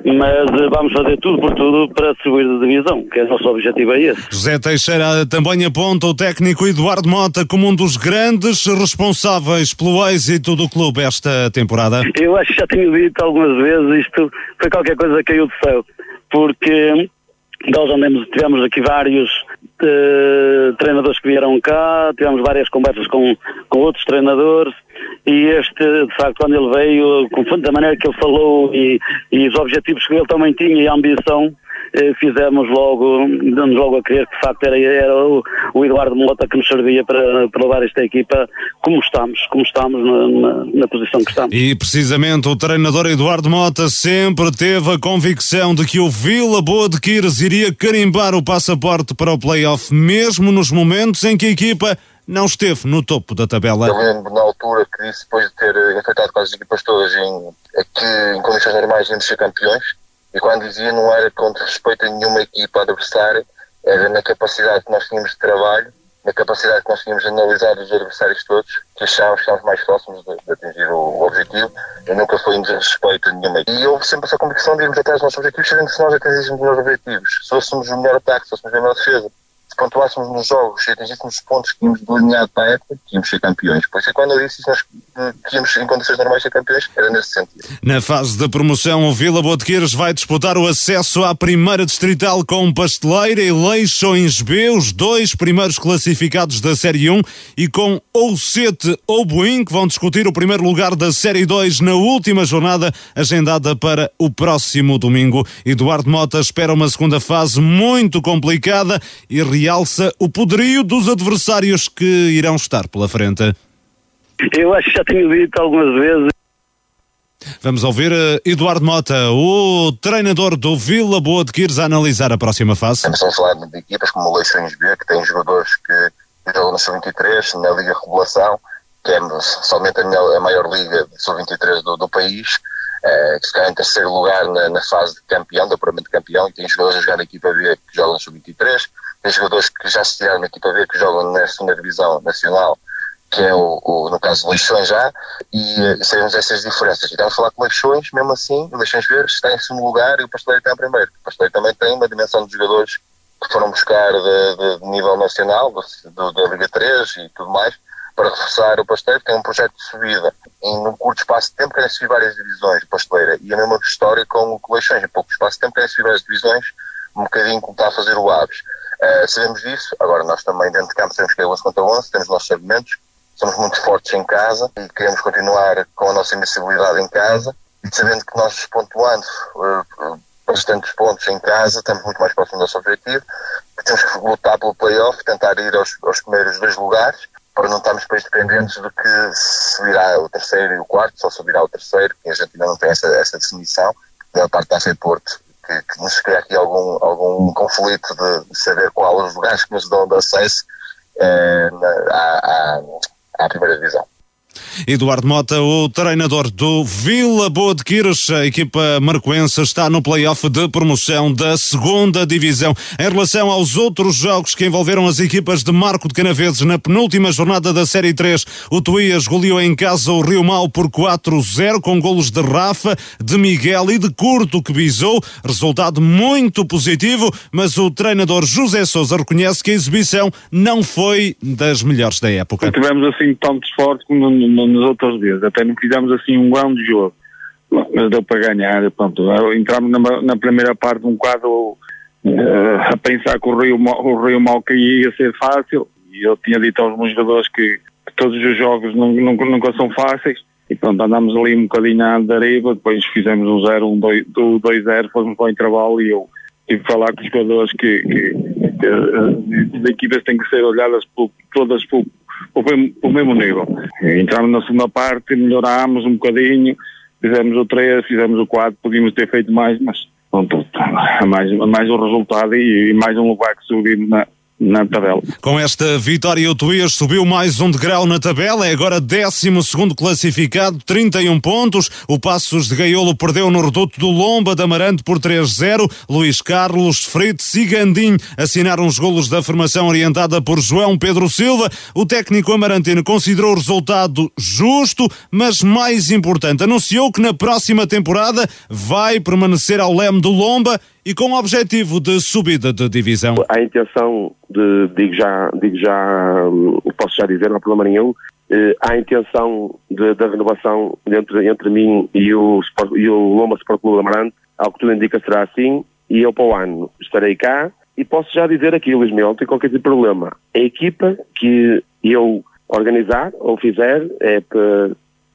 M: mas eh, vamos fazer tudo por tudo para subir de divisão, que é o nosso objetivo é esse.
A: José Teixeira também aponta o técnico Eduardo Mota como um dos grandes responsáveis pelo êxito do clube esta temporada.
M: Eu acho que já tenho dito algumas vezes, isto foi qualquer coisa que caiu do céu, porque nós andamos, tivemos aqui vários uh, treinadores que vieram cá, tivemos várias conversas com, com outros treinadores e este, de facto, quando ele veio, da maneira que ele falou e, e os objetivos que ele também tinha e a ambição, fizemos logo, damos logo a crer que de facto era, era o, o, Eduardo Mota que nos servia para, para levar esta equipa como estamos, como estamos na, na, na, posição que estamos.
A: E precisamente o treinador Eduardo Mota sempre teve a convicção de que o Vila Boa de Quires iria carimbar o passaporte para o playoff, mesmo nos momentos em que a equipa não esteve no topo da tabela.
D: Eu lembro na altura que disse, depois de ter enfrentado quase as equipas todas em, que em condições normais íamos ser campeões, e quando dizia não era contra respeito a nenhuma equipa adversária, era na capacidade que nós tínhamos de trabalho, na capacidade que nós tínhamos de analisar os adversários todos, que achávamos que mais próximos de, de atingir o, o, objetivo, e nunca foi em desrespeito a nenhuma equipa. E houve sempre essa convicção de irmos atrás dos nossos objetivos, sabendo que se nós atingíssemos os nossos objetivos, se fôssemos o melhor ataque, se fôssemos a melhor defesa, pontuássemos nos jogos, se atingíssemos os pontos que tínhamos delineado para a época, tínhamos ser campeões. Por isso é quando eu disse que nós tínhamos em condições normais ser campeões, era nesse sentido.
A: Na fase da promoção, o Vila Botequeiros vai disputar o acesso à primeira distrital com Pasteleira e Leixões B, os dois primeiros classificados da Série 1, e com Oucete ou Boim, que vão discutir o primeiro lugar da Série 2 na última jornada, agendada para o próximo domingo. Eduardo Mota espera uma segunda fase muito complicada e realça o poderio dos adversários que irão estar pela frente.
M: Eu acho que já tenho dito algumas vezes.
A: Vamos ouvir uh, Eduardo Mota, o treinador do Vila Boa de Quires, a analisar a próxima fase.
D: Estamos a falar de equipas como o Leixões B, que tem jogadores que jogam no Sub-23, na Liga Revelação, que é somente a, maior liga de Sub-23 do, do país uh, que ficaram em terceiro lugar na, na fase de campeão, do apuramento de campeão, e tem jogadores a jogar na equipa B que jogam no sub-23, tem jogadores que já se tiraram na equipa B que jogam na segunda divisão nacional, que é o, o no caso o Leixões já, e, e sabemos essas diferenças. E estamos a falar com o Leixões, mesmo assim, o Leixões Verdes está em segundo lugar e o Pasteleiro está em primeiro. O Pasteleiro também tem uma dimensão de jogadores que foram buscar de, de, de nível nacional, do, da Liga 3 e tudo mais, para reforçar o Pasteleiro, tem um projeto de subida. Em um curto espaço de tempo querem subir várias divisões, Pasteleira, e a mesma história com o Leixões, em pouco espaço de tempo querem subir várias divisões, um bocadinho como está a fazer o Aves. Uh, sabemos disso, agora nós também dentro de campo sabemos que é 11 contra 11, temos os nossos argumentos, somos muito fortes em casa e queremos continuar com a nossa invencibilidade em casa. Sabendo que nós pontuando uh, bastantes pontos em casa, estamos muito mais próximos do nosso objetivo, que temos que lutar pelo playoff, tentar ir aos, aos primeiros dois lugares para não estarmos depois dependentes de que se virá o terceiro e o quarto, só se virá o terceiro, que a gente ainda não tem essa, essa definição, da parte da Porto, que, que, nos cria aqui algum, algum conflito de, saber qual os lugares que nos dão de acesso eh, na, à, à, à primeira divisão.
A: Eduardo Mota, o treinador do Vila Boa de Quires, a equipa marcoense está no play-off de promoção da segunda divisão. Em relação aos outros jogos que envolveram as equipas de Marco de Canaveses na penúltima jornada da Série 3, o Tuías goleou em casa o Rio Mau por 4-0 com golos de Rafa, de Miguel e de Curto que bisou. Resultado muito positivo, mas o treinador José Sousa reconhece que a exibição não foi das melhores da época.
Q: Tivemos assim tanto esforço como nos outros dias. Até não fizemos assim um grande jogo. Mas deu para ganhar. Pronto. Entramos na, na primeira parte um quadro uh, a pensar que o Rio, o Rio Mal ia ser fácil. E eu tinha dito aos meus jogadores que, que todos os jogos nunca, nunca, são fáceis. E pronto, andámos ali um bocadinho na deriva, depois fizemos um 0, um 2-0, fomos para o intervalo e eu tive que falar com os jogadores que, que, que as equipas têm que ser olhadas por, todas por, o mesmo nível. Entramos na segunda parte, melhorámos um bocadinho, fizemos o 3, fizemos o 4, podíamos ter feito mais, mas pronto, mais, mais um resultado e, e mais um lugar que subimos na, na tabela.
A: Com esta vitória, o Tuías subiu mais um degrau na tabela, é agora 12 classificado, 31 pontos. O Passos de Gaiolo perdeu no reduto do Lomba de Amarante por 3-0. Luís Carlos, Freitas e Gandim assinaram os golos da formação orientada por João Pedro Silva. O técnico amarantino considerou o resultado justo, mas mais importante, anunciou que na próxima temporada vai permanecer ao leme do Lomba e com o objetivo de subida de divisão.
W: A intenção de, digo já, digo já, hum, posso já dizer, não há problema nenhum, eh, há a intenção da renovação entre, entre mim e o, e o Loma Sport Clube Amarante, ao que tudo indica será assim, e eu para o ano estarei cá, e posso já dizer aqui, Luís Mel, não tem qualquer tipo de problema. A equipa que eu organizar ou fizer é para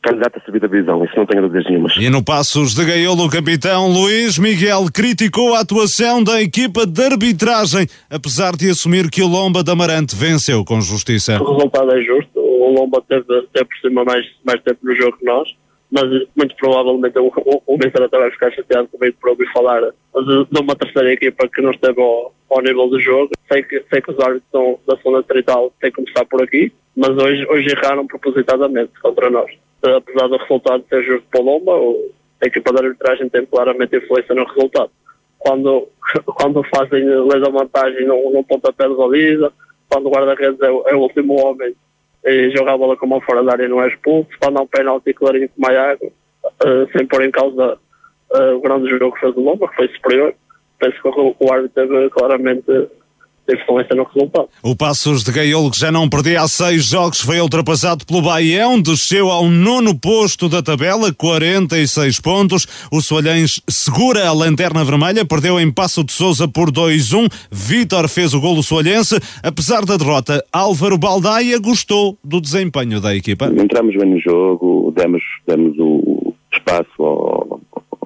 W: candidato a subir da divisão, isso não tenho dúvidas nenhumas.
A: E no Passos de Gaiolo, o capitão Luís Miguel criticou a atuação da equipa de arbitragem, apesar de assumir que o Lomba da Amarante venceu com justiça.
X: O resultado é justo, o Lomba teve, teve por cima mais, mais tempo no jogo que nós, mas muito provavelmente o, o, o até vai ficar chateado comigo por ouvir falar de, de, uma terceira equipa que não esteve ao, ao nível do jogo. Sei que, sei que os árbitros são, da segunda trital têm que começar por aqui, mas hoje, hoje erraram propositadamente contra nós apesar do resultado justo para o Lomba, a equipa de arbitragem tem claramente influência no resultado. Quando, quando fazem leis da vantagem num, num pontapé de baliza, quando o guarda-redes é, é, o último homem e joga a bola como fora da área não é expulso, quando há um pênalti clarinho com Maiago, uh, sem pôr em causa uh, o grande jogo que fez o Lomba, que foi superior, penso que o, o árbitro teve claramente no resultado.
A: O Passos de Gaiolo, que já não perdia há seis jogos, foi ultrapassado pelo Baião, desceu ao nono posto da tabela, 46 pontos. O Soalhães segura a lanterna vermelha, perdeu em Passo de Souza por 2-1. Vítor fez o golo soalhense. Apesar da derrota, Álvaro Baldaia gostou do desempenho da equipa.
W: Entramos bem no jogo, demos, demos o espaço ao,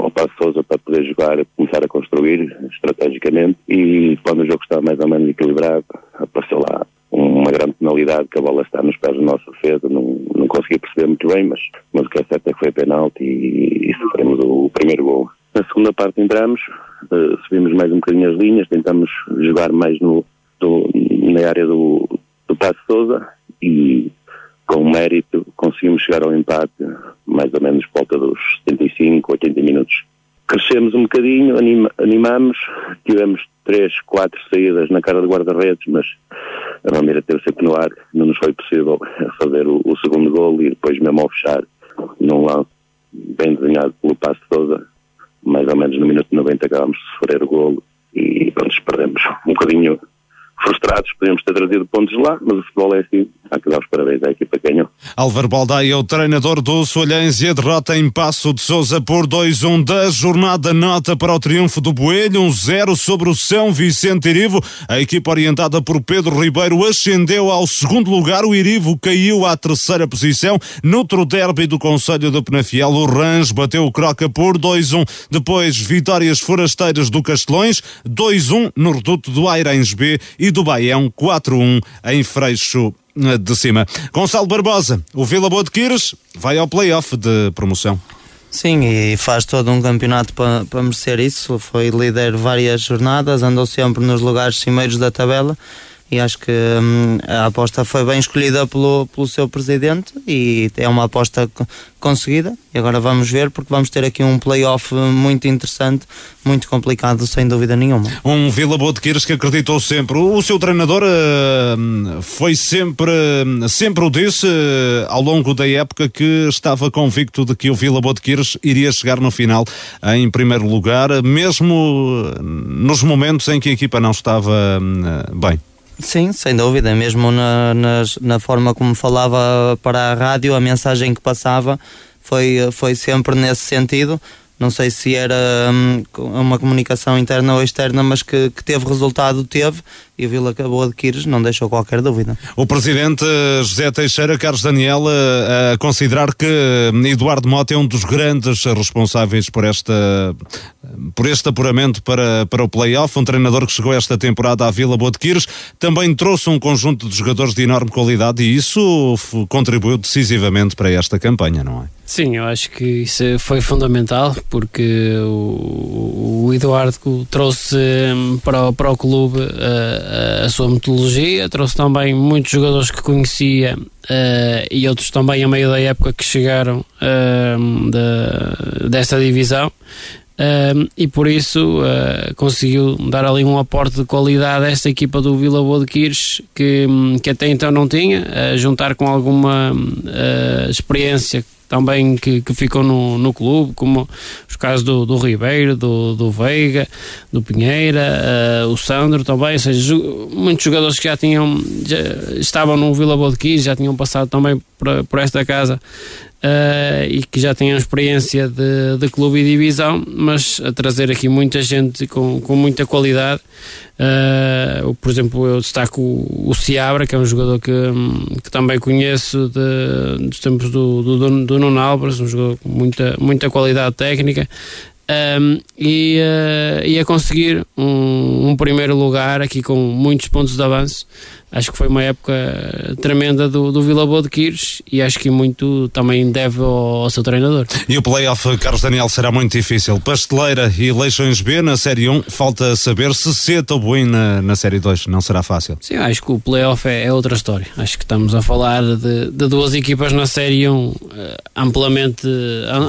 W: ao Passo Souza para poder jogar, começar a construir estrategicamente e quando o jogo estava mais ou menos equilibrado, apareceu lá uma grande penalidade que a bola está nos pés do nosso defesa, não, não consegui perceber muito bem, mas, mas o que é certo é que foi penalti e, e sofremos o, o primeiro gol. Na segunda parte entramos, uh, subimos mais um bocadinho as linhas, tentamos jogar mais no, do, na área do, do Passo Souza e com mérito conseguimos chegar ao empate mais ou menos por volta dos 75, 80 minutos. Crescemos um bocadinho, anima, animamos, tivemos três, quatro saídas na cara de guarda-redes, mas a Ramira teve sempre no ar, não nos foi possível fazer o, o segundo gol e depois mesmo ao fechar, num lance bem desenhado pelo Passo Sousa, mais ou menos no minuto 90 acabámos de sofrer o golo e pronto, perdemos um bocadinho frustrados, podíamos ter trazido pontos lá, mas o futebol é assim. Há que dar os parabéns à equipa que ganhou.
A: Álvaro Baldaia, o treinador do Solhães e a derrota em Passo de Souza por 2-1 da jornada nota para o triunfo do Boelho, 1-0 sobre o São Vicente Irivo. A equipa orientada por Pedro Ribeiro ascendeu ao segundo lugar, o Irivo caiu à terceira posição. Noutro derby do Conselho de Penafiel, o Rãs bateu o Croca por 2-1. Depois, vitórias forasteiras do Castelões, 2-1 no reduto do Airens B e do Baião 4-1 em Freixo eh, de cima. Gonçalo Barbosa, o Vila Boa de Quires vai ao play-off de promoção.
J: Sim, e faz todo um campeonato para, para merecer isso. Foi líder várias jornadas, andou sempre nos lugares cimeiros da tabela e acho que hum, a aposta foi bem escolhida pelo, pelo seu presidente e é uma aposta conseguida. E agora vamos ver, porque vamos ter aqui um play-off muito interessante, muito complicado, sem dúvida nenhuma.
A: Um Vila Boa de que acreditou sempre. O seu treinador uh, foi sempre, sempre o disse uh, ao longo da época que estava convicto de que o Vila Boa de iria chegar no final em primeiro lugar, mesmo nos momentos em que a equipa não estava uh, bem.
J: Sim, sem dúvida, mesmo na, na, forma como falava para a rádio, a mensagem que passava foi, foi sempre nesse sentido. Não sei se era hum, uma comunicação interna ou externa, mas que, que teve resultado, teve, e o Vila acabou de Quires, não deixou qualquer dúvida.
A: O presidente José Teixeira, Carlos Daniel, a, a considerar que Eduardo Mota é um dos grandes responsáveis por esta por este apuramento para, para o play-off, um treinador que chegou esta temporada à Vila Boa de Quires, também trouxe um conjunto de jogadores de enorme qualidade e isso contribuiu decisivamente para esta campanha, não é?
I: Sim, eu acho que isso foi fundamental porque o, o Eduardo trouxe para, para o clube a, sua metodologia, trouxe também muitos jogadores que conhecia uh, e outros também a meio da época que chegaram uh, de, desta divisão. Uh, e por isso uh, conseguiu dar ali um aporte de qualidade a esta equipa do Vila Boa de Quires que, que até então não tinha, juntar com alguma uh, experiência também que, que no, no clube, como os casos do, do Ribeiro, do, do Veiga, do Pinheira, uh, o Sandro também, ou seja, muitos jogadores que já tinham, já estavam no Vila Boa de Quires, já tinham passado também por, por esta casa uh, e que já tinham experiência de, de clube e divisão, mas a trazer aqui muita gente com, com muita qualidade. Uh, por exemplo, eu destaco o, Ciabra, que é um jogador que, que também conheço de, dos tempos do, do, do Nuno Álvares, um jogador com muita, muita qualidade técnica. Um, e, uh, e a conseguir um, um, primeiro lugar aqui com muitos pontos de avanço acho que foi uma época tremenda do, do Vila Boa de Quires e acho que muito também deve ao, ao seu treinador.
A: E o playoff, Carlos Daniel, será muito difícil. Pasteleira e Leixões B na Série 1, falta saber se Seta ou Buin na, na Série 2, não será fácil.
I: Sim, acho que o playoff é, é outra história. Acho que estamos a falar de, de duas equipas na Série 1 uh, eh, amplamente,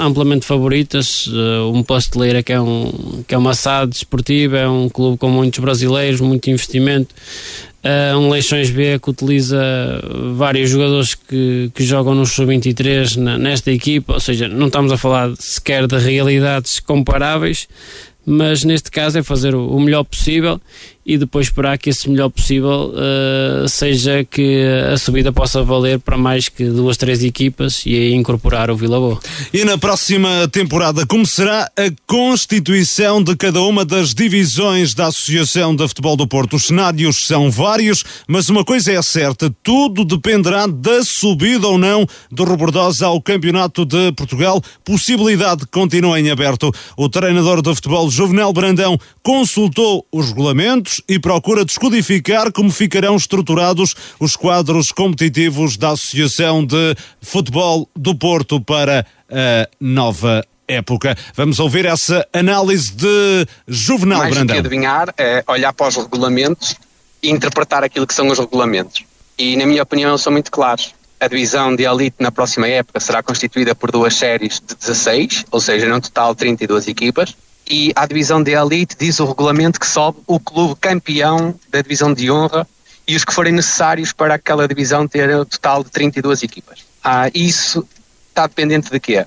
I: amplamente favoritas. Uh, um Pasteleira que é, um, que é uma SAD esportiva, é um clube com muitos brasileiros, muito investimento. Uh, um Leixões B que utiliza vários jogadores que, que jogam no Sub-23 nesta equipa, ou seja, não estamos a falar sequer de realidades comparáveis, mas neste caso é fazer o, o melhor possível e depois esperar que esse melhor possível uh, seja que a subida possa valer para mais que duas, três equipas e aí incorporar o Vila Boa.
A: E na próxima temporada, como será a constituição de cada uma das divisões da Associação de Futebol do Porto? Os cenários são vários, mas uma coisa é certa, tudo dependerá da subida ou não do Robordosa ao Campeonato de Portugal. Possibilidade continua em aberto. O treinador de futebol, Juvenal Brandão, consultou os regulamentos e procura descodificar como ficarão estruturados os quadros competitivos da Associação de Futebol do Porto para a nova época. Vamos ouvir essa análise de Juvenal
Y: Mais
A: Brandão.
Y: Mais que adivinhar é olhar para os regulamentos e interpretar aquilo que são os regulamentos. E, na minha opinião, eles são muito claros. a divisão de elite na próxima época será constituída por duas séries de 16, ou seja, num total de 32 equipas. E a divisão de elite diz o regulamento que sobe o clube campeão da divisão de honra e os que forem necessários para aquela divisão ter um total de 32 equipas. Ah, isso está dependente de quê?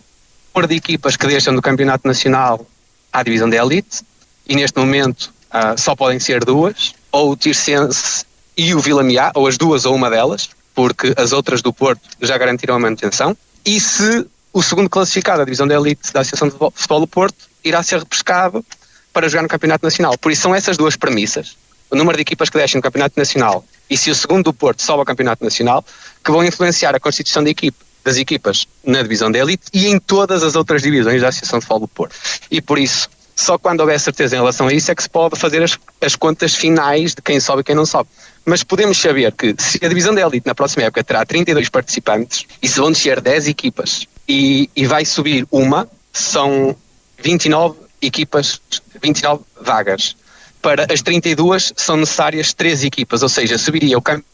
Y: Por de equipas que deixam do campeonato nacional à divisão de elite e neste momento ah, só podem ser duas, ou o Tirsense e o Vila Miá, ou as duas ou uma delas, porque as outras do Porto já garantiram a manutenção. E se o segundo classificado da divisão de elite da Associação de Futebol do Porto irá ser repescado para jogar no Campeonato Nacional. Por isso são essas duas premissas, o número de equipas que deixam no Campeonato Nacional e se o segundo do Porto sobe ao Campeonato Nacional, que vão influenciar a constituição da equipe, das equipas na divisão de elite e em todas as outras divisões da Associação de Futebol do Porto. E por isso, só quando houver certeza em relação a isso é que se pode fazer as, as contas finais de quem sobe e quem não sobe. Mas podemos saber que se a divisão de elite na próxima época terá 32 participantes e se vão descer 10 equipas e, e vai subir uma, são 29 equipas, 29 vagas. Para as 32 são necessárias 3 equipas, ou seja, subiria o campo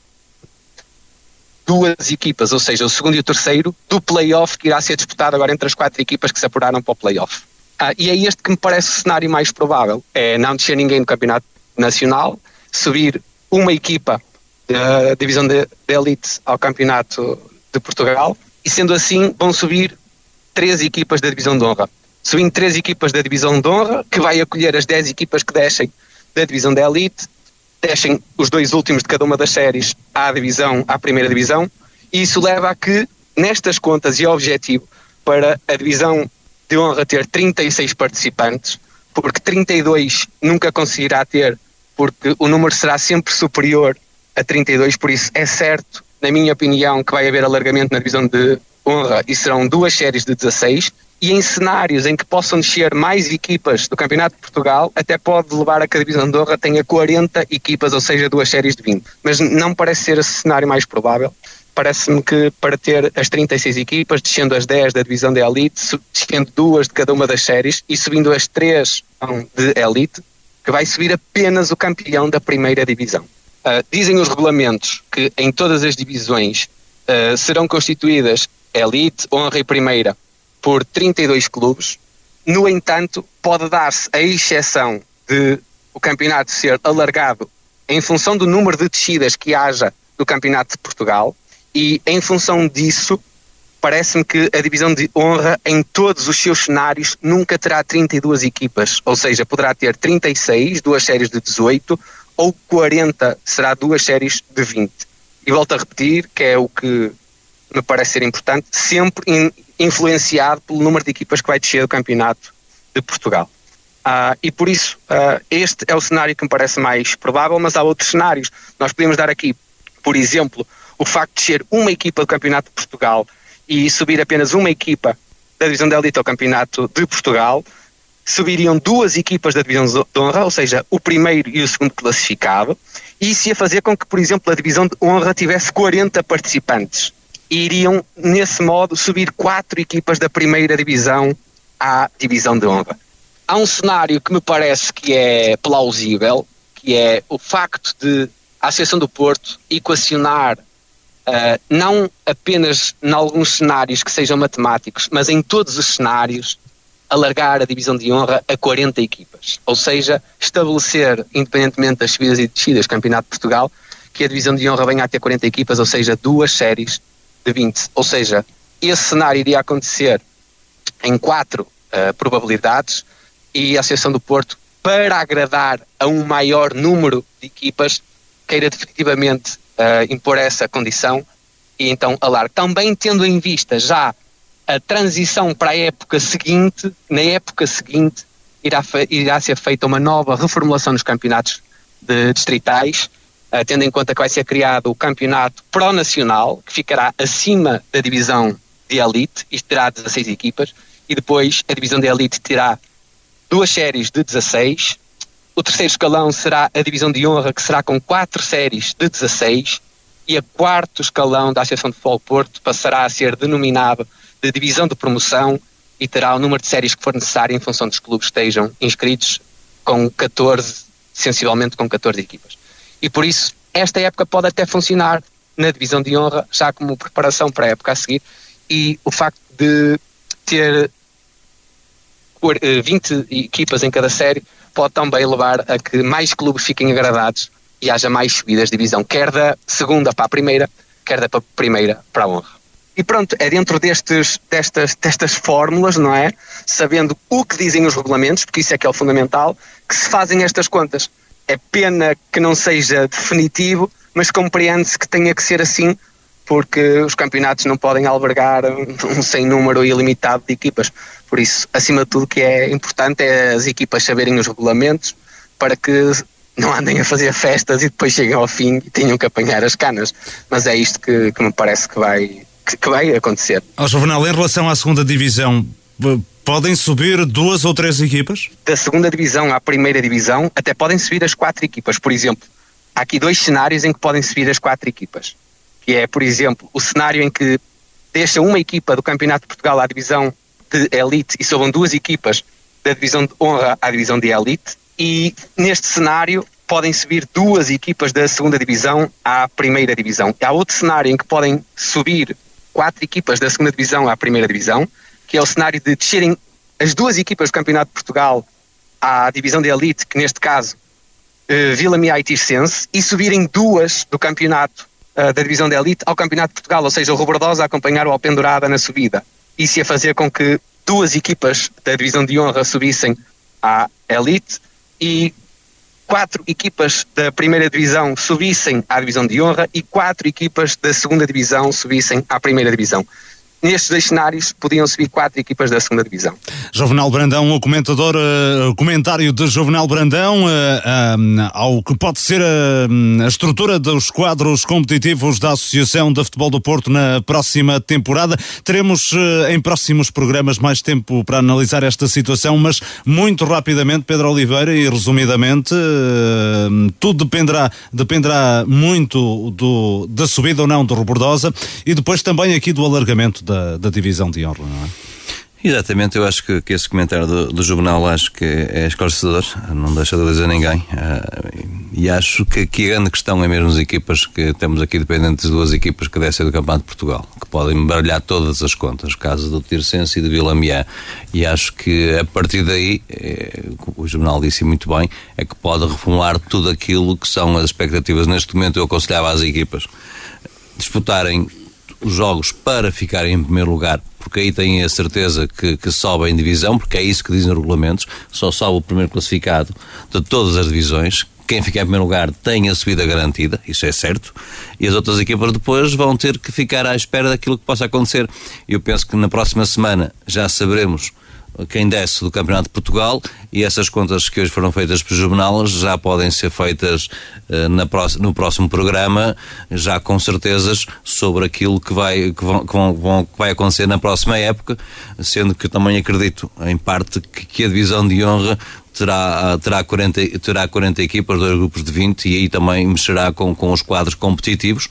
Y: duas equipas, ou seja, o segundo e o terceiro, do play-off que irá ser disputado agora entre as quatro equipas que se apuraram para o play-off. Ah, e é este que me parece o cenário mais provável, é não descer ninguém no campeonato nacional, subir uma equipa da divisão de, de elite ao campeonato de Portugal, e sendo assim vão subir três equipas da divisão de honra subindo três equipas da divisão de honra, que vai acolher as dez equipas que descem da divisão da elite, descem os dois últimos de cada uma das séries à divisão, à primeira divisão, e isso leva a que, nestas contas e objetivo, para a divisão de honra ter 36 participantes, porque 32 nunca conseguirá ter, porque o número será sempre superior a 32, por isso é certo, na minha opinião, que vai haver alargamento na divisão de honra e serão duas séries de 16, e em cenários em que possam descer mais equipas do Campeonato de Portugal, até pode levar a que a Divisão de Honra tenha 40 equipas, ou seja, duas séries de 20. Mas não parece ser esse cenário mais provável. Parece-me que para ter as 36 equipas, descendo as 10 da Divisão de Elite, descendo duas de cada uma das séries e subindo as 3 de Elite, que vai subir apenas o campeão da primeira divisão. Uh, dizem os regulamentos que em todas as divisões uh, serão constituídas Elite, Honra e Primeira por 32 clubes. No entanto, pode dar-se a exceção de o campeonato ser alargado em função do número de descidas que haja no Campeonato de Portugal e em função disso parece-me que a divisão de honra em todos os seus cenários nunca terá 32 equipas, ou seja, poderá ter 36, duas séries de 18 ou 40, será duas séries de 20. E volto a repetir que é o que me parece ser importante, sempre in, influenciado pelo número de equipas que vai descer do campeonato de Portugal. Uh, e por isso, uh, este é o cenário que me parece mais provável, mas há outros cenários. Nós podemos dar aqui, por exemplo, o facto de ser uma equipa do Campeonato de Portugal e subir apenas uma equipa da Divisão de Elite ao Campeonato de Portugal, subiriam duas equipas da Divisão de Honra, ou seja, o primeiro e o segundo classificado, e isso ia fazer com que, por exemplo, a Divisão de Honra tivesse 40 participantes iriam, nesse modo, subir quatro equipas da primeira divisão à divisão de honra. Há um cenário que me parece que é plausível, que é o facto de a Associação do Porto equacionar uh, não apenas em alguns cenários que sejam matemáticos, mas em todos os cenários alargar a divisão de honra a 40 equipas. Ou seja, estabelecer, independentemente das subidas e descidas do Campeonato de Portugal, que a divisão de honra venha a ter 40 equipas, ou seja, duas séries de 20. Ou seja, esse cenário iria acontecer em quatro uh, probabilidades e a Associação do Porto, para agradar a um maior número de equipas, queira definitivamente uh, impor essa condição e então alargue. Também tendo em vista já a transição para a época seguinte, na época seguinte irá, irá ser feita uma nova reformulação dos campeonatos de distritais tendo em conta que vai ser criado o campeonato pró-nacional, que ficará acima da divisão de elite, e terá 16 equipas, e depois a divisão de elite terá duas séries de 16, o terceiro escalão será a divisão de honra, que será com quatro séries de 16, e a quarto escalão da Associação de Futebol Porto passará a ser denominado de divisão de promoção e terá o número de séries que for necessário em função dos clubes que estejam inscritos com 14, sensivelmente com 14 equipas. E por isso, esta época pode até funcionar na divisão de honra, já como preparação para a época a seguir, e o facto de ter 20 equipas em cada série pode também levar a que mais clubes fiquem agradados e haja mais subidas de divisão, quer da segunda para a primeira, quer da primeira para a honra. E pronto, é dentro destes, destas, destas fórmulas, não é? Sabendo o que dizem os regulamentos, porque isso é que é o fundamental, que se fazem estas contas. É pena que não seja definitivo, mas compreende-se que tenha que ser assim, porque os campeonatos não podem albergar um sem número ilimitado de equipas. Por isso, acima de tudo, o que é importante é as equipas saberem os regulamentos para que não andem a fazer festas e depois cheguem ao fim e tenham que apanhar as canas. Mas é isto que, que me parece que vai, que, que vai acontecer.
A: Ao Juvenal, em relação à segunda divisão, podem subir duas ou três equipas?
Y: Da segunda divisão à primeira divisão, até podem subir as quatro equipas. Por exemplo, há aqui dois cenários em que podem subir as quatro equipas. Que é, por exemplo, o cenário em que deixa uma equipa do Campeonato de Portugal à divisão de elite e sobram duas equipas da divisão de honra à divisão de elite. E neste cenário podem subir duas equipas da segunda divisão à primeira divisão. Há outro cenário em que podem subir quatro equipas da segunda divisão à primeira divisão, que é o cenário de descerem as duas equipas do Campeonato de Portugal à divisão de elite, que neste caso uh, Vila Mia e Tircense, e subirem duas do campeonato uh, da divisão de elite ao Campeonato de Portugal, ou seja, o Robordosa a acompanhar o Alpendurada na subida. Isso ia fazer com que duas equipas da divisão de honra subissem à elite e quatro equipas da primeira divisão subissem à divisão de honra e quatro equipas da segunda divisão subissem à primeira divisão nestes dois cenários podiam subir quatro equipas da segunda divisão.
A: Jovenal Brandão, o comentador, uh, o comentário de Jovenal Brandão uh, uh, ao que pode ser a estrutura dos quadros competitivos da Associação de Futebol do Porto na próxima temporada. Teremos em próximos programas mais tempo para analisar esta situação, mas muito rapidamente, Pedro Oliveira, e resumidamente, tudo dependerá, dependerá muito do, da subida ou não do Robordosa e depois também aqui do alargamento da, da divisão de honra, não é?
H: Exatamente, eu acho que, que esse comentário do, do Juvenal acho que é esclarecedor, não deixa de dizer ninguém. Uh, e acho que a grande questão é mesmo as equipas que temos aqui dependentes de duas equipas que descem do Campeonato de Portugal, que podem baralhar todas as contas, caso do Tircense e do Vila Miá. E acho que a partir daí, é, o Juvenal disse muito bem, é que pode reformular tudo aquilo que são as expectativas. Neste momento eu aconselhava às equipas disputarem os jogos para ficarem em primeiro lugar, porque aí têm a certeza que, que sobem em divisão, porque é isso que dizem os regulamentos, só sobe o primeiro classificado de todas as divisões, quem ficar em primeiro lugar tem a subida garantida, isso é certo, e as outras equipas depois vão ter que ficar à espera daquilo que possa acontecer. Eu penso que na próxima semana já saberemos quem desce do Campeonato de Portugal e essas contas que hoje foram feitas por Juvenal já podem ser feitas uh, na próxima, no próximo programa, já com certezas sobre aquilo que vai, que, vão, que, vão, que vai acontecer na próxima época, sendo que também acredito, em parte, que, que a divisão de honra terá, terá, 40, terá 40 equipas, dois grupos de 20 e aí também mexerá com, com os quadros competitivos,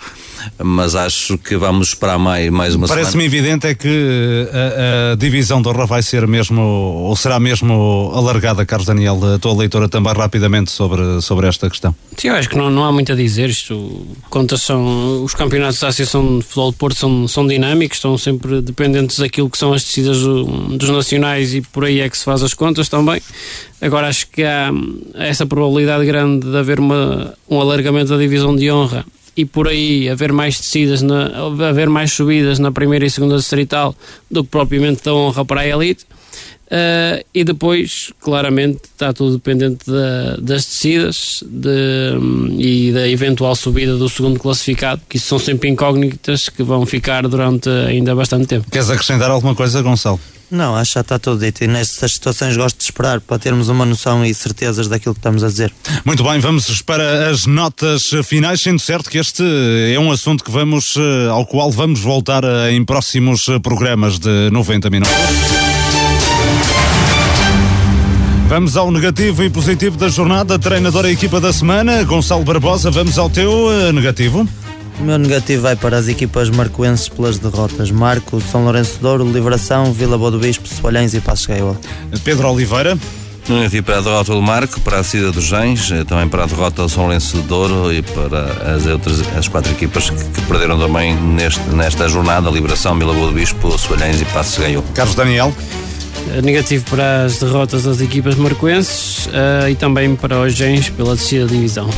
H: mas acho que vamos esperar mais, mais uma
A: Parece-me evidente é que a, a divisão da honra vai ser mesmo, ou será mesmo alargada, Carlos Daniel, a tua leitora também rapidamente sobre, sobre esta questão.
I: Sim, eu acho que não, não há muito a dizer, isto, contas são, os campeonatos da Associação de Futebol de Porto são, são dinâmicos, estão sempre dependentes daquilo que são as decisões dos nacionais e por aí é que se faz as contas também. Agora acho que há essa probabilidade grande de haver uma, um alargamento da divisão de honra e por aí haver mais descidas, na, haver mais subidas na primeira e segunda distrital do que propriamente da honra para a elite. Uh, e depois, claramente, está tudo dependente da, das descidas de, um, e da eventual subida do segundo classificado, que isso são sempre incógnitas que vão ficar durante ainda bastante tempo.
A: Queres acrescentar alguma coisa, Gonçalo?
J: Não, acho que já está tudo dito. E nestas situações gosto de esperar para termos uma noção e certezas daquilo que estamos a dizer.
A: Muito bem, vamos para as notas finais, sendo certo que este é um assunto que vamos, eh, ao qual vamos voltar eh, em próximos eh, programas de 90 minutos. Vamos ao negativo e positivo da jornada. Treinador e equipa da semana, Gonçalo Barbosa. Vamos ao teu negativo.
J: O meu negativo vai para as equipas marcoenses pelas derrotas. Marco, São Lourenço de Ouro, Livração, Vila Boa do Bispo, Soalhães e Passos Gaiola.
A: Pedro Oliveira.
H: Negativo para a derrota do Marco, para a Cida dos Gens, eh, também para a derrota do São Lourenço de Douro e para as outras as quatro equipas que, que perderam também neste, nesta jornada, Liberação, Vila Boa do Bispo, Soalhães e Passo Ganhou.
A: Carlos Daniel.
I: Negativo para as derrotas das equipas marcoenses uh, e também para os Gens pela descida da divisão.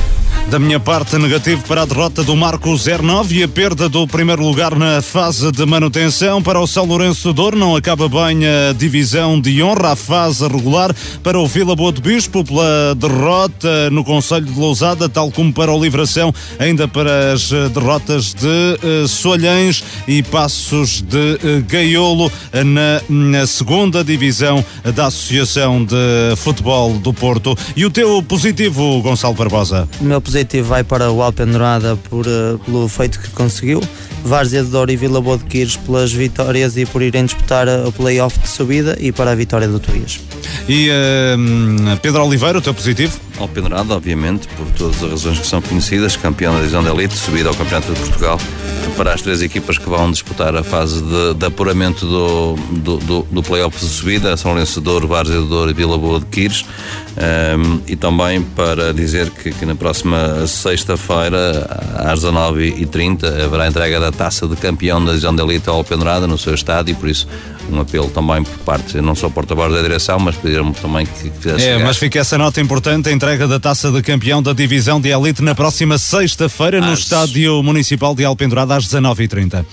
A: Da minha parte, negativo para a derrota do Marco 09 e a perda do primeiro lugar na fase de manutenção. Para o São Lourenço de Douro, não acaba bem a divisão de honra, a fase regular. Para o Vila Boa de Bispo, pela derrota no Conselho de Lousada, tal como para o Livração, ainda para as derrotas de uh, e Passos de uh, Gaiolo na, na segunda divisão da Associação de Futebol do Porto. E o teu positivo, Gonçalo Barbosa?
J: O meu positivo vai para o Alpendurada por, uh, pelo feito que conseguiu, Várzea de Douro e Vila Boa de Quires pelas vitórias e por irem disputar o play-off de subida e para a vitória do Tuías.
A: E uh, Pedro Oliveira, o teu positivo?
H: Alpendurada, obviamente, por todas as razões que são conhecidas, campeão da divisão de elite, subida ao Campeonato de Portugal, para as três equipas que vão disputar a fase de, de apuramento do, do, do, do play-off de subida, São Lourenço de Douro, Várzea de Douro e Vila Boa de Quires, um, e também para dizer que, que na próxima sexta-feira, às 19h30, haverá entrega da taça de campeão da divisão de elite ao Alpendurada no seu estádio, e por isso um apelo também por parte, não só porta-voz da direção, mas pedir-me também que, que fizesse
A: É, mas fica essa nota importante, a entrega da taça de campeão da divisão de elite na próxima sexta-feira no Estádio Municipal de Alpendurada às 19h30.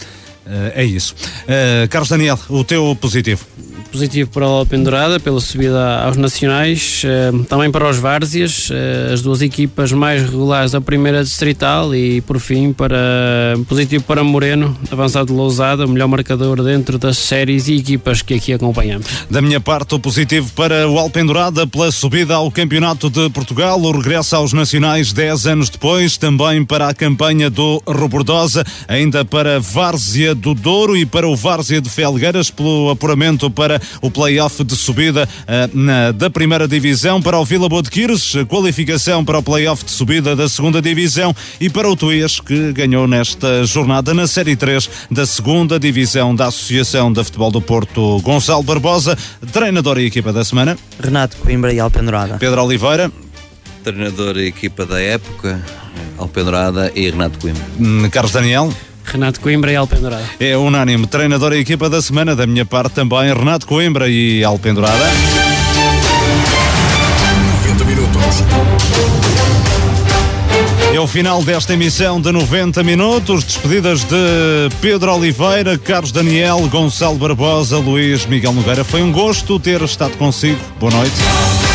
A: Eh, é isso. Eh, Carlos Daniel, o teu positivo?
I: Positivo para a Alpendurada pela subida aos nacionais, eh, também para os Várzeas, eh, as duas equipas mais regulares da primeira distrital e por fim para positivo para Moreno, avançado de Lousada, o melhor marcador dentro das séries e equipas que aqui acompanhamos.
A: Da minha parte, o positivo para o Alpendurada pela subida ao Campeonato de Portugal, o regresso aos Nacionais 10 anos depois, também para a campanha do Robordosa, ainda para Várzea do Douro e para o Várzea de Felgueiras pelo apuramento para o play-off de subida eh, na- da primeira divisão, para o Vila Boa de Quires, qualificação para o play-off de subida da segunda divisão e para o Tuías, que ganhou nesta jornada na Série 3 da segunda divisão da Associação de Futebol do Porto, Gonçalo Barbosa, treinador e equipa da semana,
J: Renato Coimbra e Alpendurada.
A: Pedro Oliveira,
H: Treinador e equipa da época, Alpendurada e Renato Coimbra.
A: hum, Carlos Daniel.
I: Renato Coimbra e Alpendurada.
A: É unânime, treinador e equipa da semana, da minha parte também, Renato Coimbra e Alpendurada.
Z: 90 minutos.
A: É o final desta emissão de 90 minutos. Despedidas de Pedro Oliveira, Carlos Daniel, Gonçalo Barbosa, Luís Miguel Nogueira. Foi um gosto ter estado consigo. Boa noite.